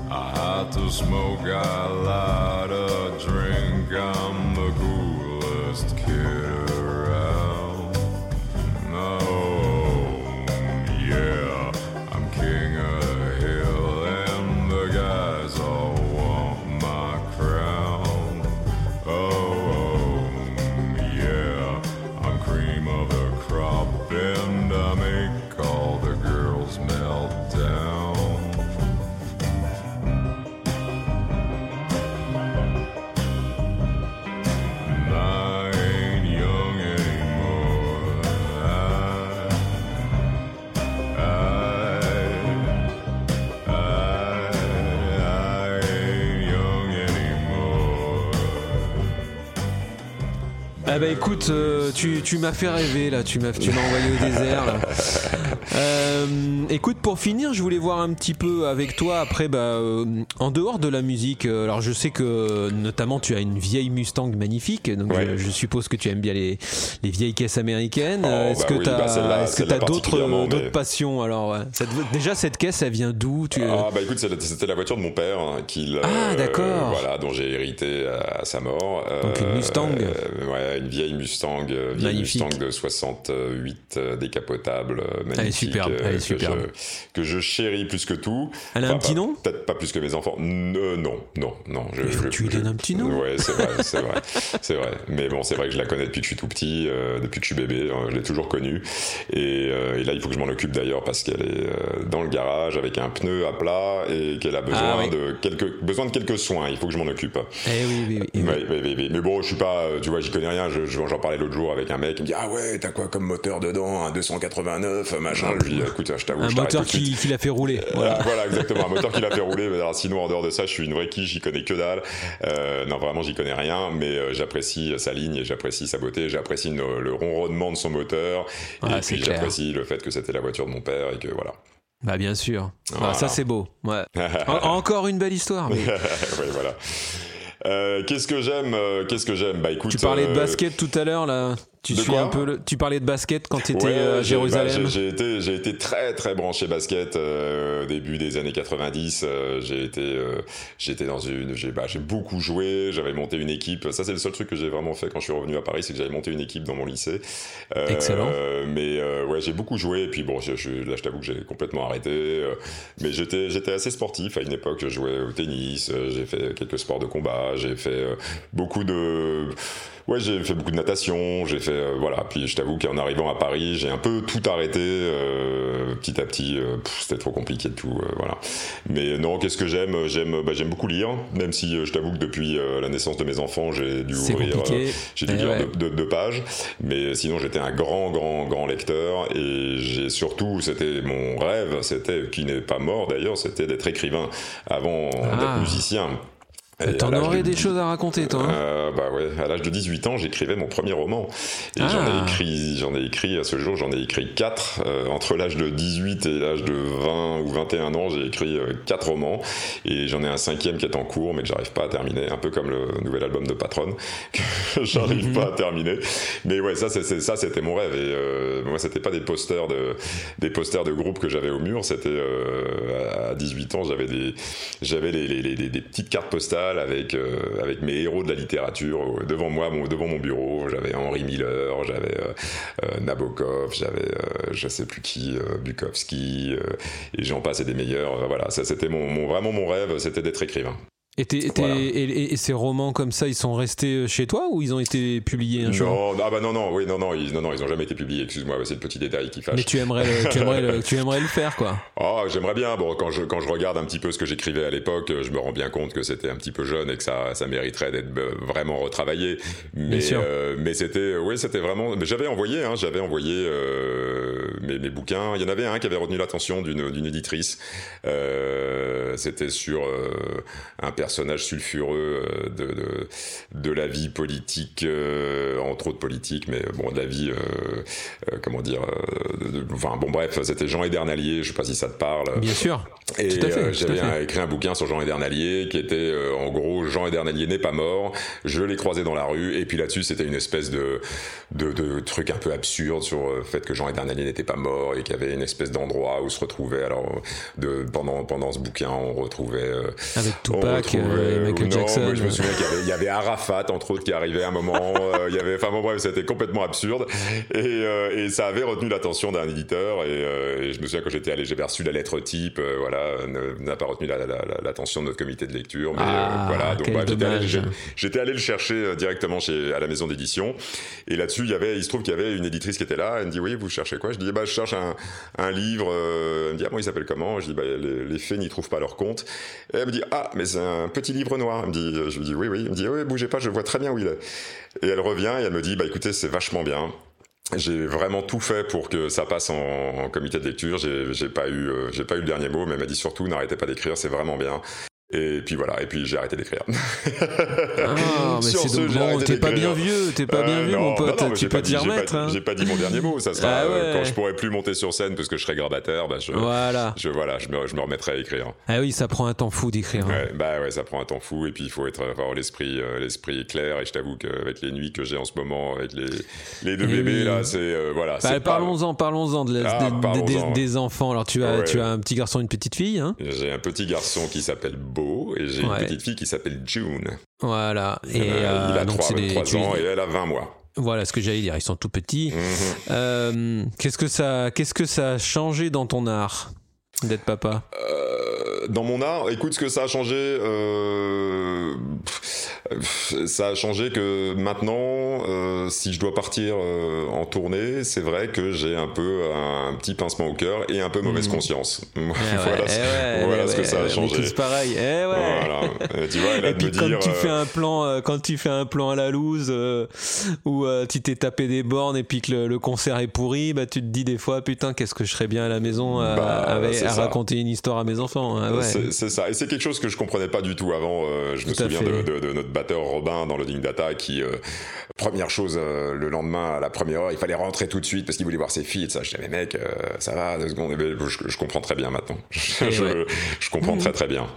I had to smoke a lot of drink. I'm Ah bah écoute, euh, tu, tu m'as fait rêver là, tu m'as tu m'as envoyé au désert. là. Euh, écoute, pour finir, je voulais voir un petit peu avec toi après, bah, euh, en dehors de la musique. Alors je sais que notamment tu as une vieille Mustang magnifique, donc Ouais. je, je suppose que tu aimes bien les, les vieilles caisses américaines. Oh, Est-ce bah que oui, tu bah as, est-ce que celle-là t'as d'autres particulièrement, d'autres mais- passions Alors ouais? Cette- déjà cette caisse, elle vient d'où tu... Ah bah écoute, c'était la voiture de mon père hein, qu'il Ah, d'accord. voilà, dont j'ai hérité à, à sa mort. Donc une Mustang. ouais, une vieille Mustang, euh, vieille. Mustang de 68 euh, décapotable, euh, magnifique. Elle est superbe, euh, elle est que superbe. je- que je chéris plus que tout. Elle a un petit pas- nom Peut-être pas plus que mes enfants. Ne- non, non, non. Je, je- tu lui donnes un petit nom. Ouais, c'est vrai, c'est vrai, c'est vrai. Mais bon, c'est vrai que je la connais depuis que je suis tout petit, euh, depuis que je suis bébé. euh, je l'ai toujours connue. Et, euh, et là, il faut que je m'en occupe d'ailleurs parce qu'elle est euh, dans le garage avec un pneu à plat et qu'elle a besoin Ah oui. de quelques besoin de quelques soins. Il faut que je m'en occupe. Eh oui, oui, oui. oui. Ouais, ouais, ouais, ouais. Mais bon, je suis pas, euh, tu vois, j'y connais rien. Je, je- j'en parlais l'autre jour avec un mec. Il me dit ah ouais, t'as quoi comme moteur dedans, un 289, machin. Je lui dis écoute, je t'avoue, Un je moteur tout qui, qui l'a fait rouler. Voilà. Voilà. voilà, exactement. Un moteur qui l'a fait rouler. Alors, sinon, en dehors de ça, je suis une vraie quiche, j'y connais que dalle. Euh, non, vraiment, j'y connais rien, mais euh, j'apprécie sa ligne et j'apprécie sa beauté. J'apprécie le, le ronronnement de son moteur. Ah, et c'est puis, clair. j'apprécie le fait que c'était la voiture de mon père et que voilà. Bah bien sûr. Bah, ça c'est beau. Ouais. En- encore une belle histoire. mais- ouais, voilà. Euh, qu'est-ce que j'aime euh, Qu'est-ce que j'aime? Bah écoute. Tu parlais de euh, basket tout à l'heure là. Tu de suis un peu. le- Tu parlais de basket quand tu étais Ouais, à j'ai- Jérusalem. bah, j'ai été, j'ai été très très branché basket euh, au début des années 90. euh, j'ai été, euh, j'étais dans une, j'ai bah, j'ai beaucoup joué. J'avais monté une équipe. Ça c'est le seul truc que j'ai vraiment fait quand je suis revenu à Paris, c'est que j'avais monté une équipe dans mon lycée. Euh, Excellent. Mais euh, ouais, j'ai beaucoup joué. Et puis bon, je, je- là je t'avoue que j'ai complètement arrêté. euh, mais j'étais, j'étais assez sportif à une époque. Je jouais au tennis. euh, j'ai fait quelques sports de combat. J'ai fait euh, beaucoup de Ouais, j'ai fait beaucoup de natation, j'ai fait euh, voilà. Puis je t'avoue qu'en arrivant à Paris, j'ai un peu tout arrêté euh, petit à petit. euh, C'était trop compliqué de tout, euh, voilà. Mais non, qu'est-ce que j'aime? J'aime, bah, j'aime beaucoup lire, même si euh, je t'avoue que depuis euh, la naissance de mes enfants, j'ai dû ouvrir, j'ai dû Eh lire ouais. deux, deux- deux pages. Mais sinon, j'étais un grand, grand, grand lecteur et j'ai surtout, c'était mon rêve, c'était qui n'est pas mort d'ailleurs, c'était d'être écrivain avant Ah. d'être musicien. À T'en aurais de des choses à raconter toi. hein? Euh, bah ouais, à l'âge de 18 ans, j'écrivais mon premier roman. Et Ah. j'en ai écrit, j'en ai écrit à ce jour, j'en ai écrit quatre. Euh, entre l'âge de 18 et l'âge de 20 ou 21 ans, j'ai écrit euh, quatre romans. Et j'en ai un cinquième qui est en cours, mais que j'arrive pas à terminer. Un peu comme le nouvel album de Patron, que j'arrive pas à terminer. Mais ouais, ça, c'est, c'est- ça, c'était mon rêve. Et euh, moi, c'était pas des posters de, des posters de groupe que j'avais au mur. C'était euh, à 18 ans, j'avais des, j'avais les, les, les- les- des petites cartes postales avec avec mes héros de la littérature devant moi, devant mon bureau. J'avais Henri Miller, j'avais Nabokov, j'avais je sais plus qui, Bukowski, et j'en passe des meilleurs. voilà, ça c'était mon, vraiment mon rêve, c'était d'être écrivain. Et, ces romans comme ça, ils sont restés euh, chez toi ou ils ont été publiés un jour? Ah bah non non oui non non ils, non non ils ont jamais été publiés. Excuse-moi, c'est le petit détail qui fâche. Mais tu aimerais le, tu aimerais le, tu aimerais le faire quoi Oh j'aimerais bien. Bon quand je quand je regarde un petit peu ce que j'écrivais à l'époque, je me rends bien compte que c'était un petit peu jeune et que ça ça mériterait d'être euh, vraiment retravaillé. Mais euh, mais c'était oui c'était vraiment. Mais j'avais envoyé hein, j'avais envoyé euh, mes, mes, bouquins. Il y en avait un qui avait retenu l'attention d'une d'une éditrice. Euh, c'était sur un personnage sulfureux euh, de, de, de, la vie politique, euh, entre autres politique, mais bon, de la vie, euh, comment dire, enfin bon bref, c'était Jean Edernalier, je sais pas si ça te parle. Bien sûr. Et j'avais écrit un bouquin sur Jean Edernalier qui était en gros Jean Edernalier n'est pas mort, je l'ai croisé dans la rue, et puis là-dessus c'était une espèce de, de, de, truc un peu absurde sur le fait que Jean Edernalier n'était pas mort et qu'il y avait une espèce d'endroit où se retrouvait, alors de, pendant, pendant ce bouquin on retrouvait... Avec Tupac Michael Jackson. je me souviens qu'il y, avait Arafat, entre autres, qui arrivait à un moment. Euh, il y avait, enfin bon, bref, c'était complètement absurde. Et, euh, et, ça avait retenu l'attention d'un éditeur. Et, euh, et, je me souviens quand j'étais allé, j'ai reçu la lettre type, voilà, n'a pas retenu l'attention de notre comité de lecture. Mais ah, voilà, donc bah, j'étais allé, le chercher directement chez, à la maison d'édition. Et là-dessus, il y avait, il se trouve qu'il y avait une éditrice qui était là. Elle me dit, oui, vous cherchez quoi? Je dis, bah, je cherche un, un livre. Elle me dit, ah bon, il s'appelle comment? Je dis, bah, les, les faits n'y trouvent pas leur compte. Et elle me dit, ah, mais c'est un petit livre noir. Elle me dit, je lui dis oui, oui. Elle me dit, oui, bougez pas, je vois très bien où il est. Et elle revient et elle me dit, bah écoutez, c'est vachement bien. J'ai vraiment tout fait pour que ça passe en, comité de lecture. J'ai pas eu, euh, j'ai pas eu le dernier mot, mais elle m'a dit surtout n'arrêtez pas d'écrire, c'est vraiment bien. Et puis voilà, et puis j'ai arrêté d'écrire. ah, mais c'est bon, t'es pas bien vieux, t'es pas bien euh, vieux, mon pote, tu peux t'y remettre. Hein. J'ai pas dit mon dernier mot, ça sera ah euh, quand je pourrai plus monter sur scène parce que je serai grabataire, bah je, voilà. Je, voilà, je, me, je me remettrai à écrire. Ah oui, ça prend un temps fou d'écrire. Hein. bah ouais, ça prend un temps fou, et puis il faut être, avoir l'esprit euh, l'esprit clair, et je t'avoue qu'avec les nuits que j'ai en ce moment, avec les, les deux bébés, là, c'est. voilà. Bah, parlons-en, parlons-en de ah, des, enfants. Alors tu as, tu as un petit garçon, une petite fille. Hein? J'ai un petit garçon qui s'appelle Beau, et j'ai une petite fille qui s'appelle June. Voilà. Et, il a, euh, 3, ans et elle a 20 mois. Voilà ce que j'allais dire, ils sont tout petits. Mhm. Euh, qu'est-ce que ça, qu'est-ce que ça a changé dans ton art d'être papa? Euh, Dans mon art, écoute, ce que ça a changé, euh, ça a changé que maintenant, euh, si je dois partir euh, en tournée, c'est vrai que j'ai un peu un petit pincement au cœur et un peu mauvaise conscience. voilà, voilà ce que ça a changé. C'est pareil. Eh voilà. tu vois, et puis quand tu fais un plan, quand tu fais un plan à la loose où tu t'es tapé des bornes et puis que le, concert est pourri, bah tu te dis des fois putain qu'est-ce que je serais bien à la maison bah, à raconter une histoire à mes enfants. Hein, c'est ça. Et c'est quelque chose que je comprenais pas du tout avant. Euh, je me souviens de, notre batteur Robin dans le Ding Data qui, euh, première chose, euh, le lendemain à la première heure, il fallait rentrer tout de suite parce qu'il voulait voir ses filles. Et ça, je disais, mais mec, ça va, deux secondes. je, comprends très bien maintenant. je, comprends très très bien.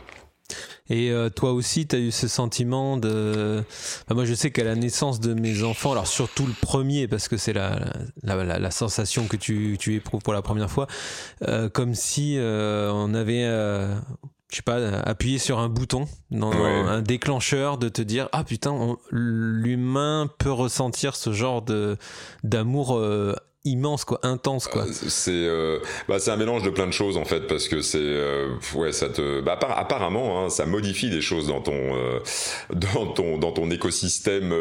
Et euh, toi aussi, tu as eu ce sentiment de... moi, je sais qu'à la naissance de mes enfants, alors surtout le premier, parce que c'est la, la, la, sensation que tu, tu, éprouves pour la première fois, euh, comme si euh, on avait... je sais pas, appuyé sur un bouton, dans un déclencheur de te dire ah putain, l'humain peut ressentir ce genre de d'amour immense quoi intense quoi. Euh, c'est euh, bah, c'est un mélange de plein de choses en fait parce que c'est euh, ouais ça te bah, apparemment hein, ça modifie des choses dans ton dans ton dans ton écosystème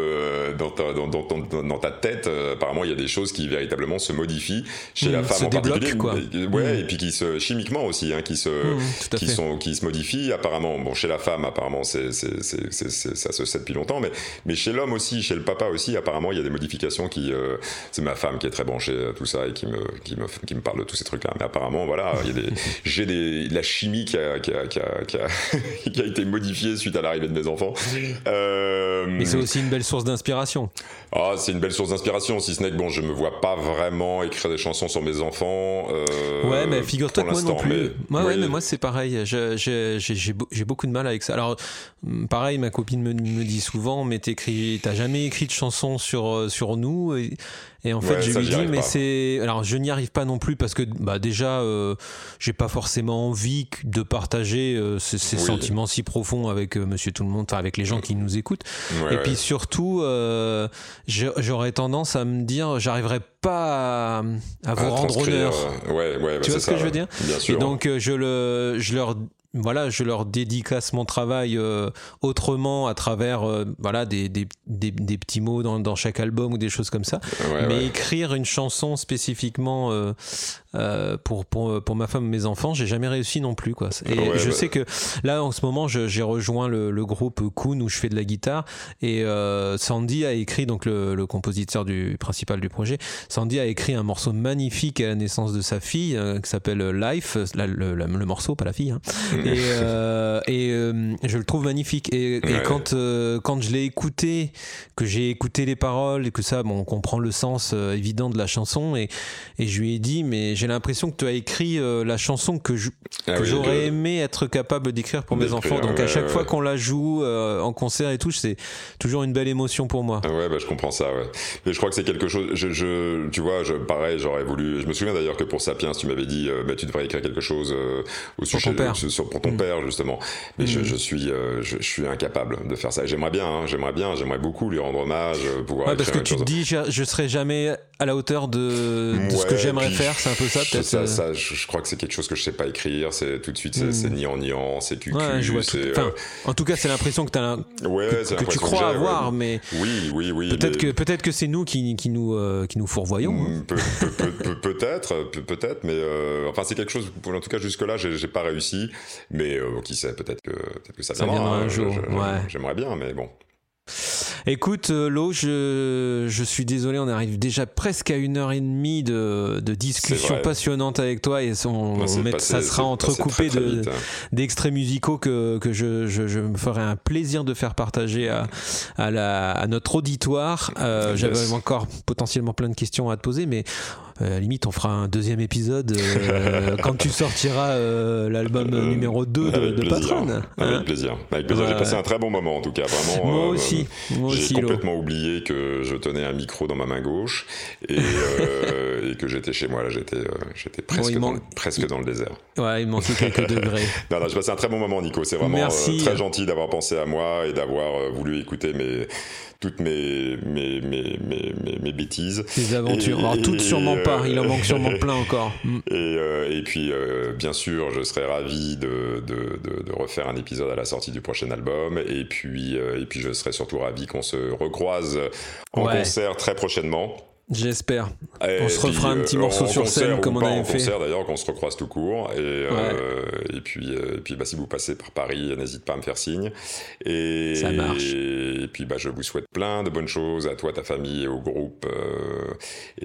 dans ta dans, dans, dans, ta tête. Apparemment il y a des choses qui véritablement se modifient chez la mmh, femme en particulier. quoi. ouais mmh. et puis qui se chimiquement aussi hein, qui se mmh, qui sont qui se modifient. Apparemment bon chez la femme apparemment c'est c'est ça se sait depuis longtemps mais mais chez l'homme aussi chez le papa aussi apparemment il y a des modifications qui c'est ma femme qui est très branchée euh, tout ça et qui me, qui me, qui me parle de tous ces trucs-là. Mais apparemment, voilà, il y a des, j'ai des, la chimie qui a, qui a, qui a, qui a, qui a été modifiée suite à l'arrivée de mes enfants. Euh, Mais c'est aussi une belle source d'inspiration. Ah, c'est une belle source d'inspiration, si ce n'est que bon, je me vois pas vraiment écrire des chansons sur mes enfants. Euh, ouais, mais figure-toi que moi non plus. moi, ouais, mais moi c'est pareil. J'ai beaucoup de mal avec ça. Alors, pareil, ma copine me, me dit souvent, mais t'as jamais écrit de chansons sur, sur nous. Et, Et en fait, je lui dis, mais c'est. Alors, je n'y arrive pas non plus parce que, bah, déjà, euh, j'ai pas forcément envie de partager euh, ces, sentiments si profonds avec euh, Monsieur Tout le Monde, avec les gens qui nous écoutent. et puis surtout, j'aurais tendance à me dire, j'arriverai pas à, vous rendre honneur. Ouais, ouais, bah, tu vois ce que je veux dire? Bien sûr. Et donc, je, le, je leur voilà, je leur dédicace mon travail euh, autrement à travers euh, voilà des, des, des, des, petits mots dans, dans, chaque album ou des choses comme ça. Mais écrire une chanson spécifiquement euh, euh, pour, pour, pour, ma femme mes enfants, j'ai jamais réussi non plus. Quoi. Et je bah. sais que là, en ce moment, j'ai rejoint le, le, groupe Kuhn où je fais de la guitare et euh, Sandy a écrit, donc le, le, compositeur du, principal du projet, Sandy a écrit un morceau magnifique à la naissance de sa fille euh, qui s'appelle Life, le, le, morceau, pas la fille. Hein. Mm. Et, et je le trouve magnifique. Et, et quand, quand je l'ai écouté, que j'ai écouté les paroles et que ça, bon, on comprend le sens évident de la chanson et, et je lui ai dit, mais j'ai l'impression que tu as écrit euh, la chanson que ah j'aurais aimé être capable d'écrire pour mes enfants. Donc à chaque fois qu'on la joue euh, en concert et tout, c'est toujours une belle émotion pour moi. Ah ouais, bah, je comprends ça. Ouais. Mais je crois que c'est quelque chose. Je, je, tu vois, je, pareil, j'aurais voulu. Je me souviens d'ailleurs que pour Sapiens, tu m'avais dit, euh, bah, tu devrais écrire quelque chose au sujet pour ton père, sur, pour ton mm. père justement. Mais je, mm. je, suis, je, suis incapable de faire ça. J'aimerais bien, hein, j'aimerais bien, j'aimerais beaucoup lui rendre hommage, pouvoir. Ouais, parce que tu te dis, je, je serai jamais à la hauteur de, de ce que j'aimerais faire. C'est un ça ça, euh. ça je, crois que c'est quelque chose que je sais pas écrire. C'est tout de suite, c'est ni en niant, c'est cucu. Ouais, euh, en tout cas, c'est l'impression que, as ouais, que, tu crois avoir, mais oui, oui, oui. Peut-être que peut-être que c'est nous qui, qui nous euh, qui nous fourvoyons. Hein. Mm, peut-être, peut-être, mais enfin c'est quelque chose. En tout cas, jusque là, j'ai pas réussi, mais qui sait, peut-être que peut-être que ça, ça viendra un jour. J'aimerais bien, mais bon. Écoute, euh, Lo, je, je, suis désolé, on arrive déjà presque à une heure et demie de, de discussion passionnante avec toi et on, ça sera entrecoupé d'extraits musicaux que, que je, je, je, me ferai un plaisir de faire partager à, à, la, à notre auditoire. Euh, J'avais encore potentiellement plein de questions à te poser, mais à la limite, on fera un deuxième épisode euh, quand tu sortiras euh, l'album numéro 2 de, de Patron. Avec hein plaisir. Avec plaisir. J'ai passé un très bon moment en tout cas, vraiment. Moi aussi. J'ai complètement oublié que je tenais un micro dans ma main gauche et, et que j'étais chez moi. Là, j'étais j'étais presque, dans, presque dans le désert. Ouais, il manquait quelques degrés. non, non, j'ai passé un très bon moment, Nico. C'est vraiment très gentil d'avoir pensé à moi et d'avoir voulu écouter mes toutes mes, mes, mes, mes, mes bêtises. Tes aventures. Alors, toutes sûrement pas, il en manque sûrement plein encore. Mm. Et, euh, et puis, euh, bien sûr, je serais ravi de, de, de, refaire un épisode à la sortie du prochain album. Et puis, euh, et puis je serais surtout ravi qu'on se recroise en concert très prochainement. J'espère. On se refera un petit morceau sur scène comme on avait fait. concert d'ailleurs, qu'on se recroise tout court. Et, euh, et puis, euh, et puis bah, si vous passez par Paris, n'hésite pas à me faire signe. Et, Ça marche. Et, puis bah, je vous souhaite plein de bonnes choses à toi, ta famille et au groupe. Euh,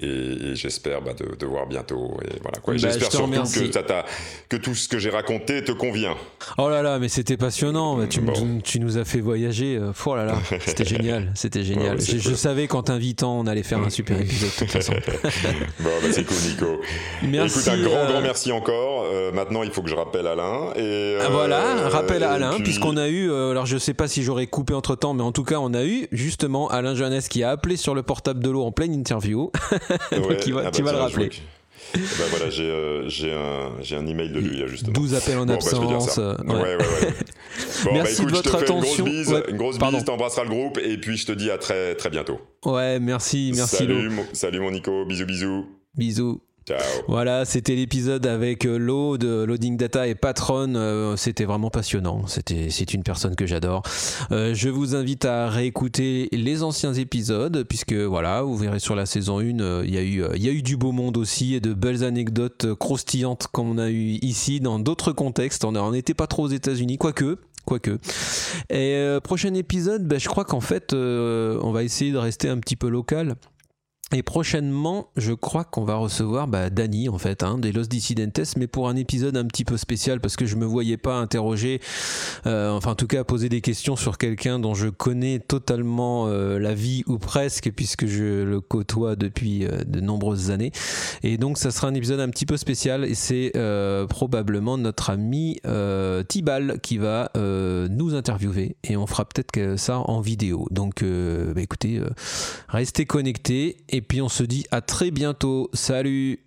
et, j'espère bah, de, de voir bientôt. Et voilà, quoi. Bah, j'espère surtout que, ça que tout ce que j'ai raconté te convient. Oh là là, mais c'était passionnant. Tu, tu, nous as fait voyager. Oh là là, c'était génial. C'était génial. je, je, savais qu'en t'invitant, on allait faire un super épisode de toute façon. bon, bah, c'est cool, Nico. Merci, Écoute, un grand, grand euh, merci encore. Euh, maintenant, il faut que je rappelle Alain. Et, ah, voilà, rappel à Alain, puisqu'on a eu, euh, alors je sais pas si j'aurais coupé entre temps, mais en tout cas, on a eu justement Alain Johannes qui a appelé sur le portable de l'eau en pleine interview. Donc, tu vas, ah bah, le rappeler. Ben voilà, j'ai un, un email de lui, justement. 12 appels en bon, absence. Bah, ouais, ouais, ouais. Bon, merci bah, écoute, de votre je te attention. Fais une grosse bise, une grosse bise t'embrasseras le groupe, et puis je te dis à très, très bientôt. Ouais, merci, merci. Salut, mon, salut mon Nico, bisous, bisous. Bisous. Voilà, c'était l'épisode avec euh, Lo de Loading Data et Patron. Euh, c'était vraiment passionnant. C'était, c'est une personne que j'adore. Euh, je vous invite à réécouter les anciens épisodes, puisque voilà, vous verrez sur la saison 1, il y a eu, y a eu du beau monde aussi et de belles anecdotes croustillantes comme on a eu ici dans d'autres contextes. On n'était pas trop aux États-Unis, quoique. Quoique. Et prochain épisode, ben, je crois qu'en fait, on va essayer de rester un petit peu local. Et prochainement, je crois qu'on va recevoir bah, Danny en fait, hein, des Los Dissidentes, mais pour un épisode un petit peu spécial parce que je me voyais pas interroger, euh, enfin en tout cas poser des questions sur quelqu'un dont je connais totalement euh, la vie ou presque puisque je le côtoie depuis euh, de nombreuses années. Et donc ça sera un épisode un petit peu spécial et c'est probablement notre ami Tibal qui va nous interviewer et on fera peut-être ça en vidéo. Donc bah, écoutez, restez connectés et Et puis on se dit à très bientôt. Salut